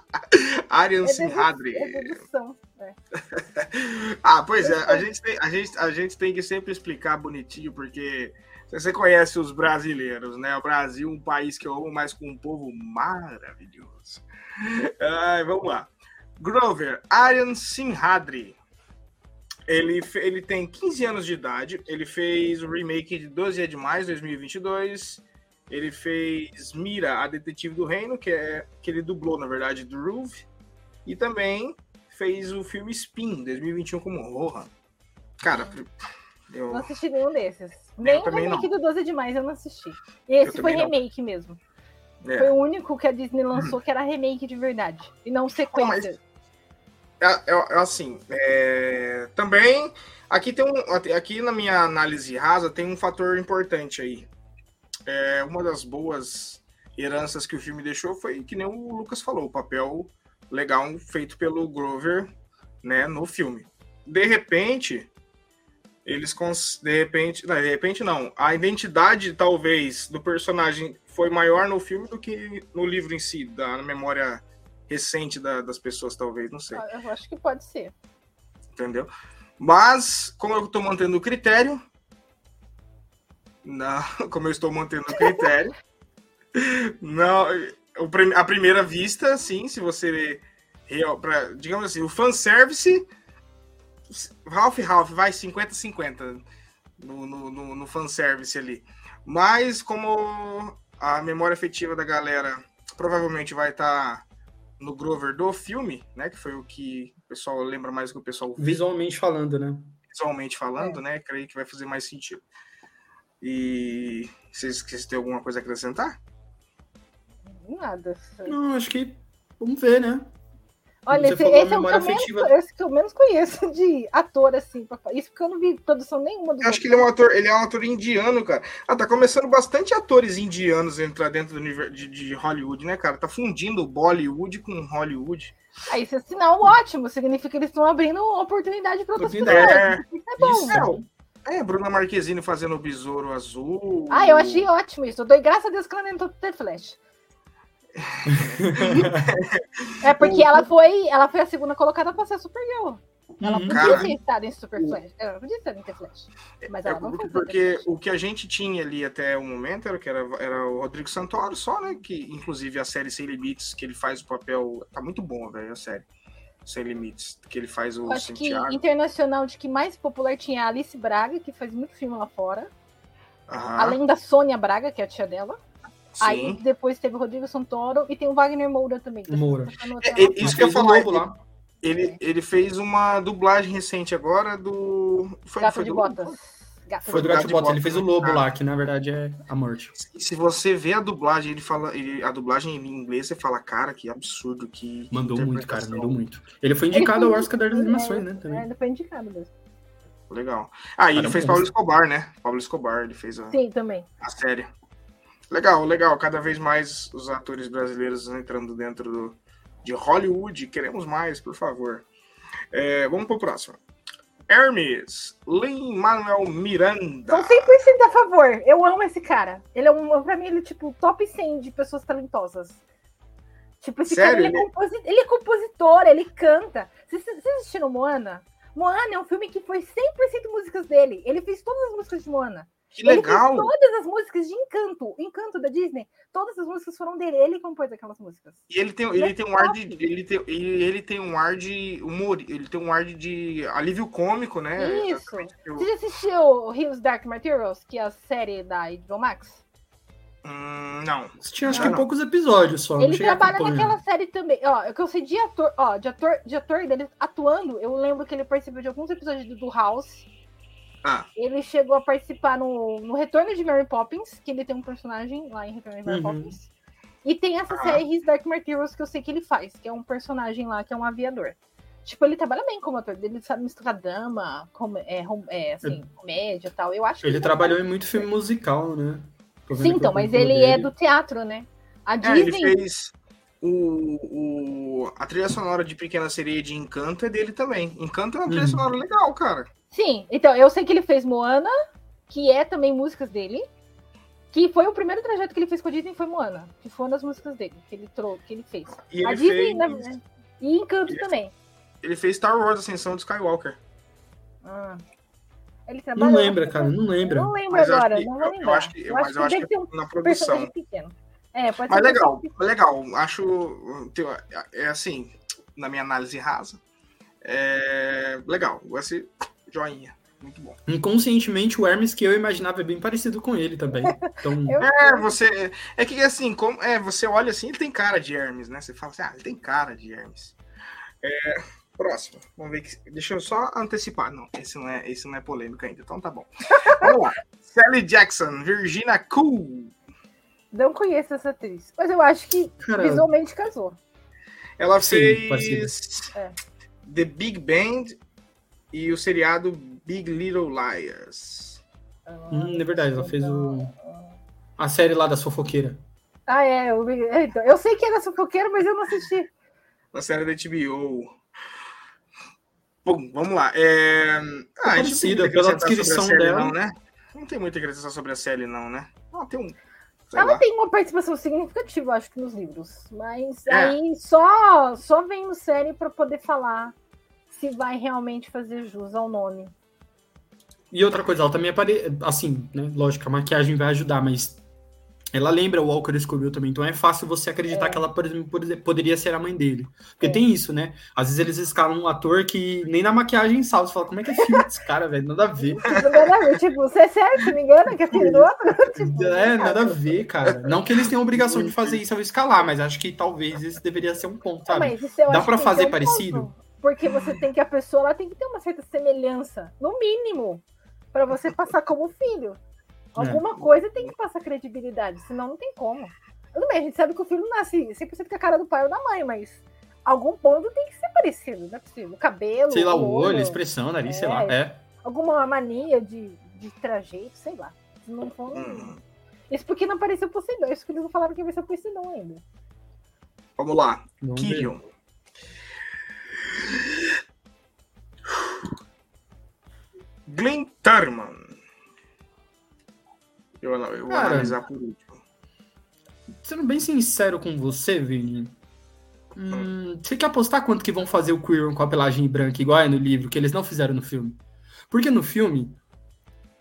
Arian É, Sinhadri. é dedução. É. Ah, pois é, a gente, tem, a, gente, a gente tem que sempre explicar bonitinho, porque você conhece os brasileiros, né? O Brasil, um país que eu amo, mas com um povo maravilhoso. Ai, vamos lá. Grover, Aryan Sinhadri. Ele, ele tem 15 anos de idade, ele fez o remake de 12 de maio de 2022. Ele fez Mira, a Detetive do Reino, que é que ele dublou, na verdade, do Ruve. E também fez o filme Spin, 2021, como Rohan. Cara, eu, Não assisti nenhum desses. Nem o remake não. do 12 de maio eu não assisti. Esse Eu foi também não. remake mesmo. é. Foi o único que a Disney lançou que era remake de verdade. E não sequência. É, é- é assim, é, também aqui tem um, aqui na minha análise rasa tem um fator importante aí. É, uma das boas heranças que o filme deixou foi que nem o Lucas falou, o papel legal feito pelo Grover, né, no filme. De repente, eles cons... de repente, não, de repente não, a identidade talvez do personagem foi maior no filme do que no livro em si, da memória recente da- das pessoas talvez, não sei. Eu acho que pode ser. entendeu? Mas, como eu estou mantendo o critério, não, como eu estou mantendo o critério, não, a primeira vista, sim, se você, pra, digamos assim, o fanservice, Ralph Ralph vai 50-50 no, no, no, no fanservice ali. Mas, como a memória afetiva da galera provavelmente vai estar no Grover do filme, né, que foi o que o pessoal lembra mais do que o pessoal Visualmente falando, né? visualmente falando, né? Creio que vai fazer mais sentido. E vocês, vocês têm alguma coisa a acrescentar? Nada. Não, acho que. Vamos ver, né? Olha, esse, esse é o que eu, menos, esse que eu menos conheço de ator, assim. Isso porque eu não vi produção nenhuma do Eu acho que ele é um ator, ele é um ator indiano, cara. Ah, tá começando bastante atores indianos a entrar dentro do universo de, de Hollywood, né, cara? Tá fundindo Bollywood com Hollywood. Aí isso é sinal ótimo, significa que eles estão abrindo oportunidade para outras pessoas. É, Isso é bom. Isso. é, é, Bruna Marquezine fazendo o Besouro Azul. Ah, eu achei ótimo isso. Eu dou graças a Deus que ela nem entrou no The Flash. É porque O- ela foi, ela foi a segunda colocada para ser Supergirl. Ela Uhum. podia Cara. ter estado em Super Flash. Ela podia ter em The Flash. Mas É ela não porque, foi. porque o que a gente tinha ali até o momento era que era, era o Rodrigo Santoro só, né? Que inclusive a série Sem Limites, que ele faz o papel. Tá muito bom, velho, a série. Sem Limites, que ele faz o Eu acho que Santiago. internacional de que mais popular tinha a Alice Braga, que faz muito filme lá fora. Aham, Além da Sônia Braga, que é a tia dela. Aí sim. depois teve o Rodrigo Santoro e tem o Wagner Moura também. Moura. É, é, isso que eu ia Fez falar. novo lá. Ele, ele fez uma dublagem recente agora do. Foi, Gato foi de do- botas. Gato Foi do Gato Gato de Botas, Botas, ele fez o né? lobo Ah. lá, que na verdade é a morte. E se você vê a dublagem, ele fala. ele- a dublagem em inglês, você fala, cara, que absurdo, que. Mandou muito, cara, mandou muito. Ele foi Ele indicado foi ao Oscar das animações, né? É, Também. ele foi indicado mesmo. Legal. Ah, e ele fez Pablo. Escobar, né? Pablo Escobar, ele fez a, Sim, também. a série. Legal, legal. Cada vez mais os atores brasileiros entrando dentro do, de Hollywood. Queremos mais, por favor. É, vamos pro próximo. Hermes, Lin Manuel Miranda. Sou 100% a favor. Eu amo esse cara. Ele é um, pra mim, ele é tipo top 100 de pessoas talentosas. Tipo, esse Sério? cara, ele é, composi- ele é compositor, ele canta. Vocês, vocês assistiram Moana? Moana é um filme que foi 100% músicas dele. Ele fez todas as músicas de Moana. Que Ele legal. todas as músicas de Encanto. Encanto da Disney. Todas as músicas foram dele. Ele compôs aquelas músicas. E ele tem, ele tem um ar de. Ele tem, ele, ele tem um ar de humor. Ele tem um ar de, de alívio cômico, né? Isso. Eu- Você já assistiu Rios Dark Materials, que é a série da HBO Max? Hum, não. Tinha acho Ah, que não. poucos episódios só. não Ele trabalha naquela série também. Ó, o que eu sei de ator, ó, de ator, de ator dele atuando, eu lembro que ele participou de alguns episódios do- do House. Ah. Ele chegou a participar no, no Retorno de Mary Poppins, que ele tem um personagem lá em Retorno de Mary Uhum. Poppins. E tem essa Ah. série His Dark Materials que eu sei que ele faz, que é um personagem lá que é um aviador. Tipo, ele trabalha bem como ator. Ele sabe misturar drama, com, é, é, assim, comédia e tal. Eu acho que Ele trabalhou em muito filme musical, né? Sim, então, mas ele é dele. do teatro, né? A É, ele Disney. fez o, o, a trilha sonora de Pequena Sereia de Encanto é dele também. Encanto é uma trilha Uhum. sonora legal, cara. Sim, então eu sei que ele fez Moana, que é também músicas dele. Que foi o primeiro trajeto que ele fez com a Disney foi Moana, que foi uma das músicas dele, que ele trouxe, que ele fez. E a ele Disney, fez, né, E Encanto Ele- também. ele fez Star Wars Ascensão de Skywalker. Ah. Ele Não lembra, cara, não lembra. Não lembro Mas eu agora, acho que- não vou eu- eu lembrar. acho que- mas eu acho que ter um Na produção. pequeno. É, pode Mas ser legal, que- legal. Acho. É assim, na minha análise rasa. É legal. Esse joinha. Muito bom. Inconscientemente, o Hermes que eu imaginava é bem parecido com ele também. Então, Eu- É, você. É que assim, como, é, você olha assim, ele tem cara de Hermes, né? Você fala assim, ah, ele tem cara de Hermes. É, próximo. Vamos ver que. Deixa eu só antecipar. Não, esse não é, esse não é polêmico ainda, então tá bom. Vamos lá. Sally Jackson, Virginia Cool. Não conheço essa atriz. Mas eu acho que cara, visualmente casou. Ela Sim, fez É. The Big Band e o seriado Big Little Liars. hum, é verdade, ela fez o... a série lá da fofoqueira. Ah, é. Eu, então, eu sei que era sufoqueiro, mas eu não assisti. Na série da HBO. Bom, vamos lá. É... Ah, a gente não a pela a descrição série, dela. Não, né? Não tem muito a acrescentar sobre a série, não, né? Ah, tem um. sei Ela lá. tem uma participação significativa, acho que, nos livros. Mas É. aí só, só vem no série para poder falar se vai realmente fazer jus ao nome. E outra coisa, ela também apare... assim, né? Lógico, a maquiagem vai ajudar, mas ela lembra o Walker Scoville também, então é fácil você acreditar É. que ela por exemplo, poderia ser a mãe dele. Porque É. tem isso, né? Às vezes eles escalam um ator que nem na maquiagem salva. Você fala, como é que é filho desse cara, velho? Nada a ver. Tipo, nada- tipo, você é sério, se me engana, que é filho do outro? Tipo, É, cara, nada a ver, cara. Não que eles tenham obrigação de fazer isso ao escalar, mas acho que talvez esse deveria ser um ponto, sabe? Mas isso eu Dá que fazer é um parecido? ponto, porque você tem que a pessoa ela tem que ter uma certa semelhança, no mínimo, para você passar como filho. É. Alguma coisa tem que passar credibilidade, senão não tem como. Tudo bem, a gente sabe que o filho não nasce 100% com a cara do pai ou da mãe, mas algum ponto tem que ser parecido, não é possível. O cabelo, Sei lá, o olho, a olho, expressão, nariz, sei É. lá. É. alguma mania de, de trajeto, sei lá. Não. Hum. Isso porque não apareceu Poseidon, isso porque eles não falaram que vai ser Poseidon ainda. Vamos lá. Kyrion. Glenn Turman. Eu, eu vou Cara. analisar por último. Sendo bem sincero com você, Vini. hum, você quer apostar quanto que vão fazer o Quirrell com a pelagem branca, igual é no livro, que eles não fizeram no filme? Porque no filme,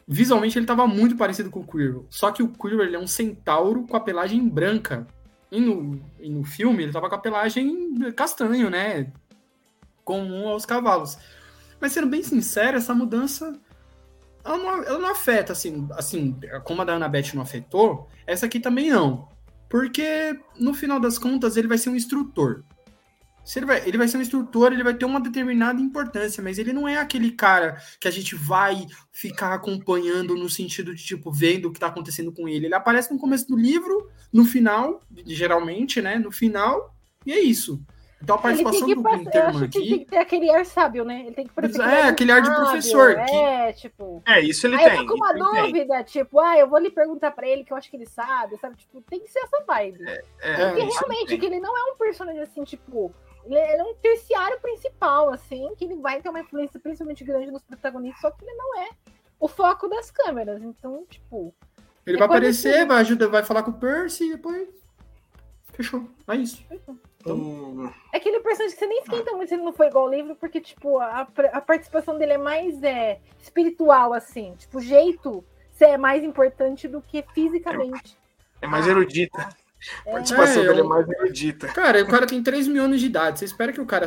visualmente ele tava muito parecido com o Quirrell. Só que o Quirrell ele é um centauro com a pelagem branca. E no, e no filme ele tava com a pelagem castanho, né? Comum aos cavalos. Mas sendo bem sincero, essa mudança ela não, ela não afeta, assim, assim, como a da Annabeth não afetou, essa aqui também não. Porque, no final das contas, ele vai ser um instrutor. Se ele, vai, ele vai ser um instrutor, ele vai ter uma determinada importância, mas ele não é aquele cara que a gente vai ficar acompanhando no sentido de, tipo, vendo o que tá acontecendo com ele. Ele aparece no começo do livro, no final, geralmente, né? No final, e é isso. Então a participação do Glinterman aqui... Tem que ter aquele ar sábio, né? Ele tem que parecer É, aquele ar de professor. Que... É, tipo... É, isso ele aí tem. eu tô com uma dúvida, tem. tipo, ah, eu vou lhe perguntar pra ele que eu acho que ele sabe, sabe? Tipo, tem que ser essa vibe. É, é, Porque realmente, que ele não é um personagem assim, tipo... Ele é um terciário principal, assim, que ele vai ter uma influência principalmente grande nos protagonistas, só que ele não é o foco das câmeras. Então, tipo... Ele é vai aparecer, assim. vai ajudar, vai falar com o Percy e depois... Fechou. É isso. Fechou. Então, é aquele personagem que você nem esquenta muito se ele não foi igual ao livro, porque, tipo, a, a participação dele é mais é, espiritual, assim. Tipo, o jeito é mais importante do que fisicamente. É, é mais erudita. É. A participação é, dele é mais erudita. Cara, o cara tem 3 mil anos de idade. Você espera que o cara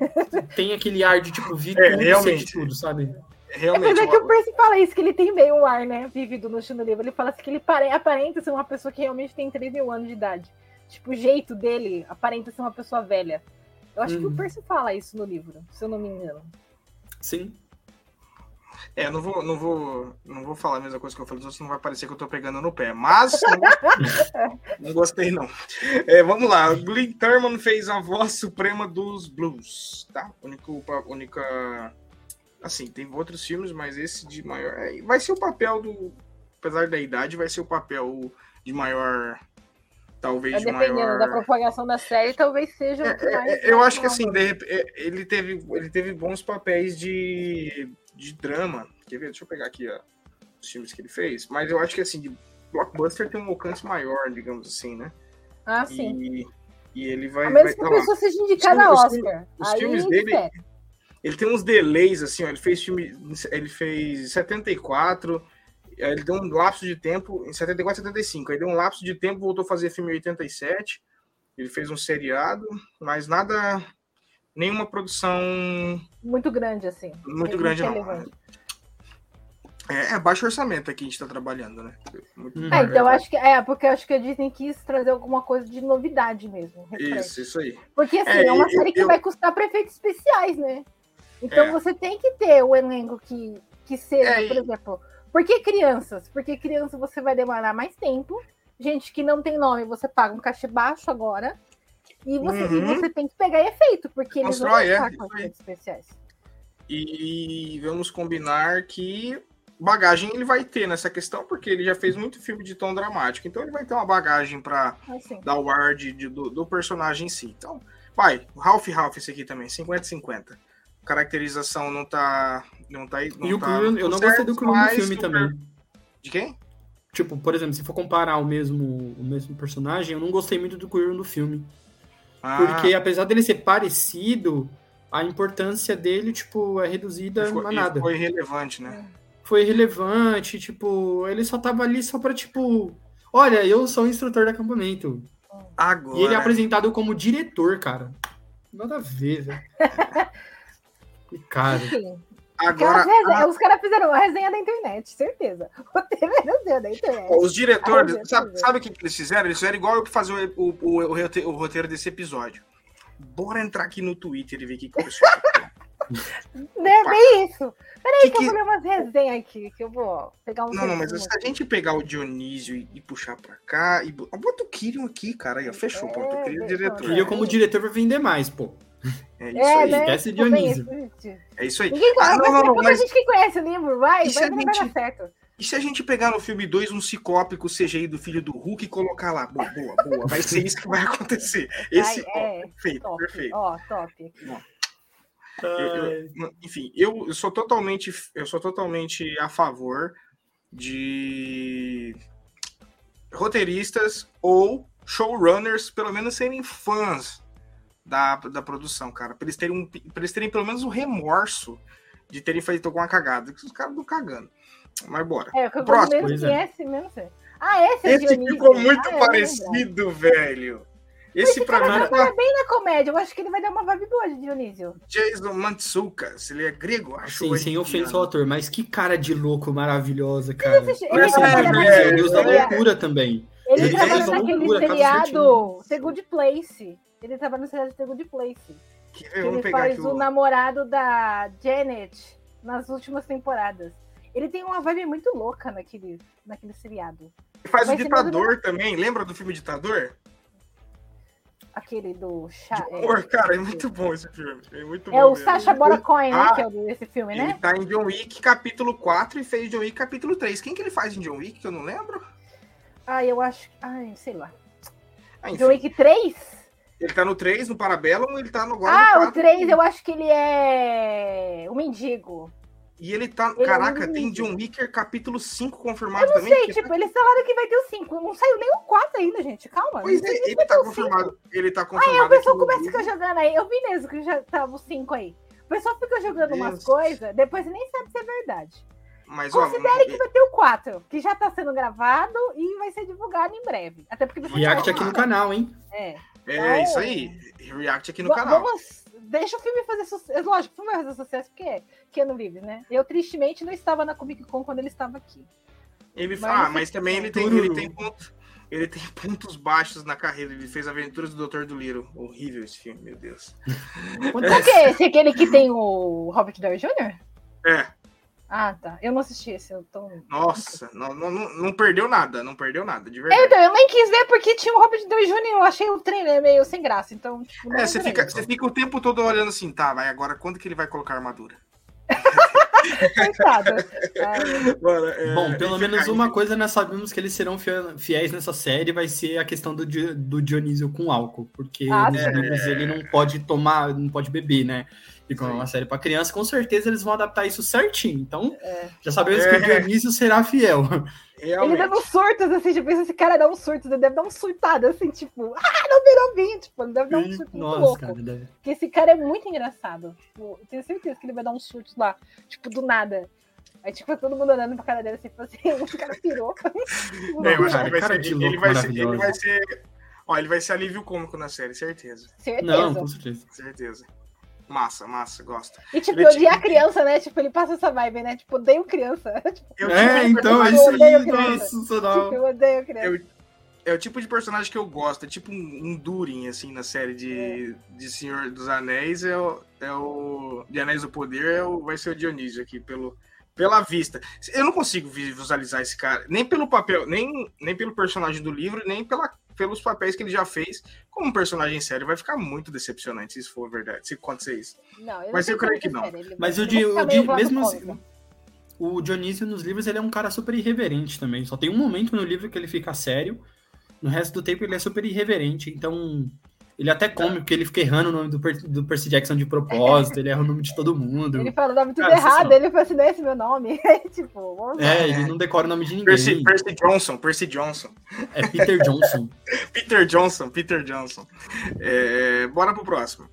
tenha aquele ar de, tipo, vir é, realmente. tudo, sabe? Realmente. É, mas é que o Percy fala isso, que ele tem meio um ar, né, vivido no chão do livro. Ele fala assim que ele aparenta ser uma pessoa que realmente tem 3 mil anos de idade. Tipo, o jeito dele aparenta ser uma pessoa velha. Eu acho que o uhum. Percy fala isso no livro, se eu não me engano. Sim. É, não vou, não vou, não vou falar a mesma coisa que eu falei, senão vai parecer que eu tô pegando no pé. Mas não, não gostei, não. É, vamos lá. O Glenn Turman fez a voz suprema dos blues, tá? Único, única. Assim, tem outros filmes, mas esse de maior. É, vai ser o papel do. Apesar da idade, vai ser o papel de maior talvez é, dependendo maior... da propagação da série, talvez seja é, mais, é, Eu acho que assim, de, ele teve ele teve bons papéis de, de drama. Quer ver? Deixa eu pegar aqui ó, os filmes que ele fez. Mas eu acho que assim, de blockbuster tem um alcance maior, digamos assim, né? Ah, sim. E, e ele vai. A menos vai, que a pessoa seja indicada a Oscar. Os, os filmes dele. Ele tem uns delays, assim, ó, ele fez filme. Ele fez 74, ele deu um lapso de tempo em 74, 75. Aí deu um lapso de tempo, voltou a fazer filme em 87. Ele fez um seriado, mas nada. Nenhuma produção. Muito grande, assim. Muito grande, não. É, é, baixo orçamento aqui a gente tá trabalhando, né? Muito é, então eu acho que é, porque eu acho que a Disney quis trazer alguma coisa de novidade mesmo. Isso, isso aí. Porque assim, é, é uma série eu, que vai custar para efeitos especiais, né? Então é. você tem que ter o elenco que, que seja, é, por exemplo, por que crianças? Porque criança você vai demorar mais tempo. Gente que não tem nome, você paga um cachê baixo agora. E você, uhum. e você tem que pegar efeito, porque eles Constrói, vão é, com efeitos especiais. E vamos combinar que bagagem ele vai ter nessa questão, porque ele já fez muito filme de tom dramático. Então ele vai ter uma bagagem para assim. dar o ar de, de, do, do, personagem em si. Então, vai, Ralph Ralph esse aqui também, 50-50 caracterização não tá. Não tá, não e o tá Quirrell, eu não certo, gostei do Quirrell no filme também. De quem? Tipo, por exemplo, se for comparar o mesmo, o mesmo personagem, eu não gostei muito do Quirrell no filme. Ah. Porque apesar dele ser parecido, a importância dele, tipo, é reduzida a nada. Foi irrelevante, né? Foi irrelevante, tipo, ele só tava ali só pra, tipo, olha, eu sou o instrutor do acampamento. Agora. E ele é apresentado como diretor, cara. Nada a ver, velho. Cara. Enfim. Agora, a... Os caras fizeram uma resenha da internet, certeza. O roteiro é da internet. Os diretores, sabe, sabe o que eles fizeram? Eles fizeram igual eu fazer o, o, o, o, roteiro desse episódio. Bora entrar aqui no Twitter e ver o que, que pessoal. Não é bem isso. Peraí, que, que, que eu vou ler umas resenhas aqui, que eu vou pegar um. Não, não, mas se a gente pegar o Dionísio e, e puxar pra cá. E... Bota o Kyrion aqui, cara. Aí, fechou, é. O Kyrion é diretor. Kyrion como diretor vai vender mais, pô. É isso é, aí. Né? Esquece Dionísio. É isso aí. Ninguém conhece, ah, não, não, não, mas... a gente que conhece o livro, vai, vai, vai gente... dar certo. E se a gente pegar no filme 2 um ciclope com o CGI do filho do Hulk e colocar lá? Boa, boa, boa. Vai ser isso que vai acontecer. Esse, vai, é, ó, perfeito, top, perfeito. Ó, top. Eu, eu, enfim, eu, eu sou totalmente, eu sou totalmente a favor de roteiristas ou showrunners, pelo menos serem fãs da, da produção, cara. Pra eles, terem um, pra eles terem pelo menos o um remorso de terem feito alguma cagada. Que os caras estão cagando. Mas bora. É, o Próximo. Mesmo, é. esse mesmo, Ah, esse é Esse Dionísio. ficou muito ah, parecido, velho. Esse Mas pra mim. Ele tá bem na comédia. Eu acho que ele vai dar uma vibe boa de Dionísio. Jason Mantzoukas. Ele é grego, acho. Sim, sem ofensa ao autor. Mas que cara de louco maravilhosa, cara. Ele, ele, ele, é, Deus da loucura também. Ele, ele trabalha naquele seriado The Good Place. Ele trabalha no seriado de The Good Place. Que- Que ele faz o o. namorado da Janet nas últimas temporadas. Ele tem uma vibe muito louca naquele, naquele seriado. Faz o vai ser mais ou Ditador também. Lembra do filme Ditador? Aquele do chá. Horror, cara, é muito bom esse filme. É muito É, bom. o. Sacha Baron Cohen, né? Ah, Que é o desse filme, Ele né? tá em John Wick capítulo 4 e fez John Wick capítulo 3. Quem que ele faz em John Wick que eu não lembro? Ah, eu acho. Ai, sei lá. Ah, John Wick 3? Ele tá no 3, no Parabellum, ele tá no agora Ah, no o 4. 3 eu acho que ele é. O mendigo. E ele tá. Ele é caraca, um tem. John Wick capítulo 5 confirmado Não também. sei, tipo, eles falaram que vai ter o 5. Não saiu nem o 4 ainda, gente. Calma. Pois é, ele tá confirmado. Ele tá Aí confirmado. o pessoal começa a ficar jogando aí. Eu vi mesmo que já tava o 5 aí. O pessoal fica jogando Deus. umas coisas, depois nem sabe se é verdade. Mas, ó, Considere que vai ter o 4, que já tá sendo gravado e vai ser divulgado em breve. Até porque você React aqui no canal, hein? É. é isso aí. React aqui no canal. Vamos. Deixa o filme fazer sucesso. Lógico, o filme vai fazer sucesso porque é Keanu Reeves, né? Eu, tristemente, não estava na Comic Con quando ele estava aqui. Ele, Mas ah, mas também ele tem, ele tem ponto- ele tem pontos baixos na carreira. Ele fez Aventuras do Dr. Dolittle. Horrível esse filme, meu Deus. Qual que é esse? Aquele que tem o Robert Downey Jr.? É, Ah, tá. Eu não assisti esse. Eu tô... nossa, não, não, não- perdeu nada, não perdeu nada, de É, verdade. então, eu nem quis ver porque tinha o Robert Downey Jr. Eu achei o trailer meio sem graça. Então, tipo, É, você fica, você fica o tempo todo olhando assim, tá, vai agora quando que ele vai colocar a armadura? Ai, Mano, é, Bom, pelo menos uma coisa nós sabemos que eles serão fiéis nessa série vai ser a questão do, do Dionísio com álcool, porque Ah, sim. livros ele não pode tomar, não pode beber, né? E como é uma série pra criança, com certeza eles vão adaptar isso certinho. Então, É. já sabemos É. que o Dionísio será fiel. Ele Realmente. dando surtos, assim, tipo, esse cara dá um surto, ele deve dar um surtado, assim, tipo, ah, não virou vinho, tipo, ele deve dar um surto muito Nossa, louco. cara, deve... Porque esse cara é muito engraçado. Tipo, eu tenho certeza que ele vai dar uns surtos lá, tipo, do nada. Aí, tipo, todo mundo olhando pra cara dele assim, tipo assim, o cara pirou. É, eu acho Cara, que vai cara ser, de ele, louco vai ser, ele vai ser. Ó, ele vai ser alívio cômico na série, certeza. certeza. Não, com certeza. Certeza. Massa, massa, gosto. E, tipo, Ele odiar tinha- criança, né? Tipo, ele passa essa vibe, né? Tipo, odeio criança. tipo, Eu É, um então, personagem- isso aí, nossa, sensacional. eu odeio criança. Eu- É o tipo de personagem que eu gosto. É tipo um, um Durin, assim, na série É. de, de Senhor dos Anéis. É o, é o. De Anéis do Poder é o, vai ser o Dionísio aqui, pelo, pela vista. Eu não consigo visualizar esse cara, nem pelo papel, nem, nem pelo personagem do livro, nem pela, pelos papéis que ele já fez como um personagem sério. Vai ficar muito decepcionante se isso for verdade, se acontecer isso. Não, eu Mas não eu sei creio que não. sério, Mas o, mesmo assim, o Dionísio nos livros ele é um cara super irreverente também. Só tem um momento no livro que ele fica sério. No resto do tempo ele é super irreverente. Então, ele até come, porque ele fica errando o nome do, Per- do Percy Jackson de propósito. ele erra o nome de todo mundo. Ele fala o nome tudo Cara, errado, ele fala assim, não é esse meu nome. Tipo. É, ele não decora o nome de ninguém. Percy, Percy Johnson, Percy Johnson. É Peter Johnson. Peter Johnson, Peter Johnson. É, bora pro próximo.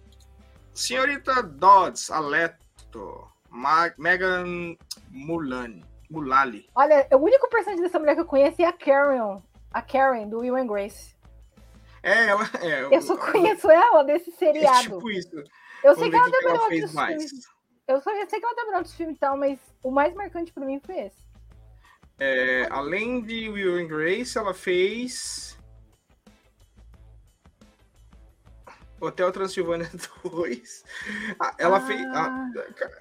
Senhorita Dodds, Aleto, Ma- Megan Mulani, Mulali. Olha, o único personagem dessa mulher que eu conheço é a Karen, a Karen, do Will and Grace. É, ela é. Eu só conheço ela desse É seriado. tipo isso. Eu Vamos sei que ela fez outros mais. filmes. Eu, só, eu sei que ela em outros filmes e tal, mas o mais marcante pra mim foi esse. É, além de Will and Grace, ela fez. Hotel Transilvânia 2. Ah, Ela Ah. fez. ah,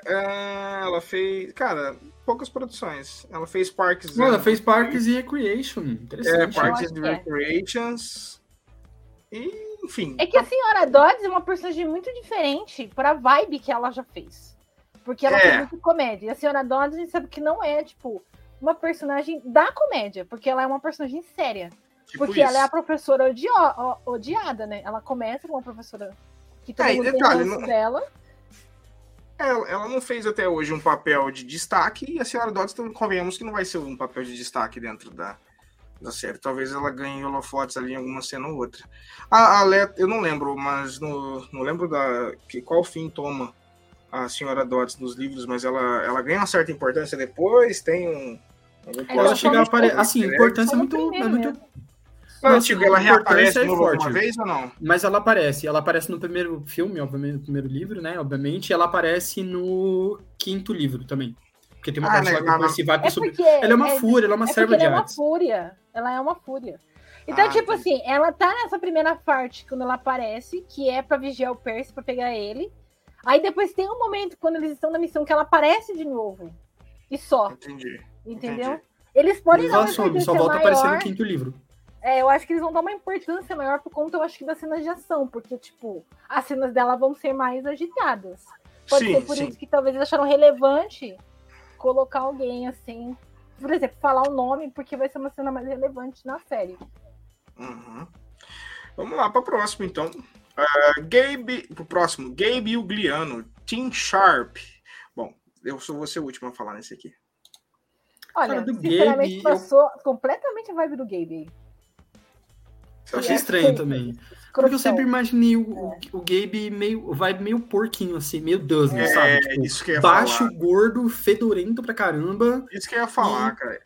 ah, ela fez. Cara, poucas produções. Ela fez Parks. Não, ela fez Parks e Recreation. É. Parks and é. Recreations. E, enfim. É que a senhora Dodds é uma personagem muito diferente pra vibe que ela já fez. Porque ela É. fez muito comédia. E a senhora Dodds a gente sabe que não é, tipo, uma personagem da comédia, porque ela é uma personagem séria. tipo Porque isso. ela é a professora ó- odiada, né? Ela começa com uma professora que todo É, mundo detalhe, não- dela. Ela, ela não fez até hoje um papel de destaque, e a senhora Dodds, então, convenhamos que não vai ser um papel de destaque dentro da, da série. Talvez ela ganhe holofotes ali em alguma cena ou outra. A, a Let, eu não lembro, mas no, não lembro da que, qual fim toma a senhora Dodds nos livros, mas ela, ela ganha uma certa importância depois, tem um. Ela chega a aparecer. Assim, né? importância é muito. É muito. Não, Nossa, tipo, ela reaparece é forte. alguma vez ou não? Mas ela aparece. Ela aparece no primeiro filme, obviamente, no primeiro livro, né? Obviamente. E ela aparece no quinto livro também. Porque tem uma Ah, parte lá que na- o Percy vai pro É sub- porque. Ela é uma fúria, ela é uma é serva de ela é uma fúria. Ela é uma fúria. Então, Ah, tipo entendi. assim, ela tá nessa primeira parte quando ela aparece, que é pra vigiar o Percy pra pegar ele. Aí depois tem um momento quando eles estão na missão que ela aparece de novo. E só, Entendi. entendeu? Entendi. Eles podem Eles dar uma assumem, só volta a aparecer maior. no quinto livro. É, eu acho que eles vão dar uma importância maior por conta, eu acho que das cenas de ação, porque, tipo, as cenas dela vão ser mais agitadas. Pode Sim, ser por sim. isso que talvez eles acharam relevante colocar alguém assim, por exemplo, falar o nome, porque vai ser uma cena mais relevante na série. Uhum. Vamos lá para o próximo, então. Uh, Gabe, pro próximo, Gabe Ugliano, Team Sharp. Bom, eu sou você o último a falar nesse aqui. Olha, sinceramente, Gabe, eu- passou completamente a vibe do Gabe. Eu achei é estranho também. Porque eu sempre imaginei o, o, o Gabe meio, vibe meio porquinho, assim, meio Dustin, É, sabe? Tipo, isso que eu ia baixo, falar. gordo, fedorento pra caramba. Isso que eu ia falar, cara.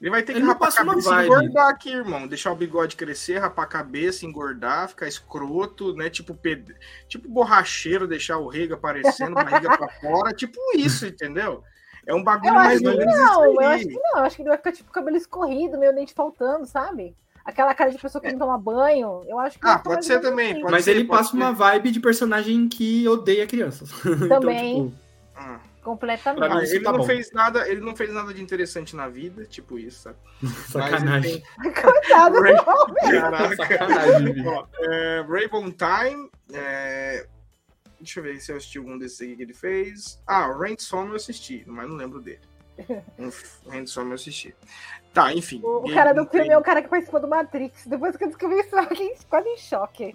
Ele vai ter que rapar a cabeça e engordar aqui, irmão. Deixar o bigode crescer, rapar a cabeça, engordar, ficar escroto, né? Tipo, ped... tipo borracheiro, deixar o rego aparecendo, barriga pra fora. Tipo isso, entendeu? É um bagulho Eu mais ou menos não, isso eu acho que não. Eu acho que ele vai ficar tipo cabelo escorrido, meio dente faltando, sabe? Aquela cara de pessoa que não toma banho. Eu acho que Ah, ficar pode ser também, assim. pode Mas ser, ele passa ser. uma vibe de personagem que odeia crianças. Também. então, tipo, Ah. Completamente. Mim, Ah, ele tá não bom. fez nada, ele não fez nada de interessante na vida, tipo isso, sabe? sacanagem. Coitado Ray- do homem. Caraca. Sacanagem? Ó, é, Time. é, Deixa eu ver se eu assisti algum desses aqui que ele fez. Ah, o Ransom eu assisti, mas não lembro dele. O Ransom eu assisti. Tá, enfim. O, o cara do filme é o cara que participou do Matrix. Depois que eu descobri isso, eu fiquei quase em choque.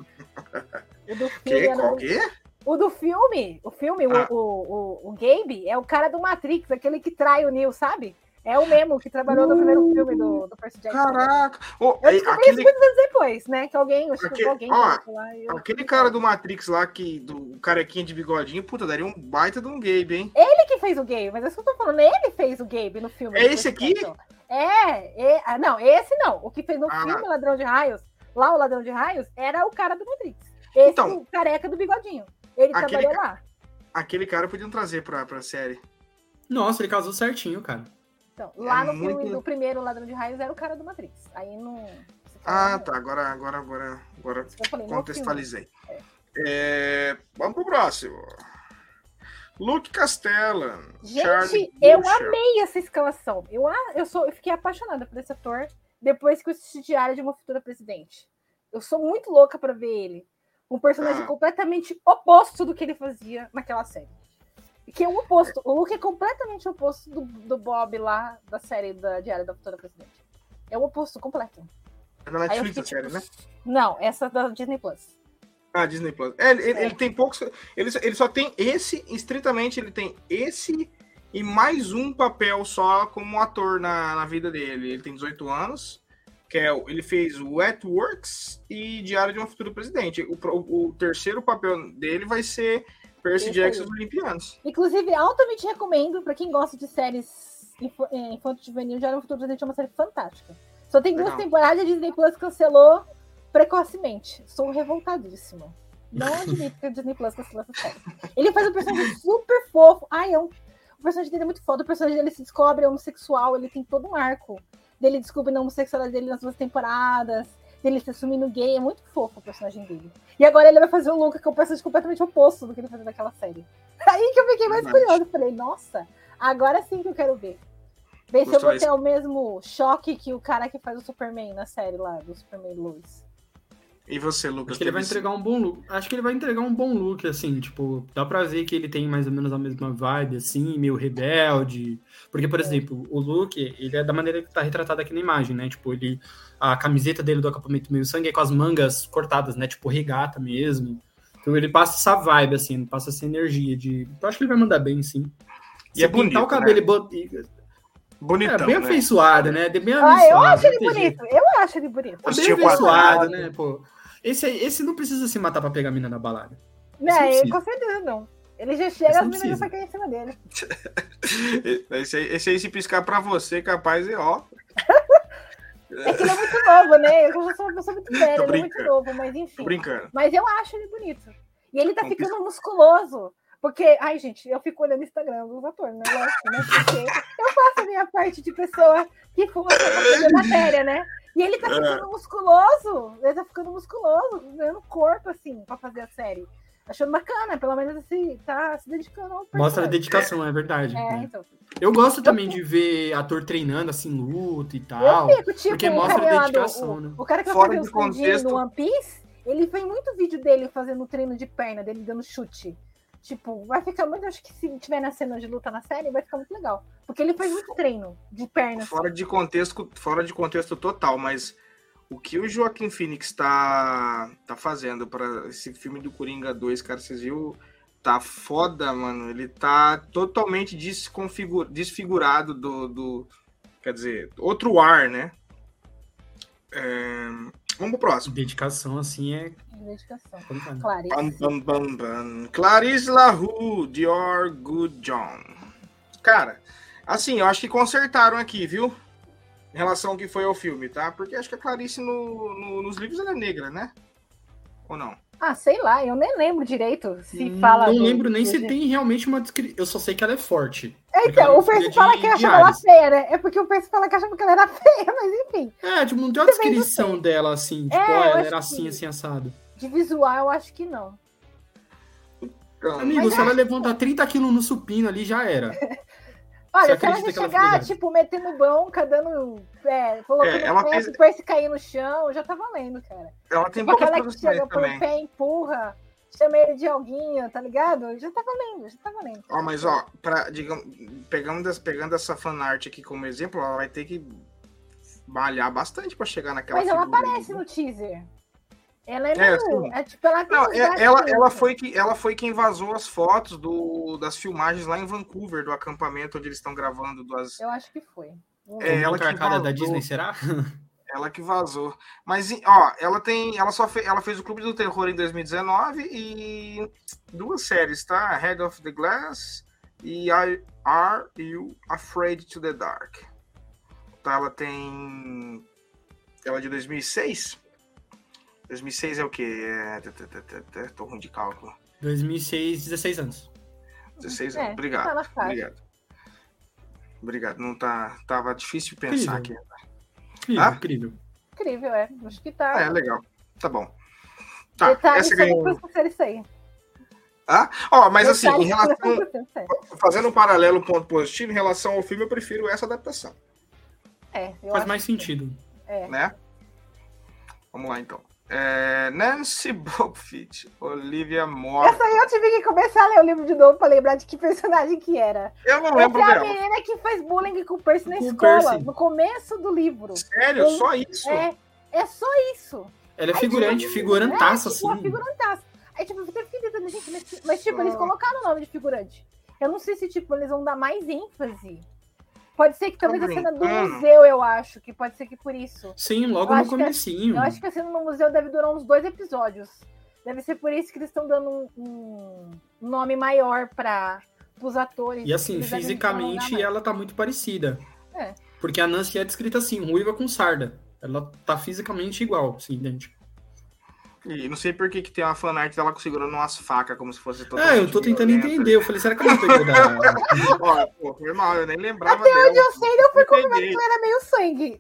O do filme, Que? era Qual que é? o do filme, o filme, o- Ah. o, o, o Gabe, é o cara do Matrix, aquele que trai o Neo, sabe? É o mesmo que trabalhou no primeiro filme do, do Percy Jackson. Caraca! Ô, Eu descobri aquele, isso muitos anos depois, né? Que alguém, acho que Aquele- alguém ó, lá. eu- aquele cara do Matrix lá, que, do carequinha de bigodinho, puta, daria um baita de um Gabe, hein? Ele que fez o Gabe, mas é isso que eu tô falando. Ele fez o Gabe no filme. É esse aqui? É, é ah, não, esse não. O que fez no Ah. filme Ladrão de Raios, lá o Ladrão de Raios, era o cara do Matrix. Esse Então, careca do bigodinho. Ele aquele trabalhou lá. Aquele cara podiam trazer pra, pra série. Nossa, ele casou certinho, cara. Então, lá É no muito- filme do primeiro Ladrão de Raios era o cara do Matrix. Aí não. Ah, tá. Agora, agora, agora, agora falei, contextualizei. É, vamos pro próximo. Luke Castellan. Gente, Charlie eu amei essa escalação. Eu, eu, sou, eu fiquei apaixonada por esse ator depois que eu assisti Diário de uma Futura Presidente. Eu sou muito louca pra ver ele. Um personagem Ah. completamente oposto do que ele fazia naquela série. Que é o oposto. O Luke é completamente oposto do, do Bob lá da série da Diário da Futura Presidente. É o oposto completo. É na Netflix a fiquei, série, né? tipo, Não, essa da Disney Plus. Ah, Disney Plus. É, ele, É. ele tem poucos. Ele, só- ele só tem esse, estritamente, ele tem esse e mais um papel só como ator na, na vida dele. Ele tem 18 anos, que é, o- ele fez o At Works e Diário de uma Futura Presidente. O, pro- o terceiro papel dele vai ser Percy Jackson dos Olimpianos. Inclusive, altamente recomendo pra quem gosta de séries info- é, infanto-juvenil. Diário do Futuro Presidente é uma série fantástica. Só tem duas temporadas, a Disney Plus cancelou precocemente. Sou revoltadíssima. Não admito que a Disney Plus cancelou essa série. Ele faz um personagem super fofo. Ai, é um... O personagem dele é muito foda. O personagem dele se descobre homossexual. Ele tem todo um arco dele descobrindo a homossexualidade dele nas duas temporadas. Dele se assumindo gay. É muito fofo o personagem dele. E agora ele vai fazer o Luca, que é um personagem completamente oposto do que ele fazia naquela série. Aí que eu fiquei mais Verdade. curiosa. Falei, nossa, agora sim que eu quero ver. Ver se eu vou ter o mesmo choque que o cara que faz o Superman na série lá, do Superman Lois. E você, Lucas? Acho que ele vai entregar um bom look. Acho que ele vai entregar um bom look, assim, tipo, dá pra ver que ele tem mais ou menos a mesma vibe, assim, meio rebelde. Porque, por exemplo, o look, ele é da maneira que tá retratado aqui na imagem, né? Tipo, ele. A camiseta dele do acampamento meio sangue é com as mangas cortadas, né? Tipo, regata mesmo. Então ele passa essa vibe, assim, passa essa energia de. Eu acho que ele vai mandar bem, sim. E é pintar bonito, o cabelo e bot- e- Bonitão, É, bem né? afeiçoado, né? Bem Ah, eu afeiçoado, acho ele bonito. Eu acho ele bonito. Tá bem afeiçoado, quadrado. né, pô? Esse, aí- esse não precisa se matar pra pegar a mina na balada. Não, não ele, precisa. com certeza não. Ele já chega, Esse as não meninas já caem em cima dele. Esse aí, esse aí, se piscar pra você, capaz é ó. É que ele é muito novo, né? Eu já sou uma pessoa muito velha, Tô ele é muito novo, mas Tô enfim. brincando. Mas eu acho ele bonito. E ele tá Não ficando musculoso. Porque, ai, gente, eu fico olhando o Instagram dos atores, né? Lógico, né? Porque eu faço a minha parte de pessoa que fuma pra fazer matéria, né? E ele tá É. ficando musculoso. Ele tá ficando musculoso, ganhando corpo, assim, pra fazer a série. Achando bacana, pelo menos assim, tá se dedicando ao Mostra a dedicação, é verdade. É, né? então. Eu gosto também de ver ator treinando, assim, luta e Eu tal. fico, tipo, porque mostra do- dedicação, o, né? o cara que vai Fora fazer de o Sanjin contexto. no One Piece, ele tem muito vídeo dele fazendo treino de perna, dele dando chute. Tipo, vai ficar muito. Acho que se tiver na cena de luta na série, vai ficar muito legal. Porque ele faz muito treino de perna. Fora de contexto, fora de contexto total, mas o que o Joaquim Phoenix tá, tá fazendo para esse filme do Coringa 2, cara, vocês viram? Tá foda, mano. Ele tá totalmente desconfigur, desfigurado do, do. Quer dizer, outro ar, né? É, Vamos pro próximo. Dedicação, assim, é Dedicação. Clarice. Bam, bam, bam, bam. Clarice LaRue, Dior Good John. Cara, assim, eu acho que consertaram aqui, viu? Em relação ao que foi ao filme, tá? Porque acho que a Clarice no- no- nos livros ela é negra, né? Ou não? Ah, sei lá, eu nem lembro direito se Hum, fala. Não do- lembro nem do- se tem realmente uma descrição. Eu só sei que ela é forte. É, Então, o Percy fala que achava ela feia, né? É porque o Percy fala que achava que ela era feia, mas enfim. É, tipo, não tem uma Também descrição dela assim, tipo, É, ó, eu ela era assim, que- assim, assado. De visual, eu acho que não. Então, Amigo, Mas se ela levantar 30 quilos no supino ali, já era. Olha, se ela já que ela chegar, tipo, metendo bronca, dando. É, colocando É, ela pé fez- pro Percy cair no chão, já tá valendo, cara. ela tem Tipo aquela que chega, põe também. o pé, empurra, chama ele de alguinho, tá ligado? Já tá valendo, já tá valendo. Ó, mas ó, pra, digamos, pegando, das- pegando essa fanart aqui como exemplo, ela vai ter que malhar bastante pra chegar naquela Mas ela ali, aparece no teaser. Ela é, É, meio. sim. É, tipo, ela Não, é- ela, assim. ela, foi que, ela foi quem vazou as fotos do, das filmagens lá em Vancouver, do acampamento onde eles estão gravando duas. Eu acho que foi. É, ela que carcada da vazou. Disney, será? Ela que vazou. Mas, ó, ela tem. Ela só fez. Ela fez o Clube do Terror em 2019 e duas séries, tá? Head of the Glass e I, Are You Afraid to the Dark? Tá, ela tem. Ela é de 2006? 2006 é o quê? É... tê, tê, tê, tê, tê, Tô ruim de cálculo. 2006, 16 anos. 16 É, anos. Obrigado. tá. Obrigado. Obrigado. Não tá. Tava difícil de pensar Incrível. aqui. Incrível, Ah? incrível. Incrível, é. Acho que tá. Ah, é legal. Tá bom. Tá, Detalhes essa sobre ganhou. isso aí. Ó, mas assim, Detalhes em relação. Fazendo um paralelo, um ponto positivo, em relação ao filme, eu prefiro essa adaptação, É, eu Faz acho mais que- sentido. É. né? Vamos lá, então. É, Nancy Buffett, Olivia Moore. Essa aí eu tive que começar a ler o livro de novo pra lembrar de que personagem que era. Eu não Essa lembro é a dela. menina que faz bullying com o Percy na Com escola, Percy. no começo do livro. Sério, Eu- só isso? É, é só isso. Ela é Aí, figurante, tipo, figurantaça, é, tipo, assim. figurantaça. Aí, tipo, eu fiquei entendendo, gente, mas, mas, tipo, eles Ah. colocaram o nome de figurante. Eu não sei se, tipo, eles vão dar mais ênfase. Pode ser que talvez a cena do museu, eu acho, que pode ser que por isso. Sim, logo Eu no comecinho. Eu acho que a cena no museu deve durar uns dois episódios. Deve ser por isso que eles estão dando um, um nome maior para os atores. E assim, fisicamente ela tá muito parecida. É. Porque a Nancy é descrita assim, ruiva com sarda. Ela tá fisicamente igual, assim, idêntica. E não sei por que, que tem uma fanart dela segurando umas facas, como se fosse É, eu tô tentando violenta. entender. Eu falei, será que ela pegou da. Ó, pô, foi mal, eu nem lembrava Até dela. onde eu sei, eu fui peguei. que era meio sangue.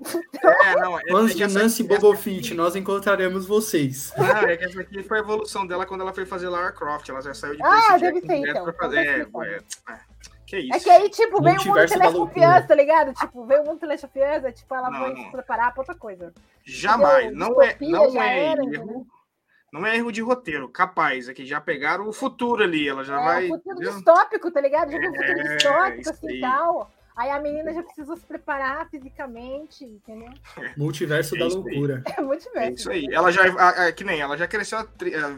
É, não, é, Fãs é de essa- Nancy essa- Bobofit, nós encontraremos vocês. Não, é que essa aqui foi a evolução dela quando ela foi fazer Lara Croft. Ela já saiu de Ah, deve ser, direto então. fazer. É, é, é. Que isso? É que aí, tipo, veio o mundo loucura. tá ligado? Tipo, veio o mundo teleconfiança, tipo, ela Não, vai não. se preparar pra outra coisa. Jamais. Entendeu? Não é, não é era, erro. entendeu? Não é erro de roteiro. Capaz. É que já pegaram o futuro ali. Ela já é vai. o futuro entendeu? distópico, tá ligado? Já tem um futuro É, distópico, assim, aí. tal. Aí a menina já precisou se preparar fisicamente, entendeu? Multiverso É da isso aí. loucura. É muito É isso aí. Ela já. a- a- que nem ela já cresceu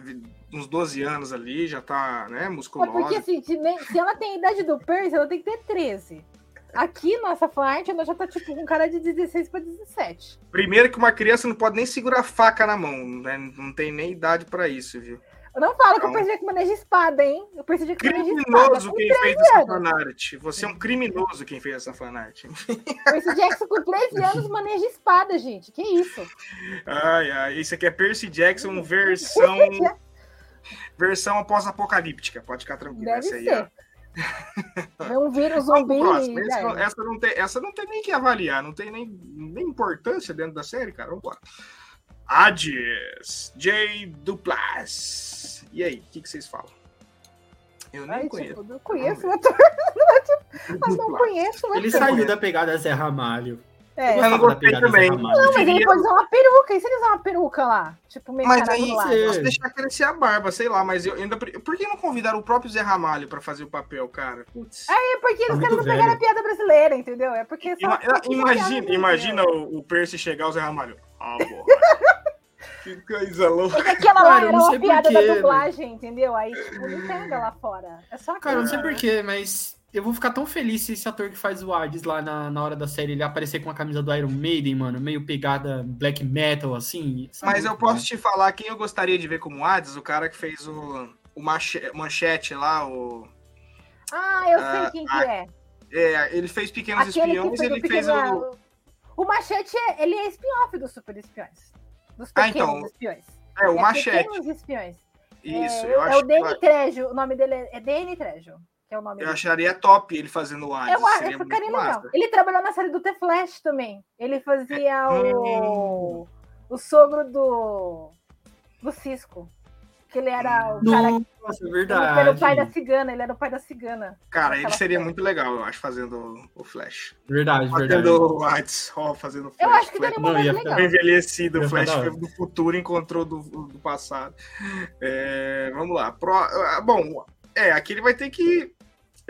vi- uns 12 anos ali, já tá, né, É musculosa. porque, assim, se, nem- se ela tem a idade do Percy, ela tem que ter 13. Aqui, nossa fanart, ela já tá, tipo, com cara de 16 pra 17. Primeiro que uma criança não pode nem segurar faca na mão, né? Não tem nem idade pra isso, viu? Eu não falo que Não. o Percy Jackson maneja espada, hein? O Percy Jackson maneja espada. Criminoso quem 13 fez essa fanart. Você é um criminoso quem fez essa fanart. Percy Jackson com 13 anos maneja espada, gente. Que isso? Ai, ai. Isso aqui é Percy Jackson versão. versão pós-apocalíptica. Pode ficar tranquilo. Deve Essa aí, ser. ó. É um vírus zumbi. não- essa, não tem, essa não tem nem que avaliar, não tem nem, nem importância dentro da série, cara. Vamos lá. Hades, J. Duplas. E aí, o que, que vocês falam? Eu nem Ai, conheço. tipo, não conheço o ator. Mas não conheço o Ele saiu da pegada Zé Ramalho. É. Eu não Da gostei também. Não, mas ele pode usar uma peruca. E se ele usar uma peruca lá? Tipo, meio Mas aí, se deixar crescer a barba, sei lá, mas eu ainda. Por que não convidaram o próprio Zé Ramalho pra fazer o papel, cara? Putz. É porque Tá querem não pegar a piada brasileira, entendeu? É porque só- Ima- imagina imagina o, o Percy chegar ao Zé Ramalho. Ah, porra. que coisa louca. Porque aquela lá Cara, eu era não uma piada da dublagem, entendeu? Aí, tipo, não pega lá fora. É só Cara, eu não sei porquê, mas eu vou ficar tão feliz se esse ator que faz o Hades lá na, na hora da série ele aparecer com a camisa do Iron Maiden, mano, meio pegada black metal, assim. É Mas eu posso te falar quem eu gostaria de ver como Hades, o cara que fez o, o mache- manchete lá, o. Ah, eu Ah, sei quem que a- é. É, ele fez Pequenos Aquele que Espiões e ele fez o. O Machete, é- ele é spin-off dos Super Espiões. Dos Ah, pequenos então, espiões. É, o é machete. Pequenos Espiões. Isso, é, eu, é acho, o Danny Trejo. O nome dele é, é Danny Trejo, que é o nome eu dele. acharia top ele fazendo o Hades. Eu eu ficaria muito legal. massa. Ele trabalhou na série do The Flash também. Ele fazia Hum. o, o sogro do, do Cisco. Que ele era o cara que Nossa, é ele era o pai da verdade. cigana, ele era o pai da cigana. Cara, ele seria série. muito legal, eu acho, fazendo o Flash. Verdade, verdade. Fazendo o Hades, ó, fazendo o Flash. Eu acho que Flash Não, ia legal. envelhecido, o Flash do futuro encontrou do, do passado. É, vamos lá. Pro- ah, bom, é, aqui ele vai ter que.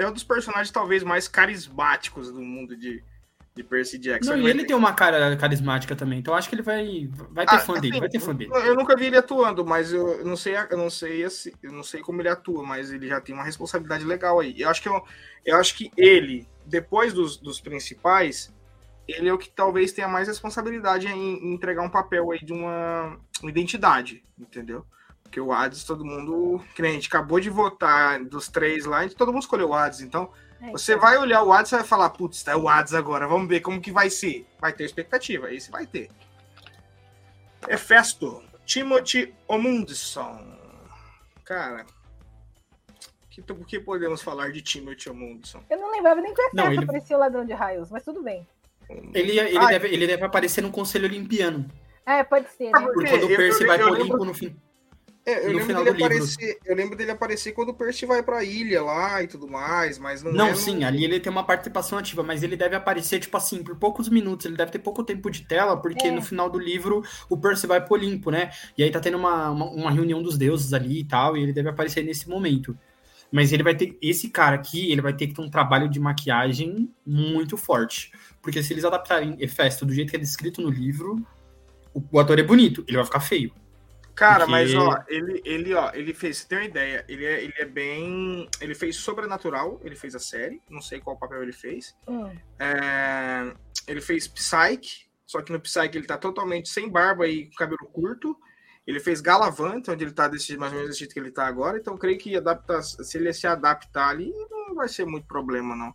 É um dos personagens talvez mais carismáticos do mundo de, de Percy Jackson. Não, e ele ter- tem uma cara carismática também, então eu acho que ele vai, vai ter Ah, fã dele, assim, vai ter fã dele. Eu nunca vi ele atuando, mas eu não sei, eu não sei, assim, eu não sei como ele atua, mas ele já tem uma responsabilidade legal aí. Eu acho que eu, eu acho que ele, depois dos, dos principais, ele é o que talvez tenha mais responsabilidade em, em entregar um papel aí de uma identidade, entendeu? Porque o Hades, todo mundo. Que nem a gente acabou de votar dos três lá, e todo mundo escolheu o Hades. Então, É, você então. vai olhar o Hades e vai falar, putz, tá o Hades agora, vamos ver como que vai ser. Vai ter expectativa, esse vai ter. Hefesto, Timothy Omundson. Cara, que, o que podemos falar de Timothy Omundson? Eu não lembrava nem que o ele- parecia o ladrão de raios, mas tudo bem. Ele, ele, Ah, deve, ele deve aparecer no Conselho Olimpiano. É, pode ser, né? por Porque quê? quando o Eu- Percy eu- vai eu pro lembro- Olimpo no fim. É, eu, No lembro final dele do livro. aparecer, eu lembro dele aparecer quando o Percy vai pra ilha lá e tudo mais, mas não, Não, é no- sim, ali ele tem uma participação ativa, mas ele deve aparecer, tipo assim, por poucos minutos. Ele deve ter pouco tempo de tela, porque É. no final do livro o Percy vai pro Olimpo, né? E aí tá tendo uma, uma, uma reunião dos deuses ali e tal, e ele deve aparecer nesse momento. Mas ele vai ter. Esse cara aqui, ele vai ter que ter um trabalho de maquiagem muito forte. Porque se eles adaptarem Hefesto do jeito que é descrito no livro, o, o ator é bonito, ele vai ficar feio. Cara, Porque- mas ó, ele, ele, ó, ele fez, você tem uma ideia, ele é, ele é bem. Ele fez Sobrenatural, ele fez a série, não sei qual papel ele fez. Hum. É, ele fez Psyche, só que no Psyche ele tá totalmente sem barba e com cabelo curto. Ele fez Galavant, onde ele tá desse, mais ou menos desse jeito que ele tá agora, então eu creio que adapta, se ele se adaptar ali, não vai ser muito problema, não.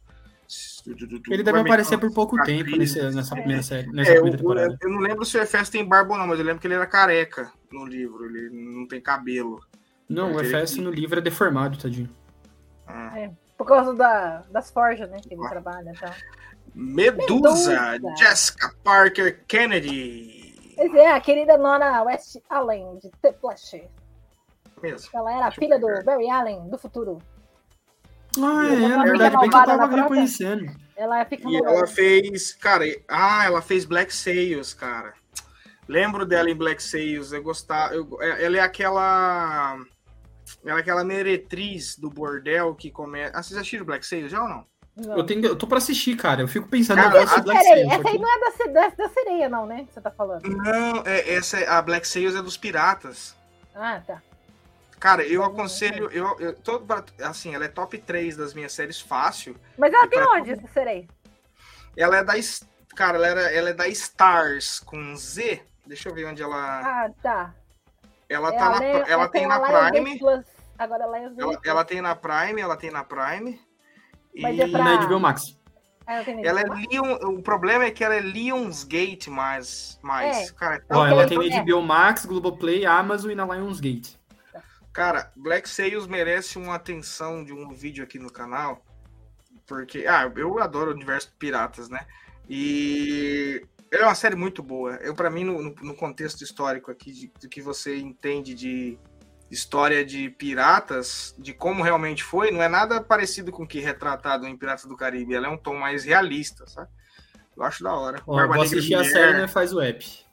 Ele deve aparecer por pouco tempo nesse- nessa É. primeira série, nessa É, eu, primeira temporada. eu não lembro se o Efes tem barba ou não, mas eu lembro que ele era careca no livro, ele não tem cabelo. Não, o eu Hefesto que- no livro é deformado, tadinho. Ah. Por causa da, das forjas, né? Que ele Ah. trabalha e tal. Medusa, Medusa. Jessica Parker Kennedy. Pois é, a querida Nora West Allen, de The Flash. Mesmo. Ela era a filha do Barry Allen, do futuro. Ah, é, ela na verdade, bem que eu tava reconhecendo. Ela fica E ela fez, cara, ah, ela fez Black Sails, cara. Lembro dela em Black Sails, eu gostava, eu- é- ela é aquela ela é aquela meretriz do bordel que começa. Ah, vocês já assistiram Black Sails já ou não? Não. Eu, tenho, eu tô pra assistir, cara. Eu fico pensando Cara, eu gosto a de Black Peraí, Sails, essa aí não é da, da, da sereia, não, né? Você tá falando. Não, é, essa é- a Black Sails é dos piratas. Ah, tá. Cara, eu aconselho, eu, eu todo assim, ela é top 3 das minhas séries fácil. Mas ela tem onde, essa sereia? Ela é da cara, ela, era, ela é da Stars com Z. Deixa eu ver onde ela Ah, tá. ela É tá a na, ela tem é na a Lionsgate Prime. Agora ela é Ela, ela tem na Prime, ela tem na Prime. Mas e é pra- Na HBO Max. Ah, ela tem ela é Leon, o problema é que ela é Lionsgate mais mais, É. cara, é Ó, ela tem- tem na é. HBO Max, Globoplay, Amazon e na Lionsgate. Cara, Black Sails merece uma atenção de um vídeo aqui no canal, porque, ah, eu adoro o universo piratas, né? E é uma série muito boa. Eu, para mim, no, no, contexto histórico aqui, de, do que você entende de história de piratas, de como realmente foi, não é nada parecido com o que é retratado em Piratas do Caribe. Ela é um tom mais realista, sabe? Eu acho da hora. Ó, vou assistir a série, né? Faz o app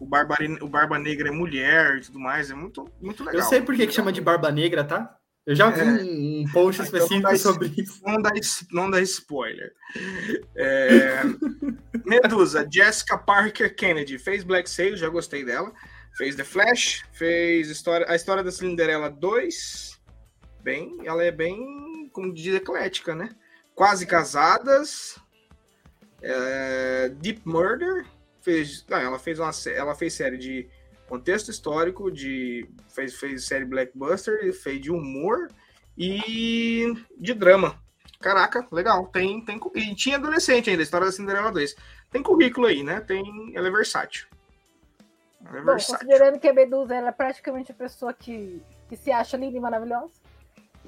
o Barba, o Barba Negra é mulher e tudo mais. É muito, muito legal. Eu sei por que, que chama de Barba Negra, tá? Eu já vi é. um, post específico então sobre isso. Não dá, não dá spoiler. É... Medusa, Jessica Parker Kennedy, fez Black Sail, já gostei dela. Fez The Flash, fez história, a história da Cinderela 2. Bem, ela é bem, como diz, eclética, né? Quase casadas. É... Deep Murder, fez. Não, ela fez uma ela fez série de contexto histórico, de fez, fez série Blackbuster, fez de humor e de drama. Caraca, legal. Tem, tem e tinha adolescente ainda, a história da Cinderela 2. Tem currículo aí, né? Tem, ela é versátil. Ela é Bom, versátil. considerando que a Medusa ela é praticamente a pessoa que, que se acha linda e maravilhosa.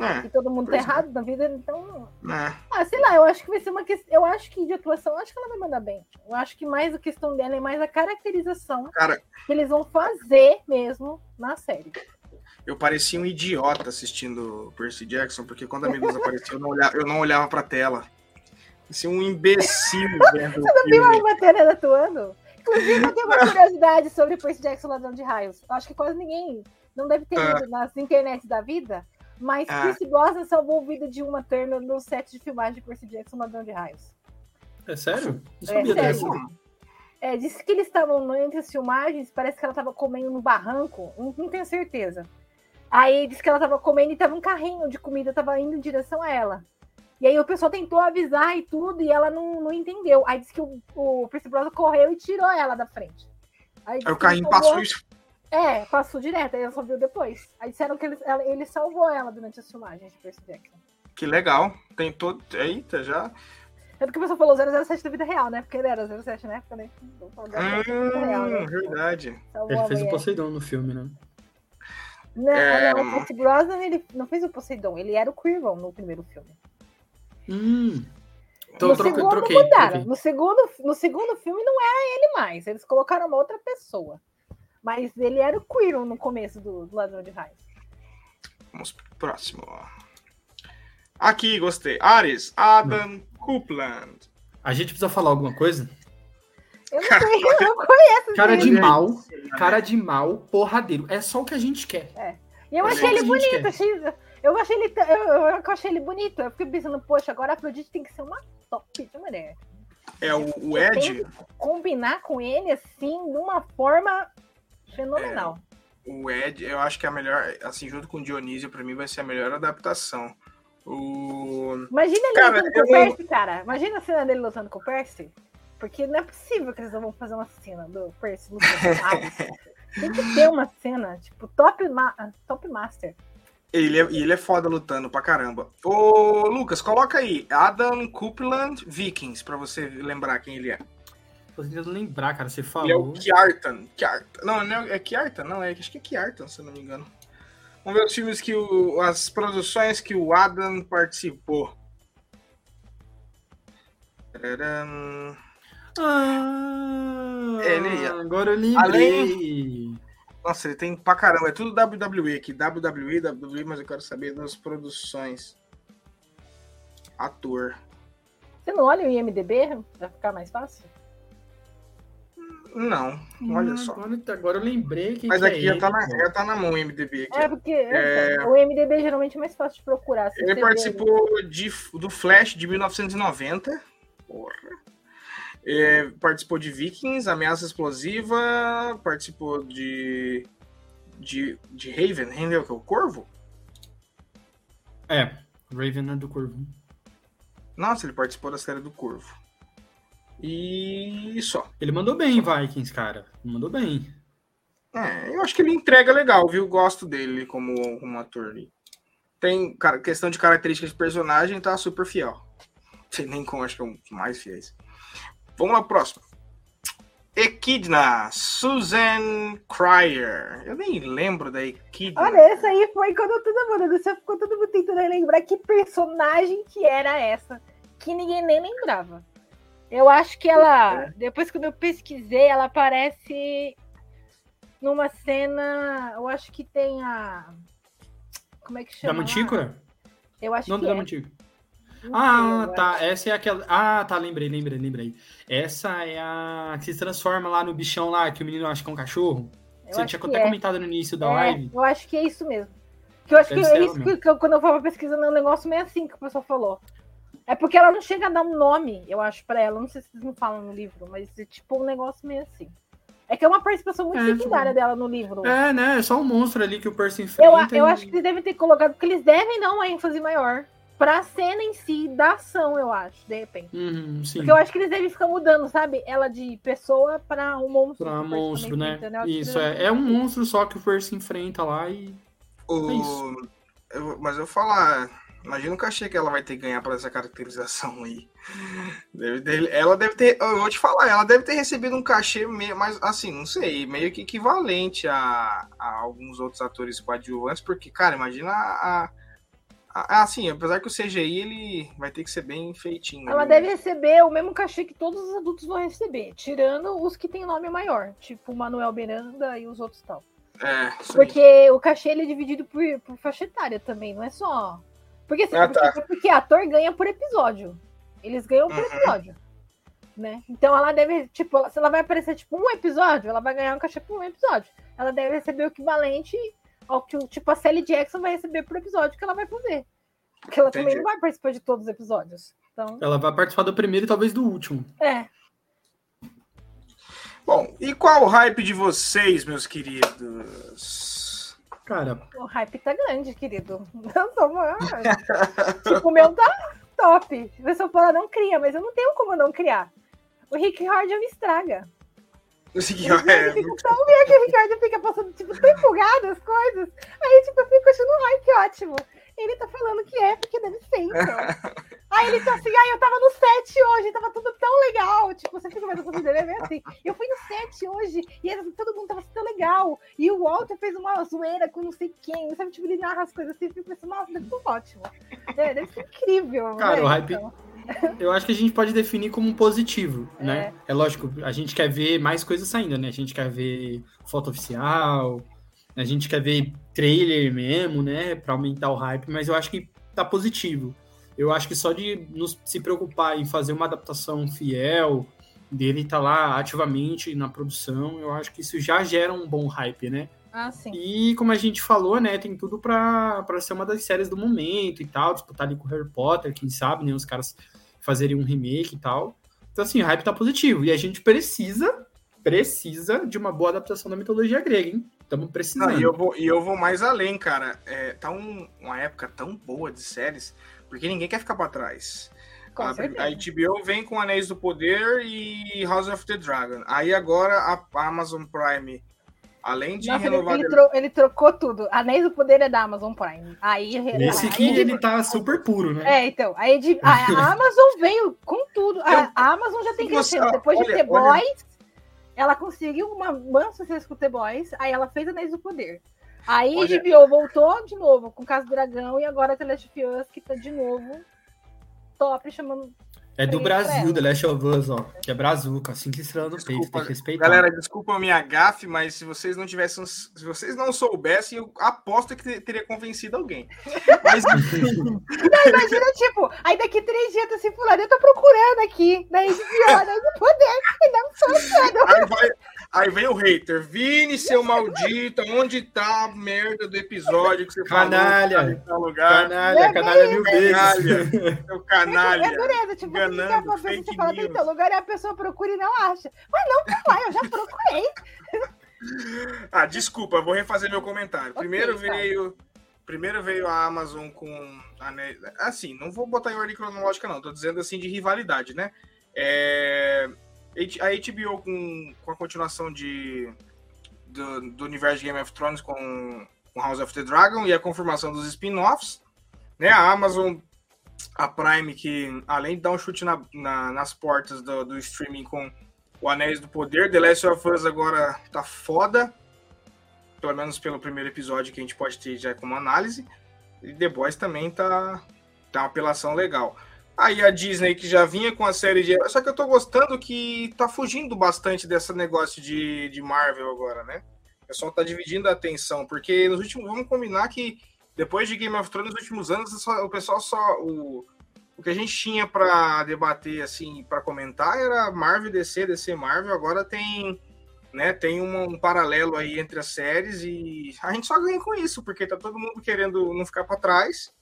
É, e todo mundo tá é. errado é. na vida, então. É. Ah, sei lá, eu acho que vai ser uma questão. Eu acho que de atuação, eu acho que ela vai mandar bem. Eu acho que mais a questão dela é mais a caracterização Cara, que eles vão fazer mesmo na série. Eu parecia um idiota assistindo Percy Jackson, porque quando a Medusa apareceu, eu não olhava, eu não olhava pra tela. Parecia um imbecil. Você não viu a matéria atuando? Inclusive, eu tenho uma curiosidade sobre Percy Jackson Ladrão de Raios. Eu acho que quase ninguém não deve ter ah. nas internet da vida. Mas ah. Chris Brosnan salvou a vida de uma turma no set de filmagem de Percy Jackson Ladrão de Raios. É sério? Não é, sério. É, disse que eles estavam entre as filmagens, parece que ela estava comendo no barranco, não, não, tenho certeza. Aí disse que ela estava comendo e tava um carrinho de comida, estava indo em direção a ela. E aí o pessoal tentou avisar e tudo, e ela não, não entendeu. Aí disse que o, o Percy Brosnan correu e tirou ela da frente. Aí, aí o carrinho passou isso é, passou direto, aí eu só viu depois. Aí disseram que ele, ela, ele salvou ela durante as filmagens de Percy Jackson. Que legal. Tem todo. Eita, já. É porque o pessoal falou 007 da vida real, né? Porque ele era 07 na época, né? Hum, real, né? verdade. Salvou ele fez o Poseidon no filme, né? Não, é... não, o Pierce Brosnan, ele não fez o Poseidon, ele era o Quirrell no primeiro filme. Hum. Então, no troquei, segundo troquei, troquei. No, segundo, no segundo filme não era ele mais, eles colocaram uma outra pessoa. Mas ele era o Quirrell no começo do, do Ladrão de Raios. Vamos pro próximo. Aqui, gostei. Ares, Adam Coupland. A gente precisa falar alguma coisa? Eu não, conheço, eu não conheço. Cara de mal, cara de mal, porradeiro. É só o que a gente quer. É. E eu é achei ele bonito. Achei, eu achei ele, eu, eu, achei ele bonito. Eu fiquei pensando, poxa, agora a Afrodite tem que ser uma top de mulher. É, o, o Ed. Combinar com ele assim, de uma forma Fenomenal. É, o Ed, eu acho que é a melhor, assim, junto com o Dionísio, pra mim vai ser a melhor adaptação. O... Imagina ele cara, lutando com o Percy, cara. Imagina a cena dele lutando com o Percy. Porque não é possível que eles vão fazer uma cena do Percy lutando com Tem que ter uma cena, tipo, top, ma top master. Ele é, ele é foda lutando pra caramba. Ô, Lucas, coloca aí Adam Copeland Vikings, pra você lembrar quem ele é. Tô tentando lembrar, cara. Você falou. Ele é o Kiartan. Kiartan. Não, não é, é Kiartan, não. É, acho que é Kiartan, se eu não me engano. Vamos ver os filmes que o. as produções que o Adam participou. Ah, ele, agora eu lembrei. Além... Nossa, ele tem pra caramba. É tudo WWE aqui. WWE, WWE, mas eu quero saber das produções. Ator. Você não olha o IMDB pra ficar mais fácil? Não, olha hum, só. Agora, agora, eu lembrei que. Mas que aqui é já, tá na, já tá na mão o MDB. Aqui. É, porque é... o MDB geralmente é mais fácil de procurar. Ele participou de, do Flash de 1990. Porra. É, participou de Vikings, Ameaça Explosiva. Participou de. De, de Raven, entendeu? Que é o Corvo? É, Raven é do Corvo. Nossa, ele participou da série do Corvo. E só. Ele mandou bem, Vikings, cara. Mandou bem. É, eu acho que ele entrega legal, viu? Gosto dele como, como ator ali. Tem cara, questão de características de personagem, tá super fiel. Não sei nem como, acho que é um mais fiéis. Vamos lá, próximo. Equidna, Susan Cryer. Eu nem lembro da Equidna. Olha, essa aí foi quando todo mundo, você ficou todo mundo tentando lembrar que personagem que era essa, que ninguém nem lembrava. Eu acho que ela, é. depois que eu pesquisei, ela aparece numa cena, eu acho que tem a como é que chama? Da Mantícora? Eu acho Não que da é. Mantícora. Ah, tá. Acho. Essa é aquela. Ah, tá. Lembrei, lembrei, lembrei. Essa é a que se transforma lá no bichão lá, que o menino acha que é um cachorro. Eu Você tinha até é. comentado no início da é, live. Eu acho que é isso mesmo. Que eu acho Deve que é isso que, que, quando eu tava pesquisando, é um negócio meio assim que o pessoal falou. É porque ela não chega a dar um nome, eu acho, pra ela. Não sei se vocês não falam no livro, mas é tipo um negócio meio assim. É que é uma participação muito é, secundária tipo... dela no livro. É, né? É só um monstro ali que o Percy enfrenta. Eu, eu acho que eles devem ter colocado, porque eles devem dar uma ênfase maior pra cena em si da ação, eu acho, de repente. Uhum, porque eu acho que eles devem ficar mudando, sabe? Ela de pessoa pra um monstro. Pra monstro, né? Enfrenta, Isso, é, é um monstro só que o Percy enfrenta lá e. O... É isso. Eu, mas eu vou falar Imagina o cachê que ela vai ter que ganhar para essa caracterização aí. Deve ter, ela deve ter, eu vou te falar, ela deve ter recebido um cachê meio, mas assim, não sei, meio que equivalente a, a alguns outros atores coadjuvantes, porque, cara, imagina a, a, assim, apesar que o CGI ele vai ter que ser bem feitinho. Ela né? deve receber o mesmo cachê que todos os adultos vão receber, tirando os que têm nome maior, tipo o Manuel Miranda e os outros tal. É, porque o cachê ele é dividido por, por faixa etária também, não é só porque, assim, ah, tá. porque, porque ator ganha por episódio. Eles ganham por uhum. episódio. Né? Então ela deve, tipo, se ela vai aparecer tipo um episódio, ela vai ganhar um cachê por um episódio. Ela deve receber o equivalente ao que tipo a Sally Jackson vai receber por episódio que ela vai fazer. Porque ela Entendi. também não vai participar de todos os episódios. Então... Ela vai participar do primeiro e talvez do último. É. Bom, e qual o hype de vocês, meus queridos? Cara. O hype tá grande, querido. Eu tô, tipo, o meu tá top. A pessoa fala, não cria, mas eu não tenho como não criar. O Rick Hard me estraga. O Rick Hard é. Tão bem que o Rick Hard fica passando, tipo, tão empolgado as coisas. Aí, tipo, eu fico achando um hype ótimo. Ele tá falando que é, porque deve ser, então. Aí ele tá assim, aí eu tava no set hoje, tava tudo tão legal. Tipo, você fica vendo o é assim. Eu fui no set hoje e era, todo mundo tava tão legal. E o Walter fez uma zoeira com não sei quem, sabe? Tipo, ele narra as coisas assim, eu fico pensando, nossa, deve ser ótimo. É, deve ser incrível. Cara, né? o hype. Então. Eu acho que a gente pode definir como positivo, é. né? É lógico, a gente quer ver mais coisas saindo, né? A gente quer ver foto oficial, a gente quer ver trailer mesmo, né? Pra aumentar o hype, mas eu acho que tá positivo. Eu acho que só de nos, se preocupar em fazer uma adaptação fiel, dele tá lá ativamente na produção, eu acho que isso já gera um bom hype, né? Ah, sim. E como a gente falou, né, tem tudo para ser uma das séries do momento e tal, disputar ali com Harry Potter, quem sabe, né, os caras fazerem um remake e tal. Então, assim, o hype tá positivo. E a gente precisa, precisa de uma boa adaptação da mitologia grega, hein? Estamos precisando. Não, e, eu vou, e eu vou mais além, cara. É, tá um, uma época tão boa de séries porque ninguém quer ficar para trás. A, a, HBO vem com Anéis do Poder e House of the Dragon. Aí agora a Amazon Prime, além de Nossa, renovar... Ele, ele, tro ele, trocou tudo. Anéis do Poder é da Amazon Prime. Aí, Esse aqui aí, ele tá super puro, né? É, então. Aí a, Amazon veio com tudo. A, a Amazon já tem crescido. Depois olha, de The olha... Boys, ela conseguiu uma mansa sucesso com The Boys. Aí ela fez Anéis do Poder. Aí Olha... HBO voltou de novo com o caso do Dragão e agora a The Last of Us que tá de novo top chamando. É do Brasil, The Last of Us, ó. Que é Brazuca, assim que estrela no peito, tem que respeitar. Galera, desculpa a minha gafe, mas se vocês não tivessem. Se vocês não soubessem, eu aposto que teria convencido alguém. Mas. não, imagina, tipo, aí daqui três dias tá assim, fulano, eu tô procurando aqui na HBO, né? No poder, e não sou Aí vai, Aí vem o hater. Vini, seu maldito, onde tá a merda do episódio que você canalha, falou? Canalha. Lugar? Canalha, é canalha mil vezes. Canalha, seu canalha. É, dureza, tipo, enganando, você, fake você fala, então, lugar e a pessoa procura e não acha. Mas não tá lá, eu já procurei. ah, desculpa, vou refazer meu comentário. Primeiro okay, veio... Tá. Primeiro veio a Amazon com. Assim, não vou botar em ordem cronológica, não. Tô dizendo assim de rivalidade, né? É, a HBO com, com a continuação de, do, do, universo de Game of Thrones com, com, House of the Dragon e a confirmação dos spin-offs. Né? A Amazon, a Prime, que além de dar um chute na, na, nas portas do, do, streaming com o Anéis do Poder. The Last of Us agora tá foda. Pelo menos pelo primeiro episódio que a gente pode ter já como análise. E The Boys também tá, tá uma apelação legal. Aí a Disney que já vinha com a série de. Só que eu tô gostando que tá fugindo bastante desse negócio de, de Marvel agora, né? O pessoal tá dividindo a atenção, porque nos últimos. Vamos combinar que depois de Game of Thrones, nos últimos anos, só, o pessoal só. O, o que a gente tinha para debater, assim, para comentar era Marvel DC, DC Marvel. Agora tem. Né, tem um, um, paralelo aí entre as séries e a gente só ganha com isso, porque tá todo mundo querendo não ficar para trás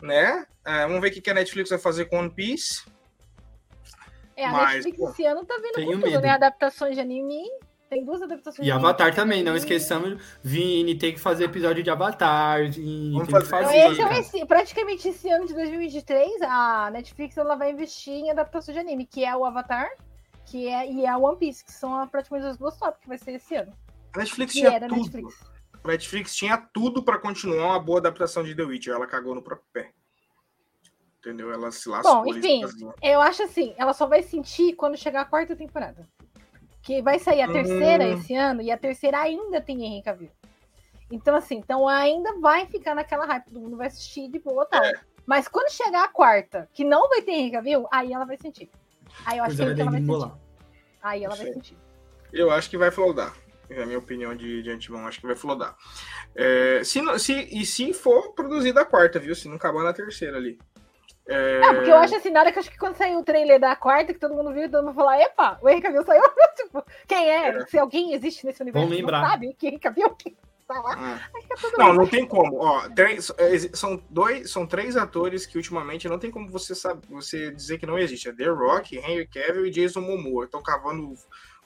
né? É, vamos ver o que a Netflix vai fazer com One Piece. É, a Mas, Netflix pô, esse ano tá vindo com tudo, né? Adaptações de anime. Tem duas adaptações E Avatar também, não esqueçamos. Vini tem que fazer episódio de Avatar. Vini, Vamos fazer. fazer então, esse, praticamente esse ano de 2023, a Netflix ela vai investir em adaptações de anime, que é o Avatar que é, e a One Piece, que são praticamente as duas top que vai ser esse ano. A Netflix que tinha tudo. Netflix. A Netflix tinha tudo para continuar uma boa adaptação de The Witcher. Ela cagou no próprio pé. Entendeu? Ela se lascou. Bom, enfim, eu acho assim, ela só vai sentir quando chegar a quarta temporada. Que vai sair a terceira hum. esse ano e a terceira ainda tem Henry Cavill. Então, assim, então ainda vai ficar naquela hype, todo mundo vai assistir de boa tal. É. Mas quando chegar a quarta, que não vai ter Henry Cavill, aí ela vai sentir. Aí eu acho pois que ela vai sentir. Aí ela vai sentir. Eu acho que vai flodar. É a minha opinião de, de antemão, acho que vai flodar. É, se, se, e se for produzida a quarta, viu? Se não acabar na terceira ali. É... Não, porque eu acho assim, na hora que acho que quando saiu o trailer da quarta, que todo mundo viu, todo mundo falou, epa, o Henry Cavill saiu. tipo, quem é? é? Se alguém existe nesse universo, Vamos lembrar. não sabe que Henry Cavill tá lá. É. não, não tem como. Ó, três, é, são dois, são três atores que ultimamente não tem como você saber, você dizer que não existe. É The Rock, Henry Cavill e Jason Momoa. Estão cavando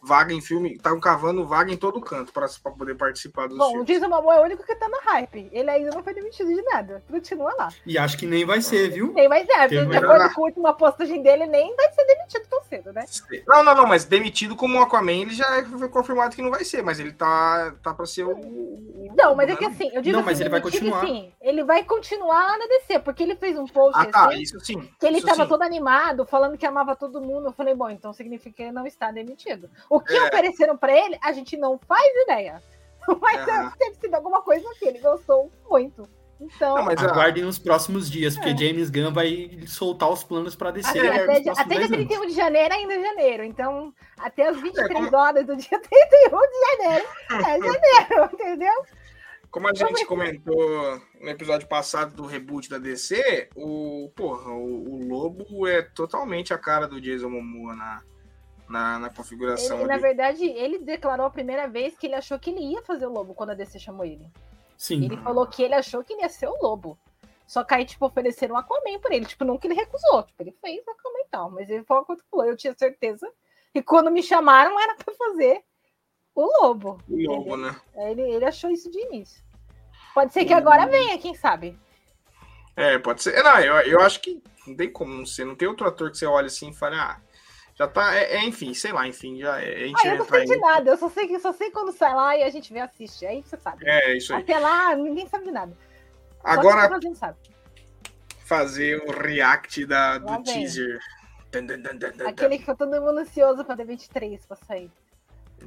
vaga em filme, estavam cavando vaga em todo canto para poder participar dos Bom, filmes. o Jason Momoa é o único que tá na hype. Ele ainda não foi demitido de nada. Continua lá. E acho que nem vai ser, viu? Nem vai ser. De acordo com a última postagem dele, nem vai ser demitido tão cedo, né? Não, não, não, mas demitido como o Aquaman, ele já foi confirmado que não vai ser, mas ele tá, tá pra ser o. Não, mas é que assim, eu digo Não, mas assim, ele vai continuar. Sim, ele vai continuar lá na DC, porque ele fez um post ah, tá, isso sim. que ele isso tava sim. todo animado, falando que amava todo mundo. Eu falei, bom, então significa que ele não está demitido. O que É. ofereceram pra ele, a gente não faz ideia. Mas Aham. deve ter sido alguma coisa que ele gostou muito. Então, Não, mas, ah, Aguardem nos próximos dias, porque É. James Gunn vai soltar os planos para descer. É, até, até dia 10 anos. 31 de janeiro ainda é janeiro. Então, até as 23 como- horas do dia 31 de janeiro é janeiro, entendeu? Como a gente comentou no episódio passado do reboot da DC, o, porra, o, o Lobo é totalmente a cara do Jason Momoa na, na, na configuração Ele, na verdade, ele declarou a primeira vez que ele achou que ele ia fazer o lobo quando a DC chamou ele. Sim. Ele falou que ele achou que ele ia ser o lobo. Só que aí, tipo, ofereceram um Aquaman pra ele. Tipo, nunca ele recusou. Tipo, ele fez o Aquaman e tal. Mas ele falou quanto falou. Eu tinha certeza. E quando me chamaram, era pra fazer o lobo. O Lobo, né? Ele, ele achou isso de início. Pode ser que agora venha, quem sabe? É, pode ser. Não, eu, eu acho que não tem como não ser. Não tem outro ator que você olha assim e fale, ah, já tá. É, é, enfim, sei lá, enfim, já é, a gente Ah, eu não sei de nada. Eu só sei, que- só sei quando sai lá e a gente vê assiste. Aí você sabe. É, isso aí. Até lá, ninguém sabe de nada. Agora, tá fazer o react da, do vem. teaser. Dun, dun, dun, Aquele que ficou todo mundo ansioso pra D23 pra sair.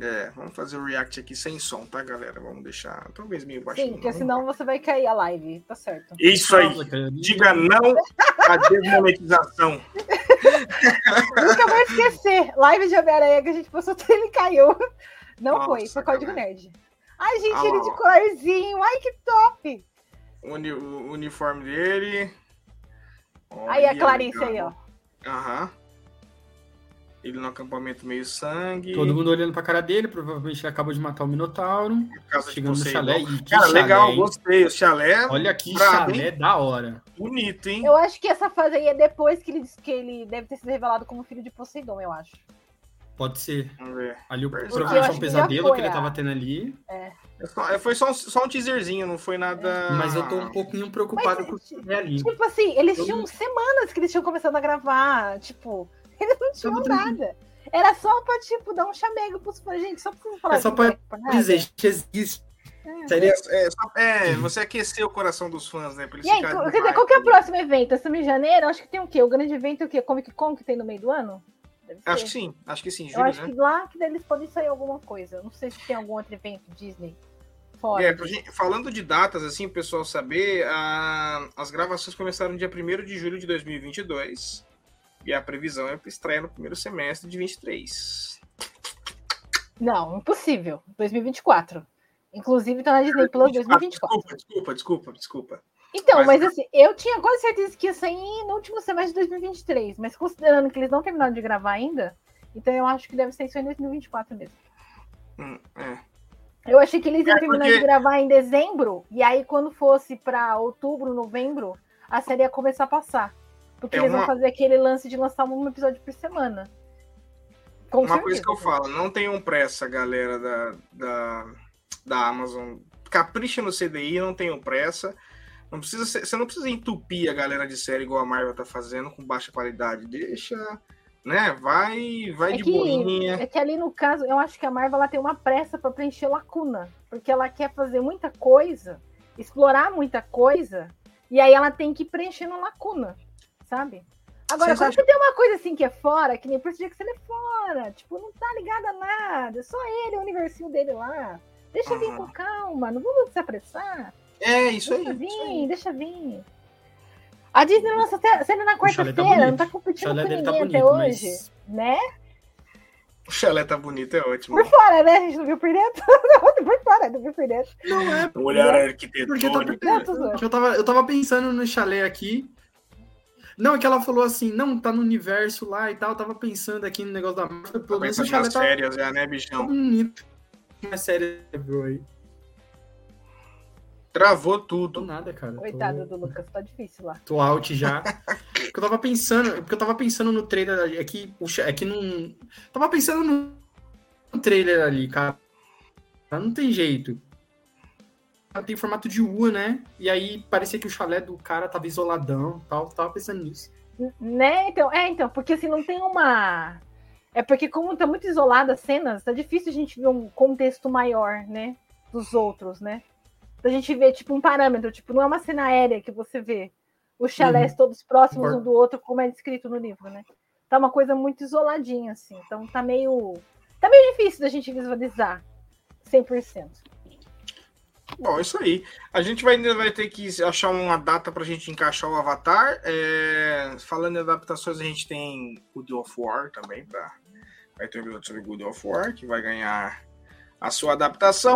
É, vamos fazer o react aqui sem som, tá, galera? Vamos deixar talvez meio baixinho. Sim, porque não. senão você vai cair a live. Tá certo. Isso aí. Diga não à desmonetização. Nunca vou esquecer. Live de Homem-Aranha que a gente postou, ele caiu. Não Nossa, foi, foi código nerd. Ai, gente, Ah, ele de ó. colorzinho. Ai, que top. O, uni- o uniforme dele. Aí a Olha, Clarice legal. aí, ó. Aham. Ele no acampamento meio sangue. Todo mundo olhando pra cara dele, provavelmente ele acabou de matar o Minotauro. Chegando no chalé. E que Cara, chalé, legal, hein? gostei. O chalé Olha que chalé da hora. bonito, hein? Eu acho que essa fase aí é depois que ele disse que ele deve ter sido revelado como filho de Poseidon, eu acho. Pode ser. Vamos ver. Ali o provavelmente é um que pesadelo que foi ele tava a- tendo ali. É só- é, Foi só um, só um teaserzinho, não foi nada. Mas eu tô um pouquinho preocupado Mas, com o que é ali. Tipo assim, eles Eu tinham semanas que eles tinham começado a gravar. Tipo, eles não tinham nada. Era só pra, tipo, dar um chamego pros fãs. Gente, só pra vocês falarem. É só pra é dizer que existe. É, Seria é, só- é, você aquecer o coração dos fãs, né? Pra eles E aí, ficarem quer dizer, qual que é o próximo evento? Estamos em janeiro? Acho que tem o quê? O grande evento é o quê? Comic Con que tem no meio do ano? Acho que sim, acho que sim, Eu julho, acho né? que lá que eles podem sair alguma coisa. Não sei se tem algum outro evento Disney fora. É, pra gente- falando de datas, assim, o pessoal saber, a- as gravações começaram dia 1 de julho de 2022 e a previsão é para estreia no primeiro semestre de 23. Não, impossível. 2024. Inclusive tá na Disney Plus 2024. Desculpa, desculpa, desculpa, desculpa. Então, Mas- mas assim, eu tinha quase certeza que ia sair no último semestre de 2023, mas considerando que eles não terminaram de gravar ainda, então eu acho que deve ser isso em 2024 mesmo. Hum, é. Eu achei que eles iam É, terminar porque- de gravar em dezembro, e aí quando fosse pra outubro, novembro, a série ia começar a passar. Porque É eles uma- vão fazer aquele lance de lançar um episódio por semana. Com Uma certeza. coisa que eu falo, não tenham pressa, galera da, da, da Amazon. Capricha no CDI, não tenham pressa. Não precisa ser- você não precisa entupir a galera de série igual a Marvel tá fazendo, com baixa qualidade. Deixa, né? Vai, vai É de que- boinha. É que ali no caso, eu acho que a Marvel ela tem uma pressa para preencher lacuna, porque ela quer fazer muita coisa, explorar muita coisa, e aí ela tem que preencher na lacuna, sabe? Agora, Vocês quando acham- você tem uma coisa assim que é fora, que nem Percy Jackson é fora, tipo, não tá ligada a nada, é só ele, o universinho dele lá. Deixa vir Aham. com calma, não vamos se apressar. É, isso aí. Deixa isso aí. vir, deixa vir. A Disney lança até- série na tá quarta-feira, não bonito. tá O competindo com tá ninguém até bonito, hoje, mas. né? O chalé tá bonito, é ótimo. Por fora, né? A gente não viu por dentro. Não, por fora, não viu por dentro. Não é Um olhar porque tá arquitetônico. Não, tô zoando. Porque eu tava, eu tava pensando no chalé aqui. Não, é que ela falou assim, não, tá no universo lá e tal. Eu tava pensando aqui no negócio da Marvel. Pelo Tá menos chalé nas tá, férias já, né, tá bichão? bonito. Uma série bro, aí. Travou tudo. nada, cara. Coitado Tô, do Lucas, tá difícil lá. tô out já. Porque eu tava pensando, porque eu tava pensando no trailer ali, é que, é que não. Tava pensando no trailer ali, cara. Não tem jeito. Tem formato de U, né? E aí parecia que o chalé do cara tava isoladão e tal. Tava pensando nisso. Né? Então, é, então, porque assim, não tem uma. É porque, como tá muito isolada as cenas, tá difícil a gente ver um contexto maior, né? Dos outros, né? Pra gente ver, tipo, um parâmetro, tipo, não é uma cena aérea que você vê os chalés todos próximos um do outro, como é descrito no livro, né? Tá uma coisa muito isoladinha, assim. Então tá meio. Tá meio difícil da gente visualizar 100%. Bom, isso aí. A gente vai, ainda vai ter que achar uma data pra gente encaixar o Avatar. É, Falando em adaptações, a gente tem Good of War também. Pra... Vai ter um episódio sobre Good of War, que vai ganhar a sua adaptação.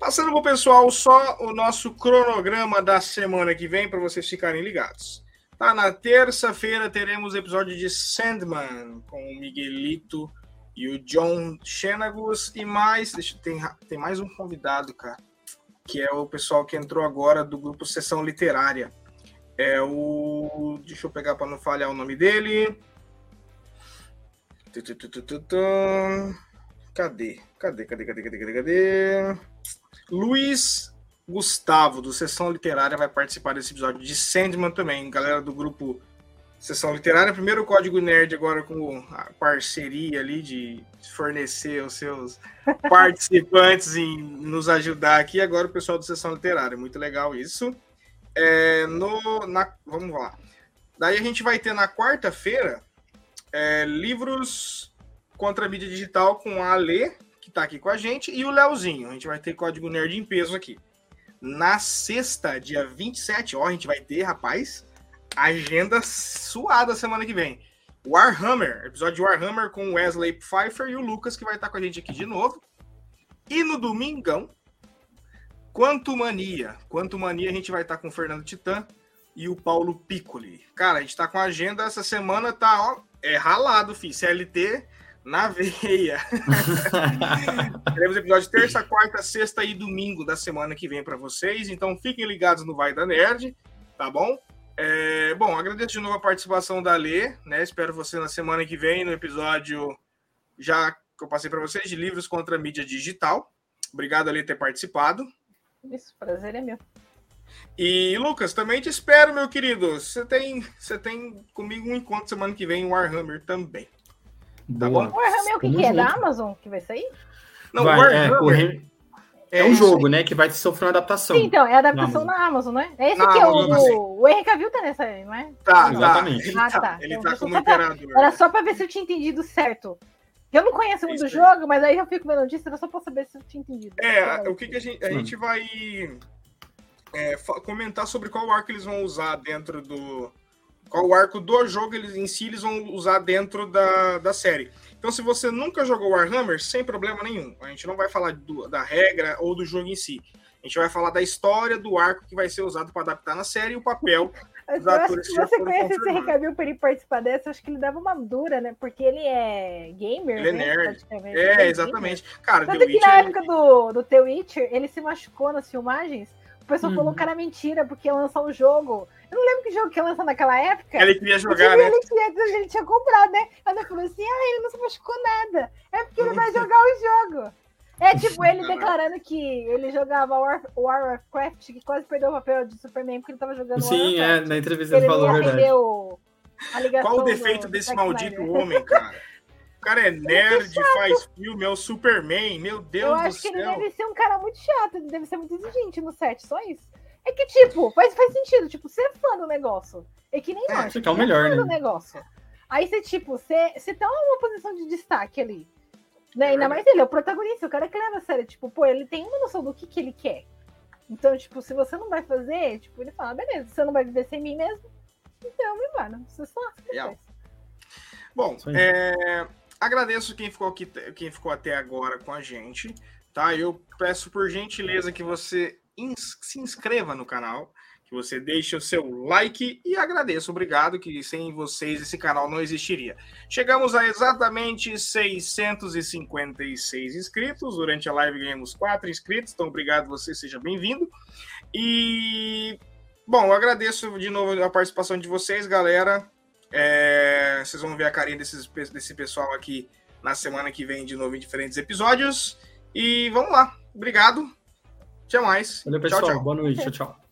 Passando pro pessoal só o nosso cronograma da semana que vem, para vocês ficarem ligados. Tá, na terça-feira teremos o episódio de Sandman, com o Miguelito e o John Xenagos. E mais, deixa, tem, tem mais um convidado, cara que é o pessoal que entrou agora do grupo Sessão Literária. É o. Deixa eu pegar para não falhar o nome dele. Cadê? Cadê? Cadê? Cadê? Cadê? Cadê? Cadê? Luiz Gustavo, do Sessão Literária, vai participar desse episódio de Sandman também. Galera do grupo Sessão Literária. Primeiro o Código Nerd, agora com a parceria ali de fornecer os seus participantes em nos ajudar aqui. Agora o pessoal do Sessão Literária. Muito legal isso. É, no, na, vamos lá. Daí a gente vai ter na quarta-feira é, livros contra a mídia digital com a Ale, que está aqui com a gente, e o Leozinho. A gente vai ter Código Nerd em peso aqui. Na sexta, dia 27, ó, a gente vai ter, rapaz, agenda suada semana que vem. Warhammer, episódio de Warhammer com Wesley Pfeiffer e o Lucas, que vai estar com a gente aqui de novo. E no domingão, Quanto Mania. Quanto Mania a gente vai estar com o Fernando Titã e o Paulo Piccoli. Cara, a gente tá com a agenda essa semana, tá, ó, é ralado, fi. CLT na veia. Teremos episódio terça, quarta, sexta e domingo da semana que vem para vocês. Então fiquem ligados no Vai da Nerd, tá bom? É, bom, agradeço de novo a participação da Lê, né? Espero você na semana que vem no episódio já que eu passei para vocês de livros contra a mídia digital. Obrigado, Lê, por ter participado. Isso, prazer é meu. E Lucas, também te espero, meu querido. Você tem, você tem comigo um encontro semana que vem em Warhammer também. Tá Boa. bom? Warhammer é o que, que é? Da. Amazon que vai sair? Não, Vai, é, Warhammer, correr- É, um jogo, né? Que vai sofrer uma adaptação. Sim, então, é a adaptação na Amazon, né? É esse Na que é o, sim. o Henry Cavill tá nessa aí, não é? Tá, Exatamente. tá. Ele Ah, tá, tá. ele Então, tá como só pra- imperador. Era só pra ver se eu tinha entendido certo. Eu não conheço muito do Isso aí. jogo, mas aí eu fico vendo notícia, era só pra saber se eu tinha entendido. É, o que, que a gente, a Hum. gente vai é, comentar sobre qual arco eles vão usar dentro do. Qual arco do jogo eles, em si eles vão usar dentro da, da série. Então, se você nunca jogou Warhammer, sem problema nenhum. A gente não vai falar do- da regra ou do jogo em si. A gente vai falar da história do arco que vai ser usado para adaptar na série e o papel. Mas Os eu acho atores que já se você conhece esse Cavill pra ele participar dessa, acho que ele dava uma dura, né? Porque ele é gamer, Ele é né? nerd. Ele É, gamer. exatamente. Cara, The Tanto que Witcher. na época do, do The Witcher, ele se machucou nas filmagens. O pessoal Uhum. falou que era mentira, porque ia lançar um jogo. Eu não lembro que jogo que ia lançar naquela época. Ele queria jogar, né? ele, tinha, ele tinha comprado, né? Ela falou assim: ah, ele não se machucou nada. É porque ele vai jogar o jogo. É tipo ele Caralho. declarando que ele jogava War, Warcraft, que quase perdeu o papel de Superman porque ele tava jogando Sim, é, na entrevista Ele ele falou a verdade. o, a ligação Qual o defeito do desse maldito Snyder. homem, cara? O cara é nerd, faz filme, é o Superman. Meu Deus Eu do acho que céu. ele deve ser um cara muito chato, ele deve ser muito exigente no set, só isso. É que, tipo, faz, faz sentido, tipo, ser fã do negócio. É que nem É, nós. você quer o ser melhor, fã né? do negócio. Aí você, tipo, você, você tá numa posição de destaque ali. Né? É Ainda mais ele, é o protagonista, o cara que leva a sério. Tipo, pô, ele tem uma noção do que, que ele quer. Então, tipo, se você não vai fazer, tipo, ele fala, beleza, você não vai viver sem mim mesmo, então, me mano, você só. Bom, é, agradeço quem ficou aqui, quem ficou até agora com a gente, tá? Eu peço por gentileza que você ins- se inscreva no canal, que você deixe o seu like e agradeço, obrigado, que sem vocês esse canal não existiria. Chegamos a exatamente 656 inscritos, durante a live ganhamos 4 inscritos, então obrigado você, seja bem-vindo. E, bom, eu agradeço de novo a participação de vocês, galera. É, vocês vão ver a carinha desses, desse pessoal aqui na semana que vem de novo em diferentes episódios. E vamos lá. Obrigado. Até mais. Valeu, Tchau, pessoal. tchau. Boa noite. Tchau, tchau.